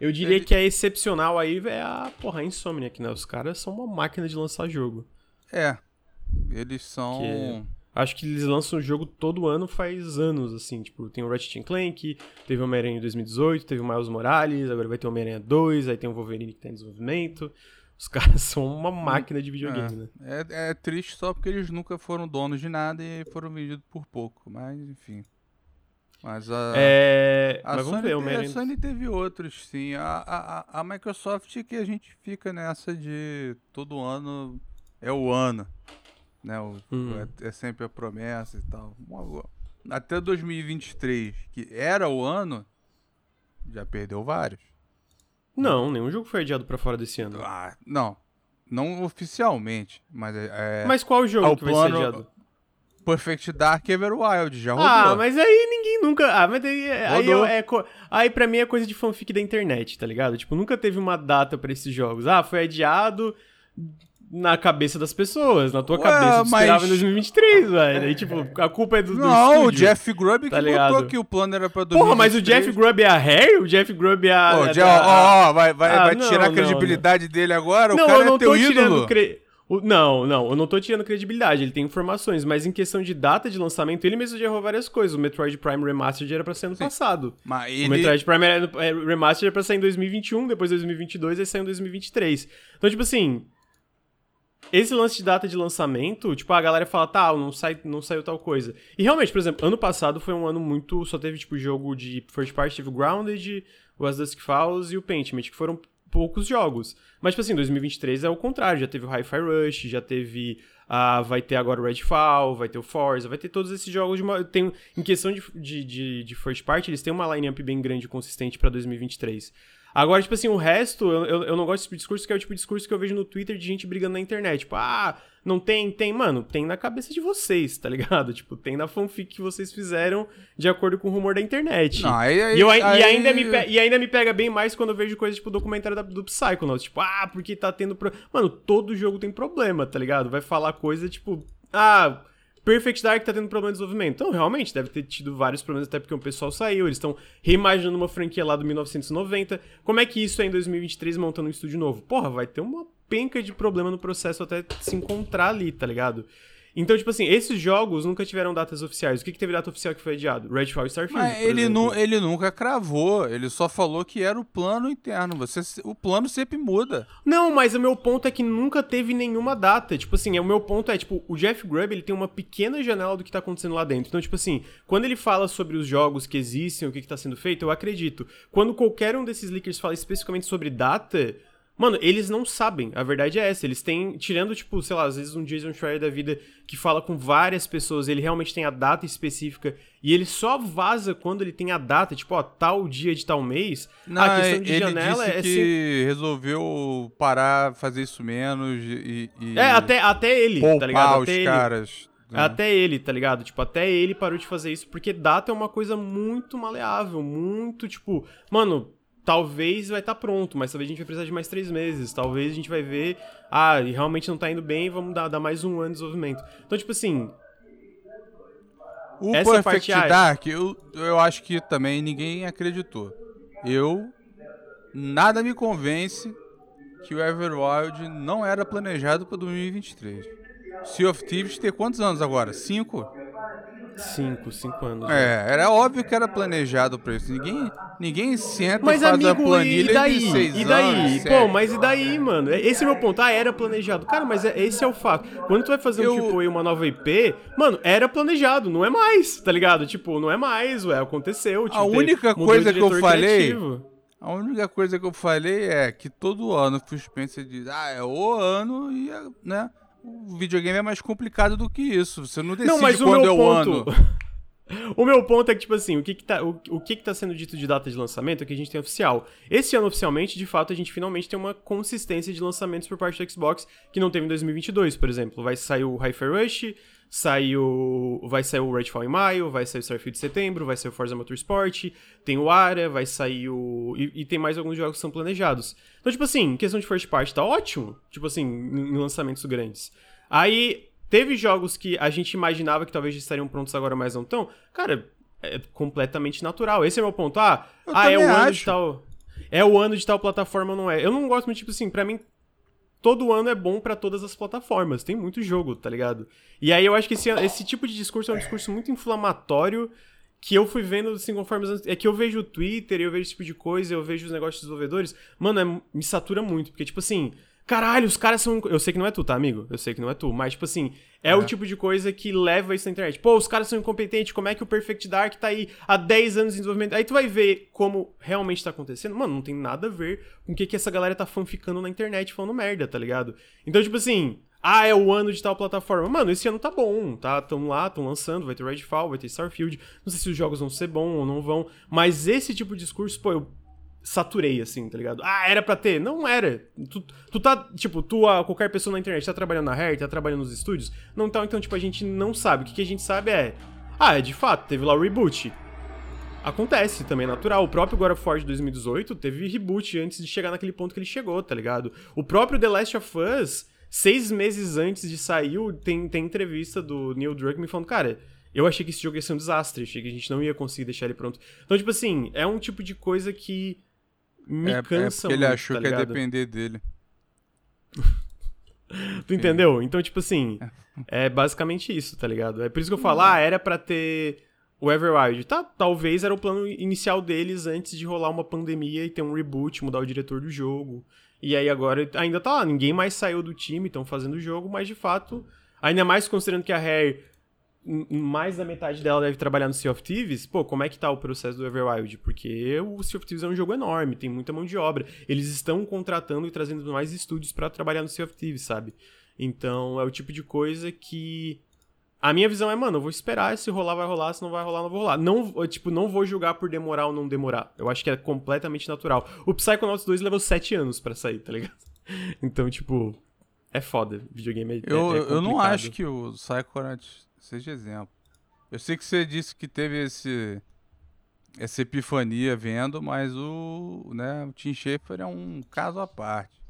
Eu diria Ele- que a excepcional aí é a, porra, a Insomniac, né? Os caras são uma máquina de lançar jogo. É. Eles são. Que- Acho que eles lançam jogo todo ano faz anos, assim. Tipo, tem o Ratchet Clank, teve o Homem-Aranha em 2018, teve o Miles Morales, agora vai ter o Homem-Aranha 2, aí tem o Wolverine que tá em desenvolvimento. Os caras são uma máquina de videogame, né? É, é triste só porque eles nunca foram donos de nada e foram vendidos por pouco. Mas, enfim. Mas a. É. A Mas Sony, vamos ver, o te- a. Sony teve outros, sim. A, a, a- Microsoft que a gente fica nessa de todo ano é o ano. Né? O- Hum. é, é sempre a promessa e tal. Até 2023, que era o ano, já perdeu vários. Não, nenhum jogo foi adiado pra fora desse ano. Ah, não. Não oficialmente, mas é. é Mas qual jogo ao que vai plano- ser adiado? Perfect Dark Everwild, já rodou. Ah, mas aí ninguém nunca. Ah, mas aí, aí, Rodou. é, co- aí pra mim é coisa de fanfic da internet, tá ligado? Tipo, nunca teve uma data pra esses jogos. Ah, foi adiado na cabeça das pessoas. Na tua Ué, cabeça, tu esperava mas- em 2023, velho. Aí, tipo, a culpa é do, do Não, o estúdio. Jeff Grubb tá que ligado? botou que o plano era pra 2023. Porra, mas o Jeff Grubb é a Harry? O Jeff Grubb é a. É Jeff, da- ó, ó, vai, vai, Ah, vai não, tirar a não, credibilidade dele agora? Não, o cara eu não é teu tô ídolo. tirando. Cre... o- Não, não, eu não tô tirando credibilidade. Ele tem informações, mas em questão de data de lançamento, ele mesmo já errou várias coisas. O Metroid Prime Remastered era pra ser ano passado. Mas O ele... Metroid Prime é, Remastered era pra sair em 2021, depois 2022, aí saiu em 2023. Então, tipo assim. Esse lance de data de lançamento, tipo, a galera fala, tá, não, sai, não saiu tal coisa. E realmente, por exemplo, ano passado foi um ano muito. Só teve, tipo, jogo de first party, teve o Grounded, o As Dusk Falls e o Pentiment, que foram poucos jogos. Mas, tipo assim, 2023 é o contrário, já teve o Hi-Fi Rush, já teve. Ah, vai ter agora o Redfall, vai ter o Forza, vai ter todos esses jogos de uma. Tem, em questão de, de, de, de first party, eles têm uma line-up bem grande e consistente pra 2023. Agora, tipo assim, o resto, eu, eu, eu não gosto desse tipo discurso, que é o tipo de discurso que eu vejo no Twitter de gente brigando na internet. Tipo, ah, não tem, tem, mano, tem na cabeça de vocês, tá ligado? Tipo, tem na fanfic que vocês fizeram de acordo com o rumor da internet. Não, aí, aí, E, eu, aí- e, ainda me pe- e ainda me pega bem mais quando eu vejo coisa tipo documentário da- do Psychonauts. Tipo, ah, porque tá tendo. Pro... Mano, todo jogo tem problema, tá ligado? Vai falar coisa tipo, ah. Perfect Dark tá tendo problema de desenvolvimento. Então, realmente, deve ter tido vários problemas, até porque o pessoal saiu. Eles estão reimaginando uma franquia lá do 1990. Como é que isso é em 2023 montando um estúdio novo? Porra, vai ter uma penca de problema no processo até se encontrar ali, tá ligado? Então, tipo assim, esses jogos nunca tiveram datas oficiais. O que, que teve data oficial que foi adiado? Redfall e Starfield. Mas ele, nu, ele nunca cravou, ele só falou que era o plano interno. Você, o plano sempre muda. Não, mas o meu ponto é que nunca teve nenhuma data. Tipo assim, o meu ponto é, tipo, o Jeff Grubb, ele tem uma pequena janela do que tá acontecendo lá dentro. Então, tipo assim, quando ele fala sobre os jogos que existem, o que, que tá sendo feito, eu acredito. Quando qualquer um desses leakers fala especificamente sobre data, mano, eles não sabem. A verdade é essa. Eles têm, tirando, tipo, sei lá, às vezes um Jason Schreier da vida que fala com várias pessoas, ele realmente tem a data específica e ele só vaza quando ele tem a data, tipo, ó, tal dia de tal mês. Não, a questão de ele janela disse é que sempre resolveu parar, fazer isso menos e, e É, até, até ele, tá ligado? os Até ele. caras. né? Até ele, tá ligado? Tipo, até ele parou de fazer isso, porque data é uma coisa muito maleável, muito, tipo, mano, talvez vai estar pronto, mas talvez a gente vai precisar de mais três meses, talvez a gente vai ver, ah, e realmente não tá indo bem, vamos dar, dar mais um ano de desenvolvimento. Então, tipo assim, O Essa Perfect parte, Dark, eu, eu acho que também ninguém acreditou. Eu. Nada me convence que o Everwild não era planejado para 2023. Sea of Thieves tem quantos anos agora? Cinco? Cinco, cinco anos. né? É, era óbvio que era planejado pra isso. Ninguém, ninguém senta Mas, e faz a amigo, planilha e daí? de seis E daí? anos. Pô, mas e daí, mano? Esse é meu ponto. Ah, era planejado. Cara, mas é- esse é o fato. Quando tu vai fazer um Eu- tipo aí, uma nova IP, mano, era planejado, não é mais, tá ligado? Tipo, não é mais, ué, aconteceu. Tipo, A teve- única mudou coisa que eu falei- criativo. A única coisa que eu falei é que todo ano o Phil Spencer diz, ah, é o ano e, né, o videogame é mais complicado do que isso. Você não decide Não, mas o quando meu é o ponto. ano. O meu ponto é que, tipo assim, o que que, tá, o, o que que tá sendo dito de data de lançamento é que a gente tem oficial. Esse ano, oficialmente, de fato, a gente finalmente tem uma consistência de lançamentos por parte do Xbox que não teve em 2022, por exemplo. Vai sair o Hi-Fi Rush, saiu, vai sair o Redfall em maio, vai sair o Starfield em setembro, vai sair o Forza Motorsport, tem o Ara, vai sair o... E, e tem mais alguns jogos que são planejados. Então, tipo assim, em questão de first party, tá ótimo. Tipo assim, em lançamentos grandes. Aí, teve jogos que a gente imaginava que talvez estariam prontos agora, mas não tão. Cara, é completamente natural. Esse é o meu ponto. Ah, Eu ah é o ano de tal. É o ano de tal plataforma, não é. Eu não gosto muito, tipo assim, pra mim, todo ano é bom pra todas as plataformas. Tem muito jogo, tá ligado? E aí eu acho que esse, esse tipo de discurso é um discurso muito inflamatório que eu fui vendo, assim, conforme os. É que eu vejo o Twitter, eu vejo esse tipo de coisa, eu vejo os negócios dos desenvolvedores. Mano, é- me satura muito, porque, tipo assim... Caralho, os caras são... Eu sei que não é tu, tá, amigo? Eu sei que não é tu, mas, tipo assim... É, o tipo de coisa que leva isso na internet. Pô, os caras são incompetentes, como é que o Perfect Dark tá aí há 10 anos em desenvolvimento? Aí tu vai ver como realmente tá acontecendo. Mano, não tem nada a ver com o que, que essa galera tá fanficando na internet falando merda, tá ligado? Então, tipo assim... Ah, é o ano de tal plataforma. Mano, esse ano tá bom, tá? Tão lá, tão lançando, vai ter Redfall, vai ter Starfield. Não sei se os jogos vão ser bons ou não vão. Mas esse tipo de discurso, pô, eu saturei, assim, tá ligado? Ah, era pra ter? Não era. Tu, tu tá, tipo, tu, a, qualquer pessoa na internet, tá trabalhando na Rare, tá trabalhando nos estúdios? Não tá, então, tipo, a gente não sabe. O que, que a gente sabe é. Ah, é de fato, teve lá o reboot. Acontece, também é natural. O próprio God of War de 2018 teve reboot antes de chegar naquele ponto que ele chegou, tá ligado? O próprio The Last of Us, seis meses antes de sair, tem, tem entrevista do Neil Druckmann falando, cara, eu achei que esse jogo ia ser um desastre, achei que a gente não ia conseguir deixar ele pronto. Então, tipo assim, é um tipo de coisa que me é, é cansa porque ele muito, achou tá que ia depender dele. Tu entendeu? Então, tipo assim, é basicamente isso, tá ligado? É por isso que eu falo, ah, era pra ter o Everwild. Tá, talvez era o plano inicial deles antes de rolar uma pandemia e ter um reboot, mudar o diretor do jogo. E aí agora ainda tá lá, ninguém mais saiu do time, estão fazendo o jogo, mas de fato, ainda mais considerando que a Rare, mais da metade dela deve trabalhar no Sea of Thieves, pô, como é que tá o processo do Everwild? Porque o Sea of Thieves é um jogo enorme, tem muita mão de obra. Eles estão contratando e trazendo mais estúdios pra trabalhar no Sea of Thieves, sabe? Então é o tipo de coisa que. A minha visão é, mano, eu vou esperar, se rolar, vai rolar, se não vai rolar, não vou rolar. Não, eu, tipo, não vou julgar por demorar ou não demorar. Eu acho que é completamente natural. O Psychonauts 2 levou 7 anos pra sair, tá ligado? Então, tipo, é foda. Videogame é, Eu, é, é eu não acho que o Psychonauts seja exemplo. Eu sei que você disse que teve esse essa epifania vendo, mas o, né, o Tim Schafer é um caso à parte.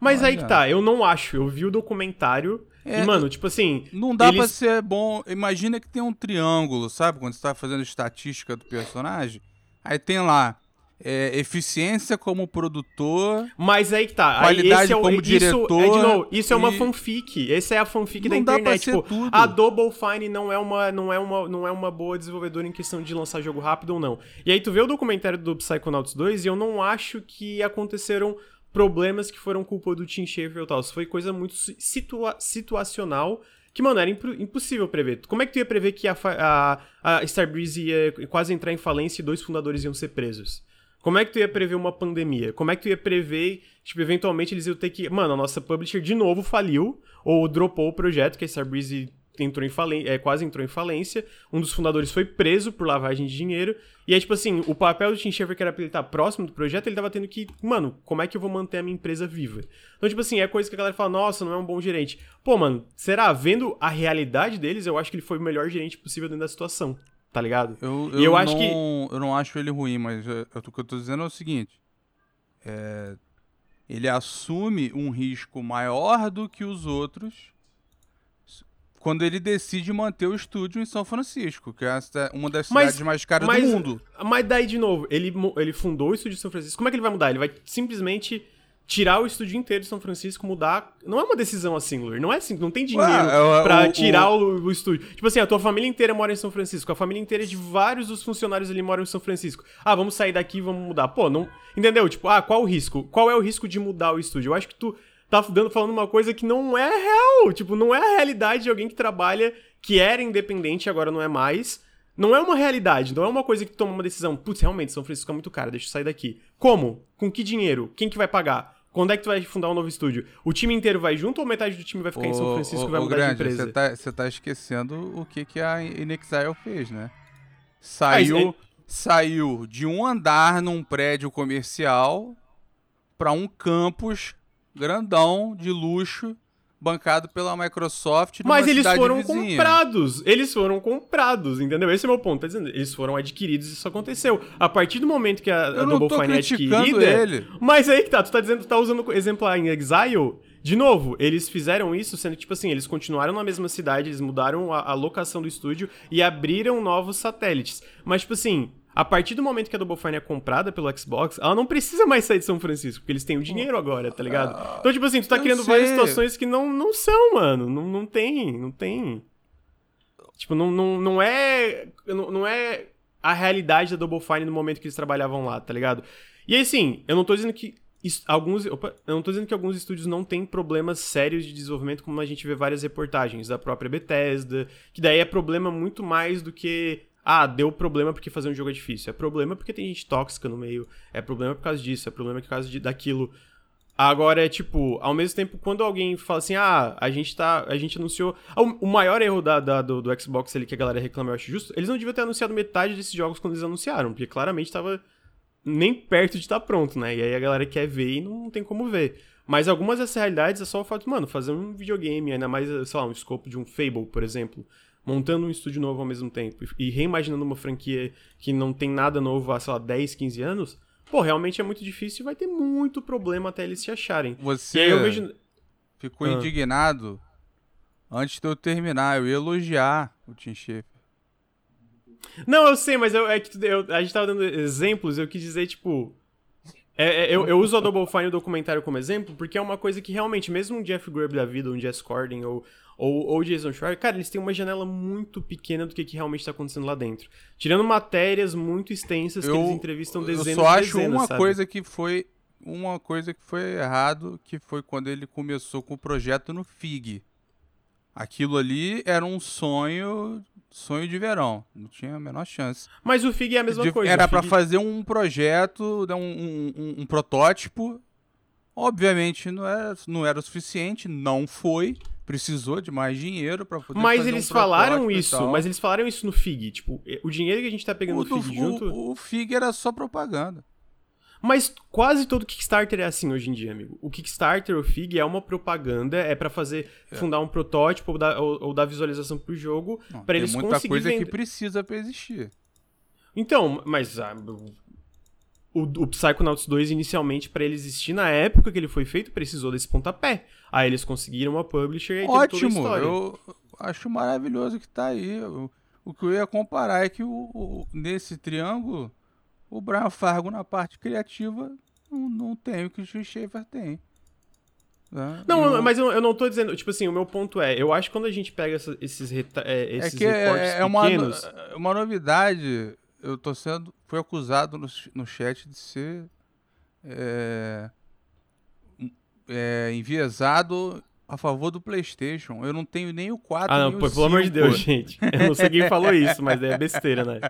Mas aí que tá, eu não acho. Eu vi o documentário É, e, mano, tipo assim. Não dá pra eles- ser bom. Imagina que tem um triângulo, sabe? Quando você tá fazendo estatística do personagem. Aí tem lá é, eficiência como produtor. Mas aí que tá. Qualidade é o, como isso, diretor É, de novo, isso é uma fanfic. Essa é a fanfic da Não dá pra internet. ser Tipo, tudo. a Double Fine não é, uma, não, é uma, não é uma boa desenvolvedora em questão de lançar jogo rápido ou não. E aí tu vê o documentário do Psychonauts 2 e eu não acho que aconteceram problemas que foram culpa do Tim Schafer e tal. Isso foi coisa muito si- situa situacional que, mano, era impro- impossível prever. Como é que tu ia prever que a, a, a Starbreeze ia quase entrar em falência e dois fundadores iam ser presos? Como é que tu ia prever uma pandemia? Como é que tu ia prever, tipo, eventualmente eles iam ter que... Mano, a nossa publisher de novo faliu, ou dropou o projeto, que a Starbreeze entrou em falência, é, quase entrou em falência. Um dos fundadores foi preso por lavagem de dinheiro. E aí, tipo assim, o papel do Tim Schafer, que era pra ele estar próximo do projeto, ele tava tendo que... Mano, como é que eu vou manter a minha empresa viva? Então, tipo assim, é coisa que a galera fala, nossa, não é um bom gerente. Pô, mano, será? Vendo a realidade deles, eu acho que ele foi o melhor gerente possível dentro da situação. Tá ligado? Eu, E eu acho não, que- Eu não acho ele ruim, mas eu- eu- o que eu tô dizendo é o seguinte. é, ele assume um risco maior do que os outros quando ele decide manter o estúdio em São Francisco, que é uma das Mas- cidades mais caras mas- do mundo. Mas daí, de novo, ele, ele fundou o estúdio de São Francisco. Como é que ele vai mudar? Ele vai simplesmente tirar o estúdio inteiro de São Francisco, mudar. Não é uma decisão assim, Lur. Não é assim, não tem dinheiro Ué, é, pra o- tirar o, o estúdio. Tipo assim, a tua família inteira mora em São Francisco. A família inteira de vários dos funcionários ali moram em São Francisco. Ah, vamos sair daqui e vamos mudar. Pô, não. Entendeu? Tipo, ah, qual o risco? Qual é o risco de mudar o estúdio? Eu acho que tu tá dando, falando uma coisa que não é real. Tipo, não é a realidade de alguém que trabalha, que era independente e agora não é mais. Não é uma realidade, não é uma coisa que toma uma decisão. Putz, realmente, São Francisco é muito caro, deixa eu sair daqui. Como? Com que dinheiro? Quem que vai pagar? Quando é que tu vai fundar um novo estúdio? O time inteiro vai junto ou metade do time vai ficar em São Francisco e vai mudar grande, de empresa? Você tá, tá esquecendo o que, que a Inexile fez, né? Saiu, ah, é... saiu de um andar num prédio comercial para um campus grandão de luxo bancado pela Microsoft. Mas eles foram vizinha. comprados. Eles foram comprados, entendeu? Esse é o meu ponto. Tá dizendo? Eles foram adquiridos e isso aconteceu. A partir do momento que a, a Double Fine é adquirida. Ele. Mas aí que tá, tu tá dizendo, tu tá usando o exemplo em Exile. De novo, eles fizeram isso sendo tipo assim, eles continuaram na mesma cidade, eles mudaram a, a locação do estúdio e abriram novos satélites. Mas, tipo assim, a partir do momento que a Double Fine é comprada pelo Xbox, ela não precisa mais sair de São Francisco, porque eles têm o dinheiro agora, tá ligado? Ah, então, tipo assim, tu tá criando sei. várias situações que não, não são, mano. Não, não tem, não tem. Tipo, não, não, não é. Não, não é a realidade da Double Fine no momento que eles trabalhavam lá, tá ligado? E aí, assim, eu não tô dizendo que alguns opa, eu não tô dizendo que alguns estúdios não têm problemas sérios de desenvolvimento como a gente vê várias reportagens da própria Bethesda que daí é problema muito mais do que ah, deu problema porque fazer um jogo é difícil. É problema porque tem gente tóxica no meio. É problema por causa disso. É problema por causa de, daquilo. Agora é tipo, ao mesmo tempo, quando alguém fala assim, ah, a gente tá. A gente anunciou. O, maior erro da, da do, do, Xbox ali que a galera reclama, eu acho justo, eles não deviam ter anunciado metade desses jogos quando eles anunciaram, porque claramente tava nem perto de estar tá pronto, né? E aí a galera quer ver e não tem como ver. Mas algumas dessas realidades é só o fato, mano, fazer um videogame, ainda mais, sei lá, um escopo de um Fable, por exemplo montando um estúdio novo ao mesmo tempo e reimaginando uma franquia que não tem nada novo há, sei lá, 10, 15 anos, pô, realmente é muito difícil e vai ter muito problema até eles se acharem. Você vejo... ficou ah. indignado antes de eu terminar, eu ia elogiar o Tim Schafer. Não, eu sei, mas eu, é que eu, a gente tava dando exemplos, eu quis dizer, tipo. É, é, eu, eu, uso a Double Fine no documentário como exemplo, porque é uma coisa que realmente, mesmo um Jeff Grubb da vida, um Jess Corden ou, ou, ou Jason Schreier, cara, eles têm uma janela muito pequena do que, que realmente está acontecendo lá dentro. Tirando matérias muito extensas que eu, eles entrevistam dezenas de Eu só acho dezenas, uma sabe? coisa que foi uma coisa que foi errado, que foi quando ele começou com o projeto no FIG. Aquilo ali era um sonho, sonho de verão, não tinha a menor chance. Mas o FIG é a mesma de, coisa. Era para fazer um projeto, né, um, um, um, um protótipo. Obviamente não era, não era o suficiente, não foi precisou de mais dinheiro para poder Mas fazer eles um falaram isso, mas eles falaram isso no FIG, tipo, o dinheiro que a gente tá pegando o no FIG junto... O, o FIG era só propaganda. Mas quase todo Kickstarter é assim hoje em dia, amigo. O Kickstarter, o FIG, é uma propaganda, é para fazer, é. fundar um protótipo ou dar, ou, ou dar visualização pro jogo, para eles conseguirem... Tem muita coisa que precisa pra existir. Então, mas ah, o, o Psychonauts 2, inicialmente, para ele existir na época que ele foi feito, precisou desse pontapé. Aí eles conseguiram uma publisher e Ótimo, eu acho maravilhoso que tá aí. O, o que eu ia comparar é que o, o, nesse triângulo, o Brian Fargo na parte criativa não, não tem o que o Steve Schaefer tem. Né? Não, mas eu, eu, não tô dizendo, tipo assim, o meu ponto é, eu acho que quando a gente pega essa, esses, reta, é, esses é que é, é uma, pequenos... uma novidade eu tô sendo. Fui acusado no, no chat de ser. É, é, enviesado a favor do PlayStation. Eu não tenho nem o 4. Ah, não, pô, pelo 5, amor de Deus, gente. Eu não sei quem falou isso, mas é besteira, né?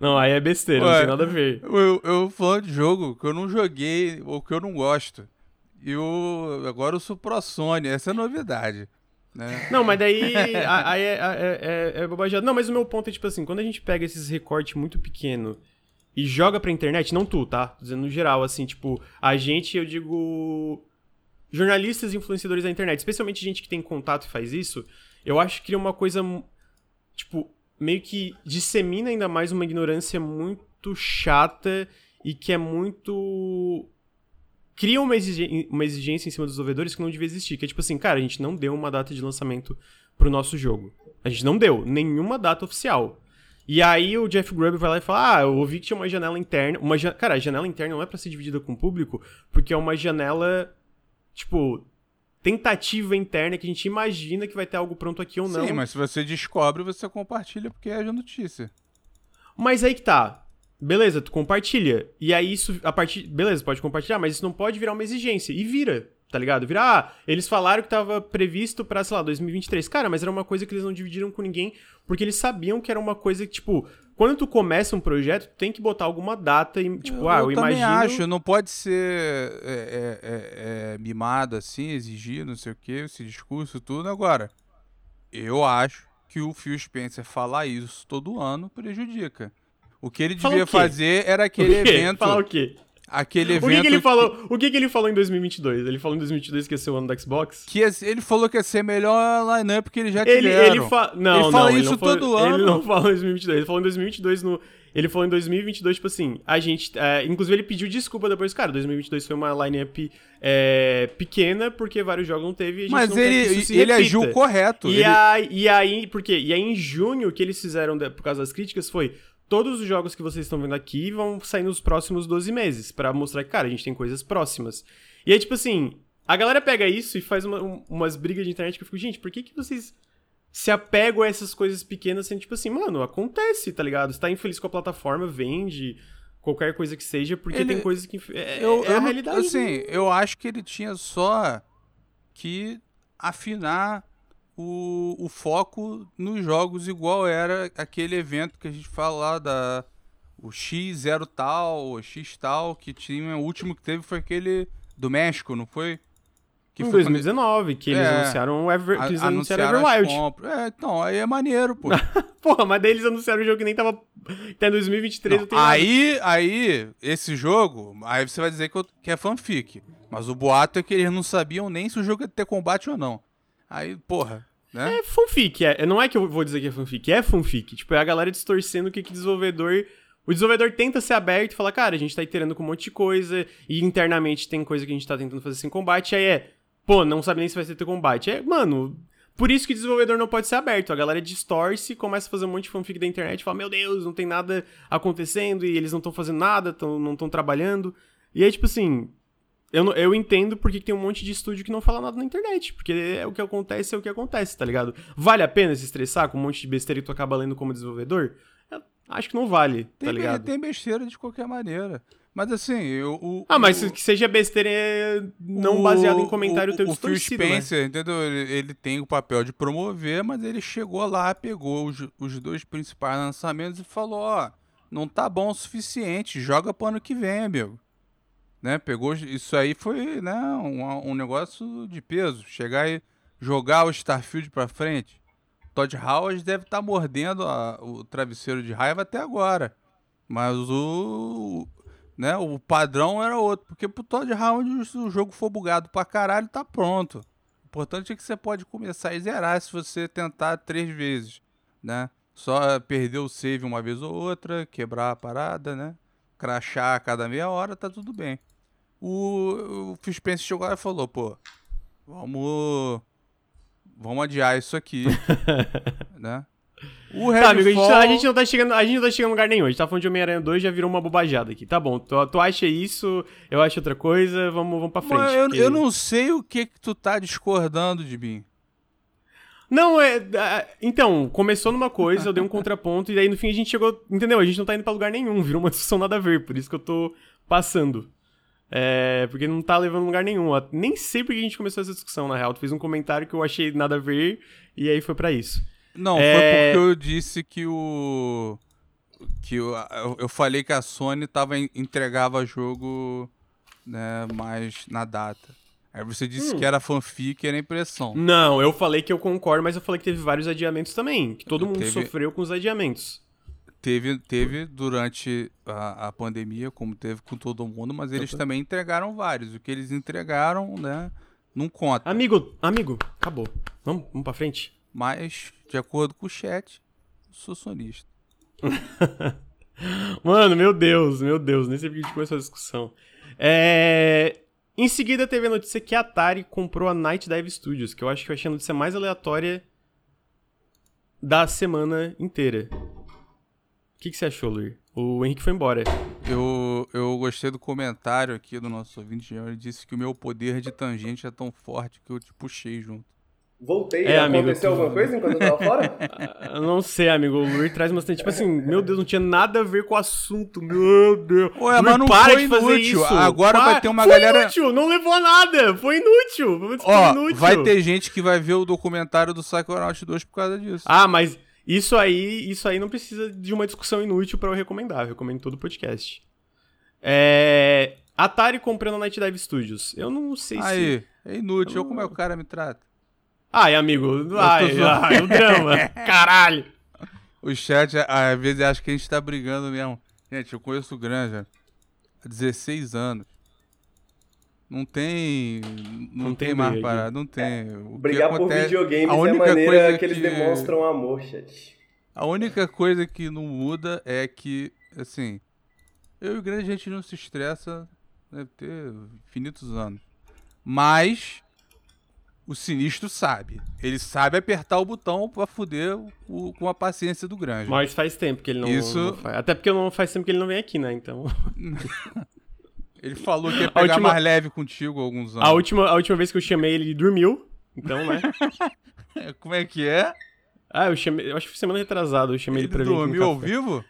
Não, aí é besteira, Ué, não tem nada a ver. Eu, eu falando de jogo que eu não joguei ou que eu não gosto. E eu, agora eu sou pro Sony, essa é a novidade. Né? Não, mas daí aí é, é, é, é bobajado. Não, mas o meu ponto é tipo assim, quando a gente pega esses recortes muito pequeno e joga pra internet, não tu, tá? Tô dizendo no geral, assim, tipo, a gente, eu digo, jornalistas e influenciadores da internet, especialmente gente que tem contato e faz isso, eu acho que cria uma coisa, tipo, meio que dissemina ainda mais uma ignorância muito chata e que é muito cria uma, exigência, uma exigência em cima dos desenvolvedores que não devia existir. Que é tipo assim, cara, a gente não deu uma data de lançamento pro nosso jogo. A gente não deu nenhuma data oficial. E aí o Jeff Grubb vai lá e fala: Ah, eu ouvi que tinha uma janela interna. Uma Cara, a janela interna não é para ser dividida com o público, porque é uma janela, tipo, tentativa interna que a gente imagina que vai ter algo pronto aqui ou não. Sim, mas se você descobre, você compartilha porque é a notícia. Mas aí que tá. Beleza, tu compartilha. E aí isso, a partir. Beleza, pode compartilhar, mas isso não pode virar uma exigência. E vira, tá ligado? Vira, ah, eles falaram que tava previsto pra, sei lá, 2023. Cara, mas era uma coisa que eles não dividiram com ninguém, porque eles sabiam que era uma coisa que, tipo, quando tu começa um projeto, tu tem que botar alguma data e, tipo, eu, ah, eu, eu imagino... acho, não pode ser é, é, é, é, mimado assim, exigir, não sei o que, esse discurso, tudo. Agora, eu acho que o Phil Spencer falar isso todo ano prejudica. O que ele devia fazer era aquele evento. Falar o quê? Aquele O evento. que, que ele falou? O que, que ele falou em 2022? Ele falou em 2022 que ia ser o ano do Xbox? que ele falou que ia ser a melhor lineup que ele já Ele, tiveram. ele, fa... não, Ele fala não, isso falou- todo ano. Ele não falou em 2022. Ele falou em 2022 no. Ele falou em 2022, tipo assim, a gente. é, inclusive, ele pediu desculpa depois, cara. 2022 foi uma lineup é, pequena, porque vários jogos não teve e a gente Mas não ele, ele repita. agiu correto. E, ele- aí, e aí, por quê? E aí, em junho, o que eles fizeram por causa das críticas foi. Todos os jogos que vocês estão vendo aqui vão sair nos próximos 12 meses, pra mostrar que, cara, a gente tem coisas próximas. E aí, tipo assim, a galera pega isso e faz uma- um- umas brigas de internet que eu fico, gente, por que, que vocês se apegam a essas coisas pequenas sendo, tipo assim, mano, acontece, tá ligado? Você tá infeliz com a plataforma, vende qualquer coisa que seja, porque Ele- tem coisas que. É, eu, é eu a não- realidade. Assim, eu acho que ele tinha só que afinar o, o foco nos jogos, igual era aquele evento que a gente fala lá da. O X0 tal, o X tal, que tinha. O último que teve foi aquele do México, não foi? Que em foi quando- 2019, que eles É. anunciaram o Ever, que eles a- anunciaram anunciaram Everwild. É, então, aí é maneiro, pô. Porra, mas daí eles anunciaram um jogo que nem tava. Até 2023 não, tem nada. aí, aí, esse jogo, aí você vai dizer que, eu- que é fanfic. Mas o boato é que eles não sabiam nem se o jogo ia ter combate ou não. Aí, porra, né? É fanfic, é. Não é que eu vou dizer que é fanfic, é fanfic. Tipo, é a galera distorcendo o que que desenvolvedor. O desenvolvedor tenta ser aberto e fala, cara, a gente tá iterando com um monte de coisa, e internamente tem coisa que a gente tá tentando fazer sem combate, aí é, pô, não sabe nem se vai ter combate. É, mano, por isso que o desenvolvedor não pode ser aberto. A galera distorce, começa a fazer um monte de fanfic da internet, fala, meu Deus, não tem nada acontecendo, e eles não estão fazendo nada, tão, não estão trabalhando. E aí, tipo assim, eu, eu entendo porque que tem um monte de estúdio que não fala nada na internet. Porque é o que acontece, é o que acontece, tá ligado? Vale a pena se estressar com um monte de besteira que tu acaba lendo como desenvolvedor? Eu acho que não vale, tá Tem, be- ligado? tem besteira de qualquer maneira. Mas assim, eu. O, Ah, mas o, que seja besteira é não o- baseado em comentário o, teu o Phil distorcido, né? Spencer, entendeu? Ele, ele tem o papel de promover, mas ele chegou lá, pegou os, os dois principais lançamentos e falou: ó, não tá bom o suficiente, joga pro ano que vem, amigo. Né? Pegou isso aí foi, né, um, um negócio de peso. Chegar e jogar o Starfield pra frente. Todd Howard deve estar mordendo a- o travesseiro de raiva até agora. Mas o, né, o padrão era outro. Porque pro Todd Howard, se o jogo for bugado pra caralho, tá pronto. O importante é que você pode começar e zerar se você tentar três vezes, né? Só perder o save uma vez ou outra, quebrar a parada, né? Crachar a cada meia hora, tá tudo bem. O, o Phil Spencer chegou lá e falou, pô, vamos... Vamos adiar isso aqui, né? O Tá, amigo, a gente, Redfall- a gente não tá chegando, a gente não tá chegando em lugar nenhum. A gente tá falando de Homem-Aranha 2, já virou uma bobajada aqui. Tá bom, tu, tu acha isso, eu acho outra coisa, vamos, vamos pra frente. Mas eu, porque- eu não sei o que que tu tá discordando de mim. Não, é. é, Então, começou numa coisa, eu dei um contraponto, e daí no fim a gente chegou. Entendeu? A gente não tá indo pra lugar nenhum, virou uma discussão nada a ver, por isso que eu tô passando. É. Porque não tá levando lugar nenhum. Eu Nem sei porque a gente começou essa discussão, na real. Tu fez um comentário que eu achei nada a ver, e aí foi pra isso. Não, É- foi porque eu disse que o. Que eu, eu falei que a Sony tava, en- entregava jogo né, mais na data. Aí você disse Hum. que era fanfic, era impressão. Não, eu falei que eu concordo, mas eu falei que teve vários adiamentos também. Que todo mundo Teve- sofreu com os adiamentos. Teve, teve durante a, a pandemia, como teve com todo mundo, mas eles também entregaram vários. O que eles entregaram, né, não conta. Amigo, amigo, acabou. Vamos, vamos pra frente? Mas, de acordo com o chat, sou sonista. Mano, meu Deus, meu Deus, nem sei porque a gente começou a discussão. É... Em seguida teve a notícia que a Atari comprou a Night Dive Studios, que eu acho que eu achei a notícia mais aleatória da semana inteira. O que, que você achou, Luir? O Henrique foi embora. Eu, eu gostei do comentário aqui do nosso ouvinte, ele disse que o meu poder de tangente é tão forte que eu te puxei junto. Voltei, É, amigo, aconteceu tu- alguma coisa enquanto eu tava fora? Eu não sei, amigo. O Luir traz bastante. Tipo assim, meu Deus, não tinha nada a ver com o assunto. Meu Deus. Ué, mas não para foi de fazer inútil. isso. Agora Para- vai ter uma foi galera- inútil, não levou a nada. Foi inútil. Foi Ó, inútil. vai ter gente que vai ver o documentário do Psychonaut 2 por causa disso. Ah, mas Isso aí, isso aí não precisa de uma discussão inútil pra eu recomendar. Eu recomendo todo o podcast. É... Atari comprando a Night Dive Studios. Eu não sei se. Aí, é inútil. Olha como é que o cara me trata. Ai, amigo. Ai, ai, o drama. Caralho. O chat, às vezes, acha que a gente tá brigando mesmo. Gente, eu conheço o Granja há 16 anos. Não tem. Não, Não tem, tem mais parada. Não tem. O que Brigar por acontece- videogames a é a única maneira coisa que eles demonstram amor, chat. A única coisa que não muda é que, assim, eu e o grande a gente não se estressa, deve ter infinitos anos. Mas o sinistro sabe. Ele sabe apertar o botão pra fuder o- com a paciência do grande. Mas faz tempo que ele não, Isso- não faz. Até porque não faz tempo que ele não vem aqui, né? Então. Ele falou que ia pegar última- mais leve contigo há alguns anos. A última, a última vez que eu chamei ele, ele dormiu. Então, né? Como é que é? Ah, eu chamei. Eu acho que foi semana retrasada, eu chamei ele, Ele pra vir no dormiu ao vivo?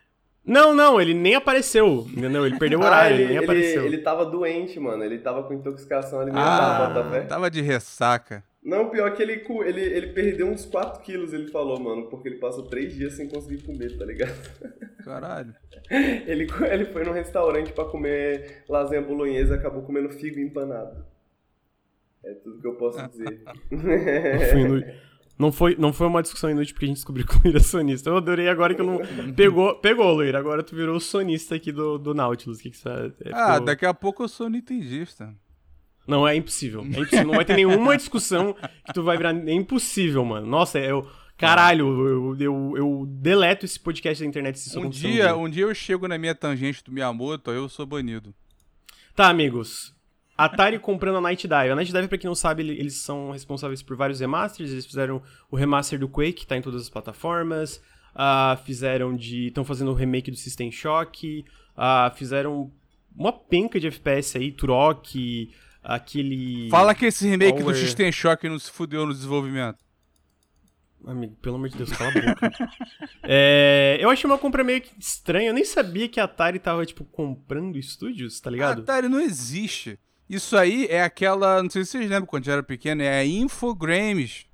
Não, não, ele nem apareceu. Entendeu? Ele perdeu o Ah, horário, ele, ele nem ele, apareceu. ele tava doente, mano. Ele tava com intoxicação alimentar, Ah, tava de ressaca. Não, pior que ele, ele, ele perdeu uns 4 quilos, ele falou, mano, porque ele passou 3 dias sem conseguir comer, tá ligado? Caralho. Ele, ele foi num restaurante pra comer lasanha bolonhesa e acabou comendo figo empanado. É tudo que eu posso dizer. Não foi, não, foi, não foi uma discussão inútil porque a gente descobriu que o Luíra é sonista. Eu adorei agora que eu não. Pegou, pegou Luíra. Agora tu virou o sonista aqui do, do Nautilus. O que, que você. é, Ah, daqui a pouco eu sou nintendista. Não, é impossível. É impossível. Não vai ter nenhuma discussão que tu vai virar. É impossível, mano. Nossa, eu. Caralho, eu, eu, eu deleto esse podcast da internet se isso Um dia, um dia eu chego na minha tangente do Miyamoto, aí eu sou banido. Tá, amigos. Atari comprando a Night Dive. A Night Dive, pra quem não sabe, ele- eles são responsáveis por vários remasters. Eles fizeram o remaster do Quake, que tá em todas as plataformas. Ah, fizeram de. Estão fazendo o remake do System Shock. Ah, fizeram uma penca de FPS aí, Turok, aquele. Fala que esse remake do Power. System Shock não se fudeu no desenvolvimento. Amigo, pelo amor de Deus, cala a boca. É, eu achei uma compra meio que estranha. Eu nem sabia que a Atari tava, tipo, comprando estúdios, tá A ligado? Atari não existe. Isso aí é aquela. Não sei se vocês lembram quando eu era pequeno, é a Infogrames.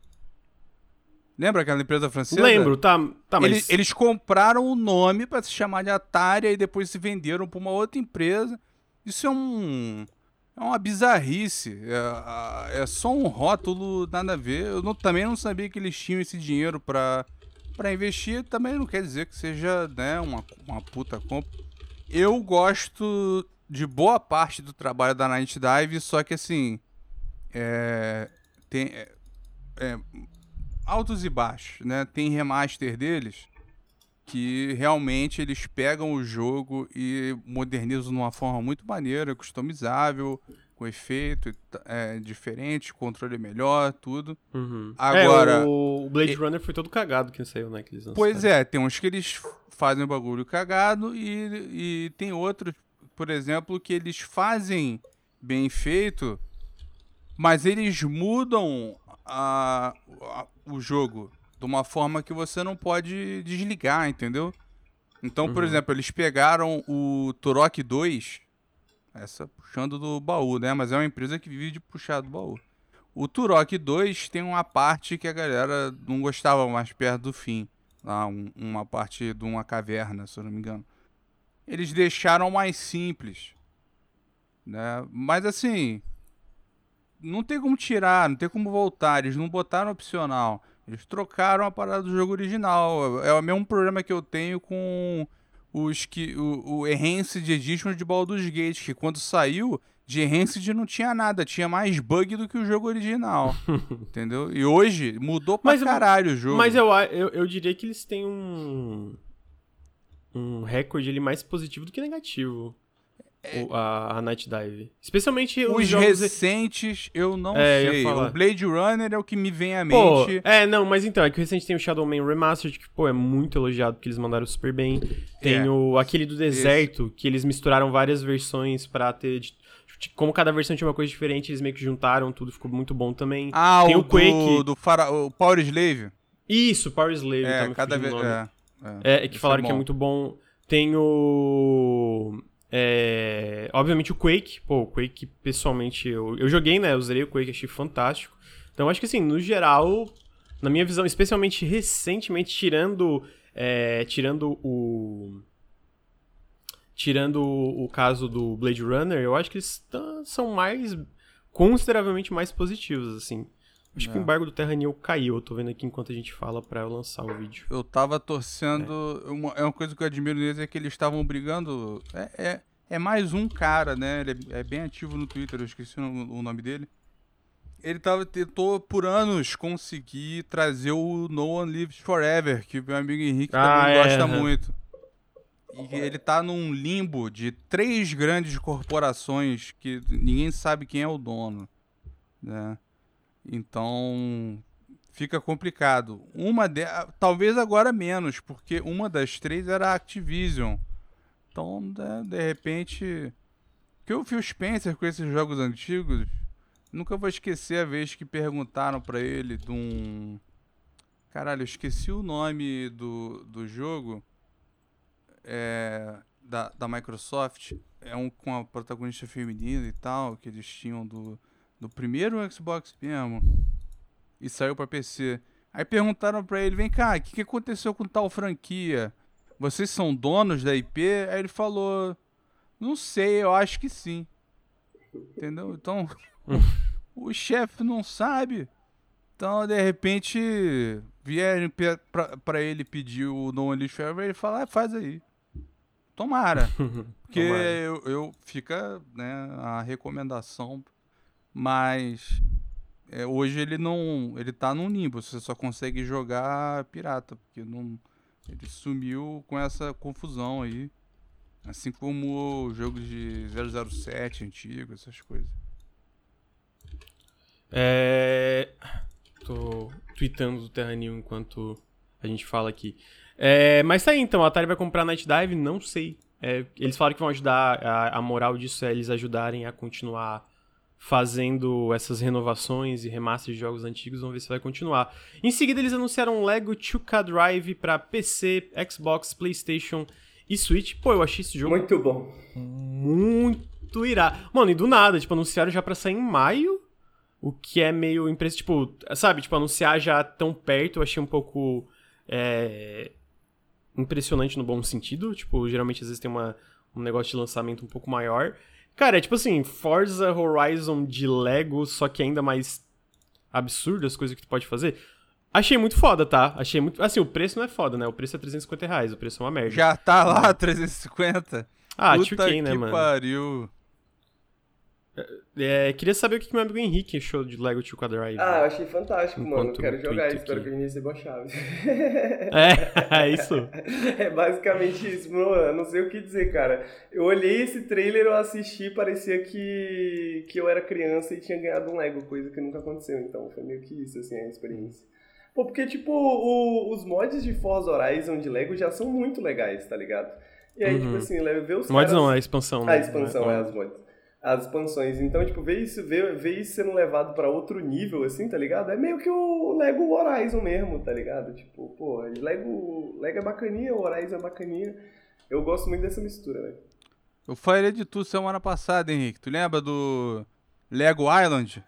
Lembra aquela empresa francesa? Lembro, tá, tá mas... Eles, eles compraram o nome pra se chamar de Atari e depois se venderam pra uma outra empresa. Isso é um. É uma bizarrice. É, é só um rótulo, nada a ver. Eu não- também não sabia que eles tinham esse dinheiro pra, pra investir. Também não quer dizer que seja né, uma, uma puta compra. Eu gosto de boa parte do trabalho da Night Dive, só que assim. É, tem, é, é, altos e baixos, né? Tem remaster deles que realmente eles pegam o jogo e modernizam de uma forma muito maneira, customizável, com efeito é, diferente, controle melhor, tudo. Uhum. Agora- É, o Blade Runner foi todo cagado que saiu, né? Que eles Pois é, tem uns que eles fazem o bagulho cagado e, e tem outros, por exemplo, que eles fazem bem feito, mas eles mudam a- a- o jogo de uma forma que você não pode desligar, entendeu? Então, por Uhum. exemplo, eles pegaram o Turok 2, essa puxando do baú, né? Mas é uma empresa que vive de puxar do baú. O Turok 2 tem uma parte que a galera não gostava mais perto do fim. Lá, um- uma parte de uma caverna, se eu não me engano. Eles deixaram mais simples. Né? Mas assim. Não tem como tirar, não tem como voltar. Eles não botaram opcional. Eles trocaram a parada do jogo original. É o mesmo problema que eu tenho com os que, o, o Enhanced Edition de Baldur's Gate, que quando saiu, de Enhanced não tinha nada, tinha mais bug do que o jogo original. entendeu? E hoje mudou pra Mas caralho o jogo. Mas eu, eu, eu diria que eles têm um. Um recorde ali mais positivo do que negativo. O- a, a Night Dive. Especialmente os, Os jogos. recentes, eu não É, eu sei. falar. O Blade Runner é o que me vem à Pô, mente. é, não, mas então, é que o recente tem o Shadow Man Remastered, que, pô, é muito elogiado, porque eles mandaram super bem. Tem É. o, aquele do deserto, que eles misturaram várias versões pra ter. de- de- como cada versão tinha uma coisa diferente, eles meio que juntaram tudo, ficou muito bom também. Ah, tem o o Quake. do, do fara... o Power Slave. Isso, Power Slave, tá É, me cada vez. nome. É, É, é que Esse falaram é que é muito bom. Tem o. é, obviamente o Quake. Pô, o Quake, pessoalmente, eu, eu joguei, né? Eu zerei o Quake, achei fantástico. Então acho que assim, no geral, na minha visão, especialmente recentemente, tirando, é, tirando o tirando o, caso do Blade Runner, eu acho que eles são mais consideravelmente mais positivos, assim. Acho é. que o é. embargo do Terra New caiu, eu tô vendo aqui enquanto a gente fala para eu lançar o vídeo. Eu tava torcendo. É uma, é uma coisa que eu admiro neles é que eles estavam brigando. É, é, é, mais um cara, né? Ele é, é bem ativo no Twitter, eu esqueci o, o, nome dele. Ele tava, tentou por anos conseguir trazer o No One Lives Forever, que o meu amigo Henrique ah, também gosta muito. E ele tá num limbo de três grandes corporações que ninguém sabe quem é o dono, né? Então fica complicado. Uma de... talvez agora menos, porque uma das três era a Activision. Então, né, de repente, que o Phil Spencer com esses jogos antigos, nunca vou esquecer a vez que perguntaram para ele de um Caralho, eu esqueci o nome do, do jogo é, da, da Microsoft. É um com a protagonista feminina e tal, que eles tinham do, do primeiro Xbox mesmo. E saiu para PC. Aí perguntaram pra ele, vem cá, o que, que aconteceu com tal franquia? Vocês são donos da IP? Aí ele falou, não sei, eu acho que sim. Entendeu? Então, o chefe não sabe. Então, de repente, vierem pra, ele pedir o No One Forever, ele fala, ah, faz aí. Tomara. Porque Tomara. Eu, eu fica né, a recomendação, mas é, hoje ele não. Ele tá num limbo, você só consegue jogar pirata, porque não. Ele sumiu com essa confusão aí. Assim como o jogo de 007 antigo, essas coisas. É. Tô tweetando do Terra New enquanto a gente fala aqui. É, mas tá aí então, a Atari vai comprar Night Dive, não sei. É, eles falaram que vão ajudar, a, a, moral disso é eles ajudarem a continuar fazendo essas renovações e remasters de jogos antigos, vamos ver se vai continuar. Em seguida eles anunciaram Lego 2K Drive para PC, Xbox, Playstation e Switch. Pô, eu achei esse jogo... Muito bom. Muito irado. Mano, e do nada, tipo, anunciaram já pra sair em maio, o que é meio impressionante, tipo, sabe, tipo, anunciar já tão perto, eu achei um pouco... É, impressionante no bom sentido. Tipo, geralmente às vezes tem uma, um negócio de lançamento um pouco maior. Cara, é tipo assim, Forza Horizon de Lego, só que ainda mais absurdo as coisas que tu pode fazer. Achei muito foda, tá? Achei muito. Assim, o preço não é foda, né? O preço é 350 reais, o preço é uma merda. Já tá lá, 350? Ah, Puta 2K, né, mano? pariu. É, queria saber o que meu amigo Henrique achou de Lego 2 Drive. Ah, eu achei fantástico, mano. Quero jogar isso, espero que receba a chave. É, é isso. É basicamente isso, mano. Eu não sei o que dizer, cara. Eu olhei esse trailer, eu assisti, parecia que, que eu era criança e tinha ganhado um Lego, coisa que nunca aconteceu. Então foi meio que isso, assim, a experiência. Pô, porque, tipo, o, os mods de Forza Horizon de Lego já são muito legais, tá ligado? E aí, tipo uhum. tipo assim, ver os Mods caras... não, é a expansão. Né? A expansão, é, é as mods as expansões. Então, tipo, ver isso, ver, ver isso sendo levado para outro nível, assim, tá ligado? É meio que o Lego Horizon mesmo, tá ligado? Tipo, pô, Lego, Lego é bacaninha, o Horizon é bacaninha. Eu gosto muito dessa mistura, velho. Eu falei de tu semana passada, Henrique. Tu lembra do Lego Island?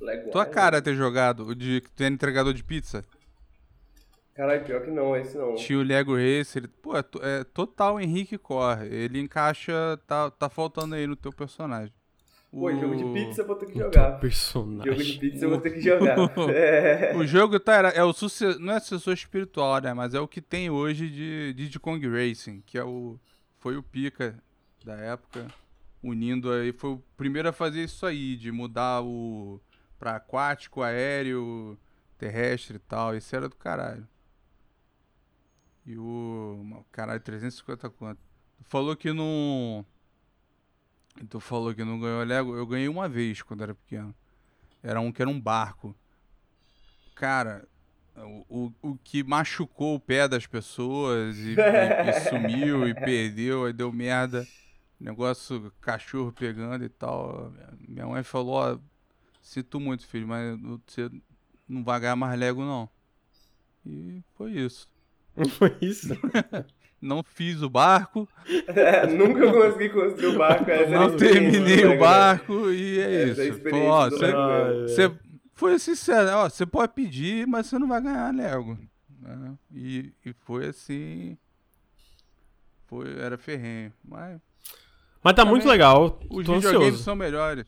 Lego Tua Island? cara ter jogado, o de ter entregador de pizza. Caralho, pior que não, esse não. Tinha o Lego Racer. Pô, é, é total Henrique Corre. Ele encaixa. Tá, tá faltando aí no teu personagem. Pô, o... jogo de pizza eu vou ter que jogar. Personagem. Jogo de pizza eu vou ter que jogar. é. O jogo tá, é o sucessor, não é sucessor espiritual, né? Mas é o que tem hoje de Diddy Kong Racing, que é o foi o pica da época, unindo aí, foi o primeiro a fazer isso aí, de mudar o para aquático, aéreo, terrestre e tal. Esse era do caralho. E o. Caralho, 350 quanto? Tu falou que não. Tu falou que não ganhou Lego. Eu ganhei uma vez quando era pequeno. Era um que era um barco. Cara, o, o, o que machucou o pé das pessoas e, e, e sumiu e perdeu, aí deu merda. Negócio, cachorro pegando e tal. Minha mãe falou: Ó, sinto muito, filho, mas você não vai ganhar mais Lego, não. E foi isso. Foi isso? Não fiz o barco. É, nunca consegui construir o barco. não terminei o barco e é, é isso. Pô, foi sincero, ó, você pode pedir, mas você não vai ganhar Lego. Né? E, e foi assim. Foi, era ferrenho. Mas. Mas tá muito legal. Os tô videogames ansioso. são melhores.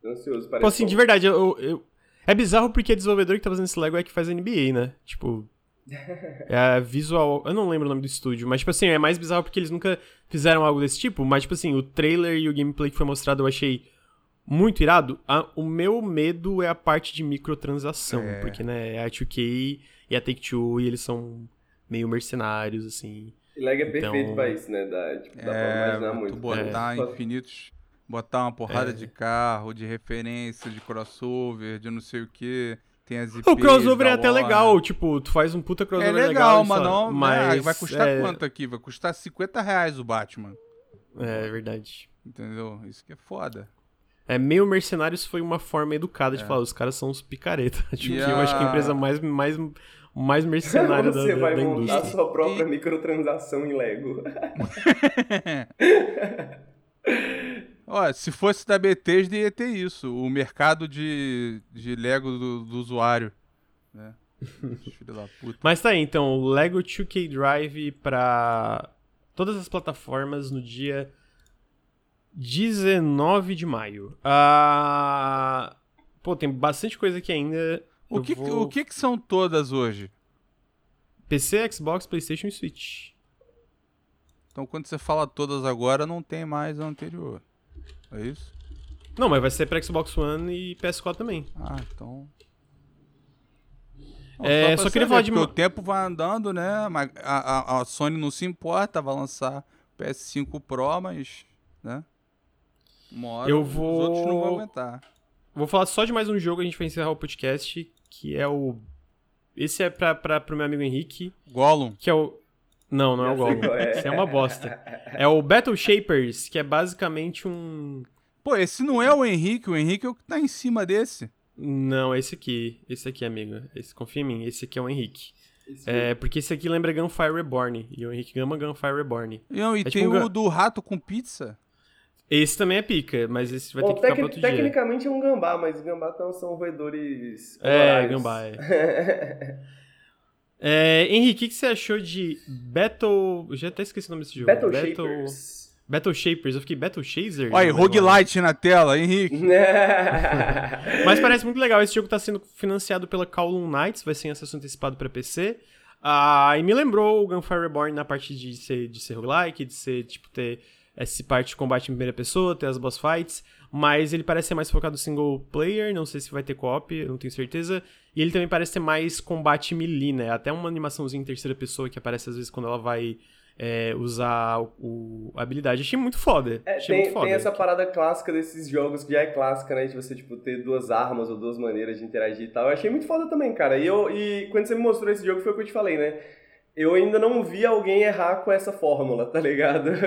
Tô ansioso, parece Pô, assim, bom. de verdade, eu, eu- é bizarro porque a desenvolvedora que tá fazendo esse Lego é que faz NBA, né? Tipo. É a Visual. Eu não lembro o nome do estúdio, mas, tipo assim, é mais bizarro porque eles nunca fizeram algo desse tipo. Mas, tipo assim, o trailer e o gameplay que foi mostrado eu achei muito irado. A- o meu medo é a parte de microtransação, É. porque, né, é a 2K e a Take-Two e eles são meio mercenários, assim. E Lego é perfeito Então- pra isso, né? Dá, tipo, dá pra É, imaginar tu muito. botar É. infinitos. Botar uma porrada É. de carro, de referência, de crossover, de não sei o que. Tem as IPs O crossover da é até legal, tipo, tu faz um puta É crossover legal, e mas não. né, Mas vai custar é, quanto aqui? Vai custar 50 reais o Batman. É verdade. Entendeu? Isso que é foda. É, meio mercenários foi uma forma educada de É. falar, os caras são uns picareta. Tipo, E eu acho que a a- empresa mais, mais, mais mercenária da, Você da, vai da montar indústria. sua própria E- microtransação em Lego. Ó, se fosse da Bethesda ia ter isso. O mercado de, de Lego do, do usuário. Né? Filho da puta. Mas tá aí, então, o Lego 2K Drive pra todas as plataformas no dia 19 de maio. Ah, Pô, tem bastante coisa aqui ainda. O que, vou- o que que são todas hoje? PC, Xbox, Playstation e Switch. Então quando você fala todas agora, não tem mais a anterior. É isso? Não, mas vai ser pra Xbox One e PS4 também. Ah, então. É, só você queria falar de O tempo vai andando, né? Mas A, a, a Sony não se importa, vai lançar PS5 Pro, mas. né? Uma hora Eu os outros não vão vou- aguentar. Vou falar só de mais um jogo, a gente vai encerrar o podcast, que é o... Esse é pra, pra, pro meu amigo Henrique, Gollum. que é o... Não, não é o qual é. Isso é uma bosta. É o Battle Shapers, que é basicamente um... Pô, esse não é o Henrique, o Henrique é o que tá em cima desse. Não, esse aqui. Esse aqui, amigo. Esse, confia em mim, esse aqui é o Henrique. Esse É, porque esse aqui lembra Gunfire Reborn. E o Henrique ama Gunfire Reborn. Não, e tipo tem um o do rato com pizza. Esse também é pica, mas esse vai Bom, ter que ficar pra outro dia. tecnicamente é um gambá, mas gambá tão- são roedores. É, honorários. gambá, é. É, Henrique, o que, você achou de Battle. Eu já até esqueci o nome desse jogo. Battle Shapers. Battle Shapers. Eu fiquei Battle Chaser? Olha roguelite na tela, Henrique. Mas parece muito legal. Esse jogo tá sendo financiado pela Kowloon Knights, vai ser em acesso antecipado pra PC. Ah, e me lembrou o Gunfire Reborn na parte de ser, de ser roguelike, de ser, tipo, ter essa parte de combate em primeira pessoa, ter as boss fights. Mas ele parece ser mais focado single player, não sei se vai ter co-op, não tenho certeza. E ele também parece ter mais combate melee, né? Até uma animaçãozinha em terceira pessoa que aparece às vezes quando ela vai é, usar o, a habilidade. Achei muito foda. É, Achei tem, muito foda. tem essa parada clássica desses jogos que já é clássica, né? De você, tipo, ter duas armas ou duas maneiras de interagir e tal. Eu achei muito foda também, cara. E, eu, e quando você me mostrou esse jogo foi o que eu te falei, né? Eu ainda não vi alguém errar com essa fórmula, tá ligado?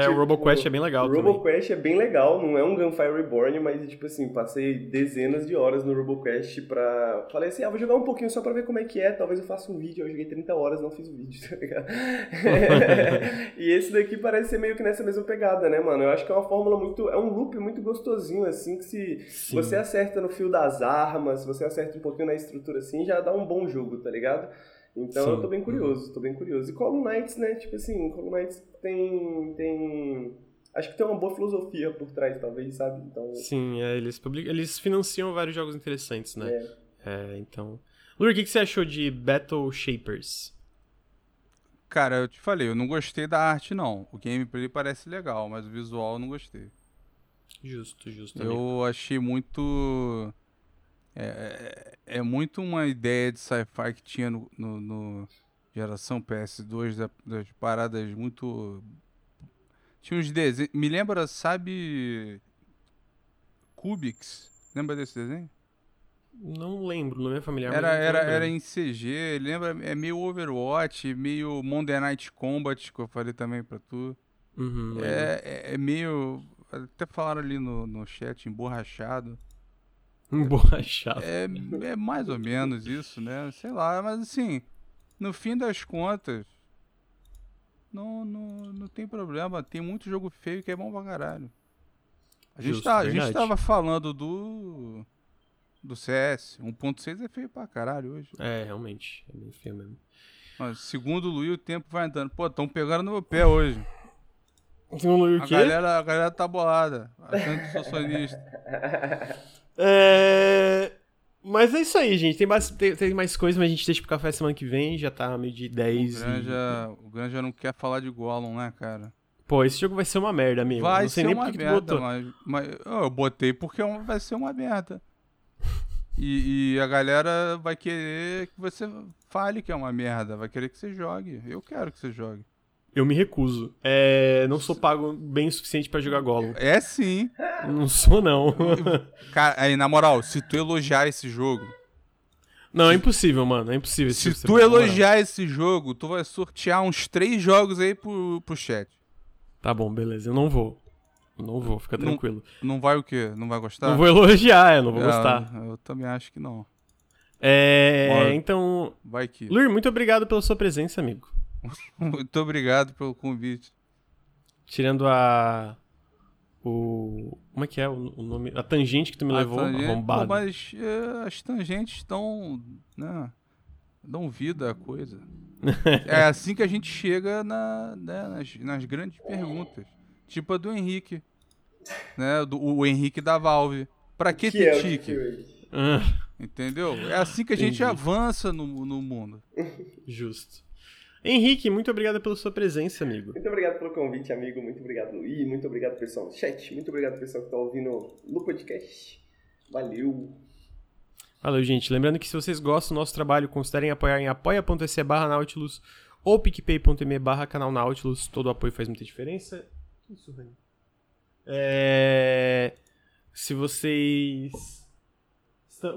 É, o RoboQuest é bem legal O. RoboQuest é bem legal, não é um Gunfire Reborn, mas, tipo assim, passei dezenas de horas no RoboQuest pra... Falei assim, ah, vou jogar um pouquinho só pra ver como é que é, talvez eu faça um vídeo. Eu joguei 30 horas, não fiz o vídeo, tá ligado? e esse daqui parece ser meio que nessa mesma pegada, né, mano? Eu acho que é uma fórmula muito... É um loop muito gostosinho, assim, que se Sim. você acerta no fio das armas, se você acerta um pouquinho na estrutura, assim, já dá um bom jogo, tá ligado? Então Sim. eu tô bem curioso, tô bem curioso. E Column Knights, né, tipo assim, Column Knights tem... tem... Acho que tem uma boa filosofia por trás, talvez, sabe? Então, Sim, é, eles, publicam, eles financiam vários jogos interessantes, né? é. É, então. Lur, o que, que você achou de Battle Shapers? Cara, eu te falei, eu não gostei da arte, não. O gameplay parece legal, mas o visual eu não gostei. Justo, justo. amigo. Eu achei muito. É, é, é muito uma ideia de sci-fi que tinha no, no- no geração PS2, da- das paradas muito. Tinha uns desenhos. Me lembra, sabe. Kubix? Lembra desse desenho? Não lembro, não é familiar. Era, era, era em CG, lembra? É meio Overwatch, meio Monday Night Combat, que eu falei também pra tu. Uhum. É, é, é meio. Até falaram ali no, no chat, emborrachado. Emborrachado. É, é mais ou menos isso, né? Sei lá, mas assim, no fim das contas, não, não, não tem problema. Tem muito jogo feio que é bom pra caralho. A gente, Justo, tá, a gente tava falando do. do CS. 1.6 é feio pra caralho hoje. É, realmente. É bem feio mesmo. Mas, segundo o Luiz, o tempo vai andando. Pô, tão pegando no meu pé hoje. Segundo o A quê? galera, a galera tá bolada. Que sou sonista. É... Mas é isso aí, gente. Tem, bas- tem- tem mais coisas, mas a gente deixa pro café semana que vem. Já tá meio de O 10. e- Granja, o Granja não quer falar de Gollum, né, cara? Pô, esse jogo vai ser uma merda, amigo. Vai Não sei ser nem uma merda, botou. mas, mas eu botei porque é vai ser uma merda. E, e a galera vai querer que você fale que é uma merda, vai querer que você jogue. Eu quero que você jogue. Eu me recuso. É... Não sou pago bem o suficiente pra jogar Gollum. É sim. Não sou, não. Cara, aí, na moral, se tu elogiar esse jogo, Não, é impossível, mano. É impossível. se ser tu elogiar esse jogo, tu vai sortear uns três jogos aí pro, pro chat. Tá bom, beleza. Eu não vou. Não vou, fica Não- tranquilo. Não vai o quê? Não vai gostar? Não vou elogiar, eu não vou Ah, gostar. Eu também acho que não. É, Bora. então, Vai que. Luir, muito obrigado pela sua presença, amigo. Muito obrigado pelo convite. Tirando a o como é que é o, o nome, a tangente que tu me levou, A tangente- arrombado. Pô, mas é, as tangentes estão. Né, dão vida à coisa. é assim que a gente chega na, né, nas, nas grandes perguntas. Tipo a do Henrique. Né, do, o Henrique da Valve. Pra que, Que ter é o tique? que Ah, Entendeu? É assim que a gente Entendi. avança no, no mundo. justo. Henrique, muito obrigado pela sua presença, amigo. Muito obrigado pelo convite, amigo. Muito obrigado, Luí. Muito obrigado, pessoal do chat. Muito obrigado, pessoal que tá ouvindo no podcast. Valeu. Valeu, gente. Lembrando que se vocês gostam do nosso trabalho, considerem apoiar em apoia.se barra Nautilus ou picpay.me barra canal Nautilus. Todo o apoio faz muita diferença. Que isso, velho? É... Se vocês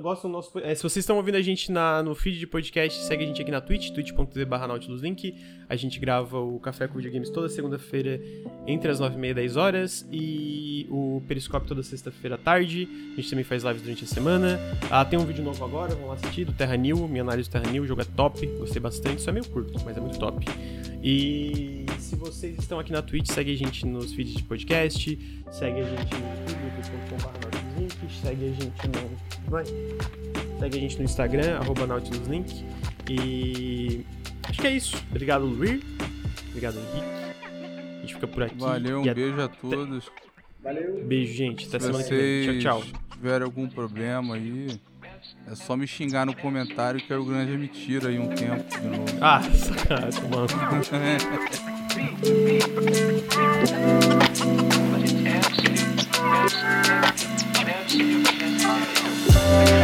gostam do nosso... é, se vocês estão ouvindo a gente na, no feed de podcast, segue a gente aqui na Twitch, twitch.tv barra Nautilus Link. A gente grava o Café com Videogames toda segunda-feira entre as 9h30 e 10 horas e o Periscope toda sexta-feira à tarde. A gente também faz lives durante a semana. Ah, tem um vídeo novo agora, vamos lá assistir, do Terra New, minha análise do Terra New, o jogo é top, gostei bastante, só é meio curto, mas é muito top. E se vocês estão aqui na Twitch, segue a gente nos feeds de podcast, segue a gente no YouTube, youtube.com.br segue a gente no... Vai. Segue a gente no Instagram, arroba NautilusLink. E acho que é isso. Obrigado, Luir. Obrigado, Henrique. A gente fica por aqui. Valeu, um E beijo a todos. Valeu. Beijo, gente. Até Se semana que vem. vocês Tchau, tchau. tiverem algum problema aí, é só me xingar no comentário que o Grande me tira aí um tempo de novo. Ah, sacanagem, mano. Bye.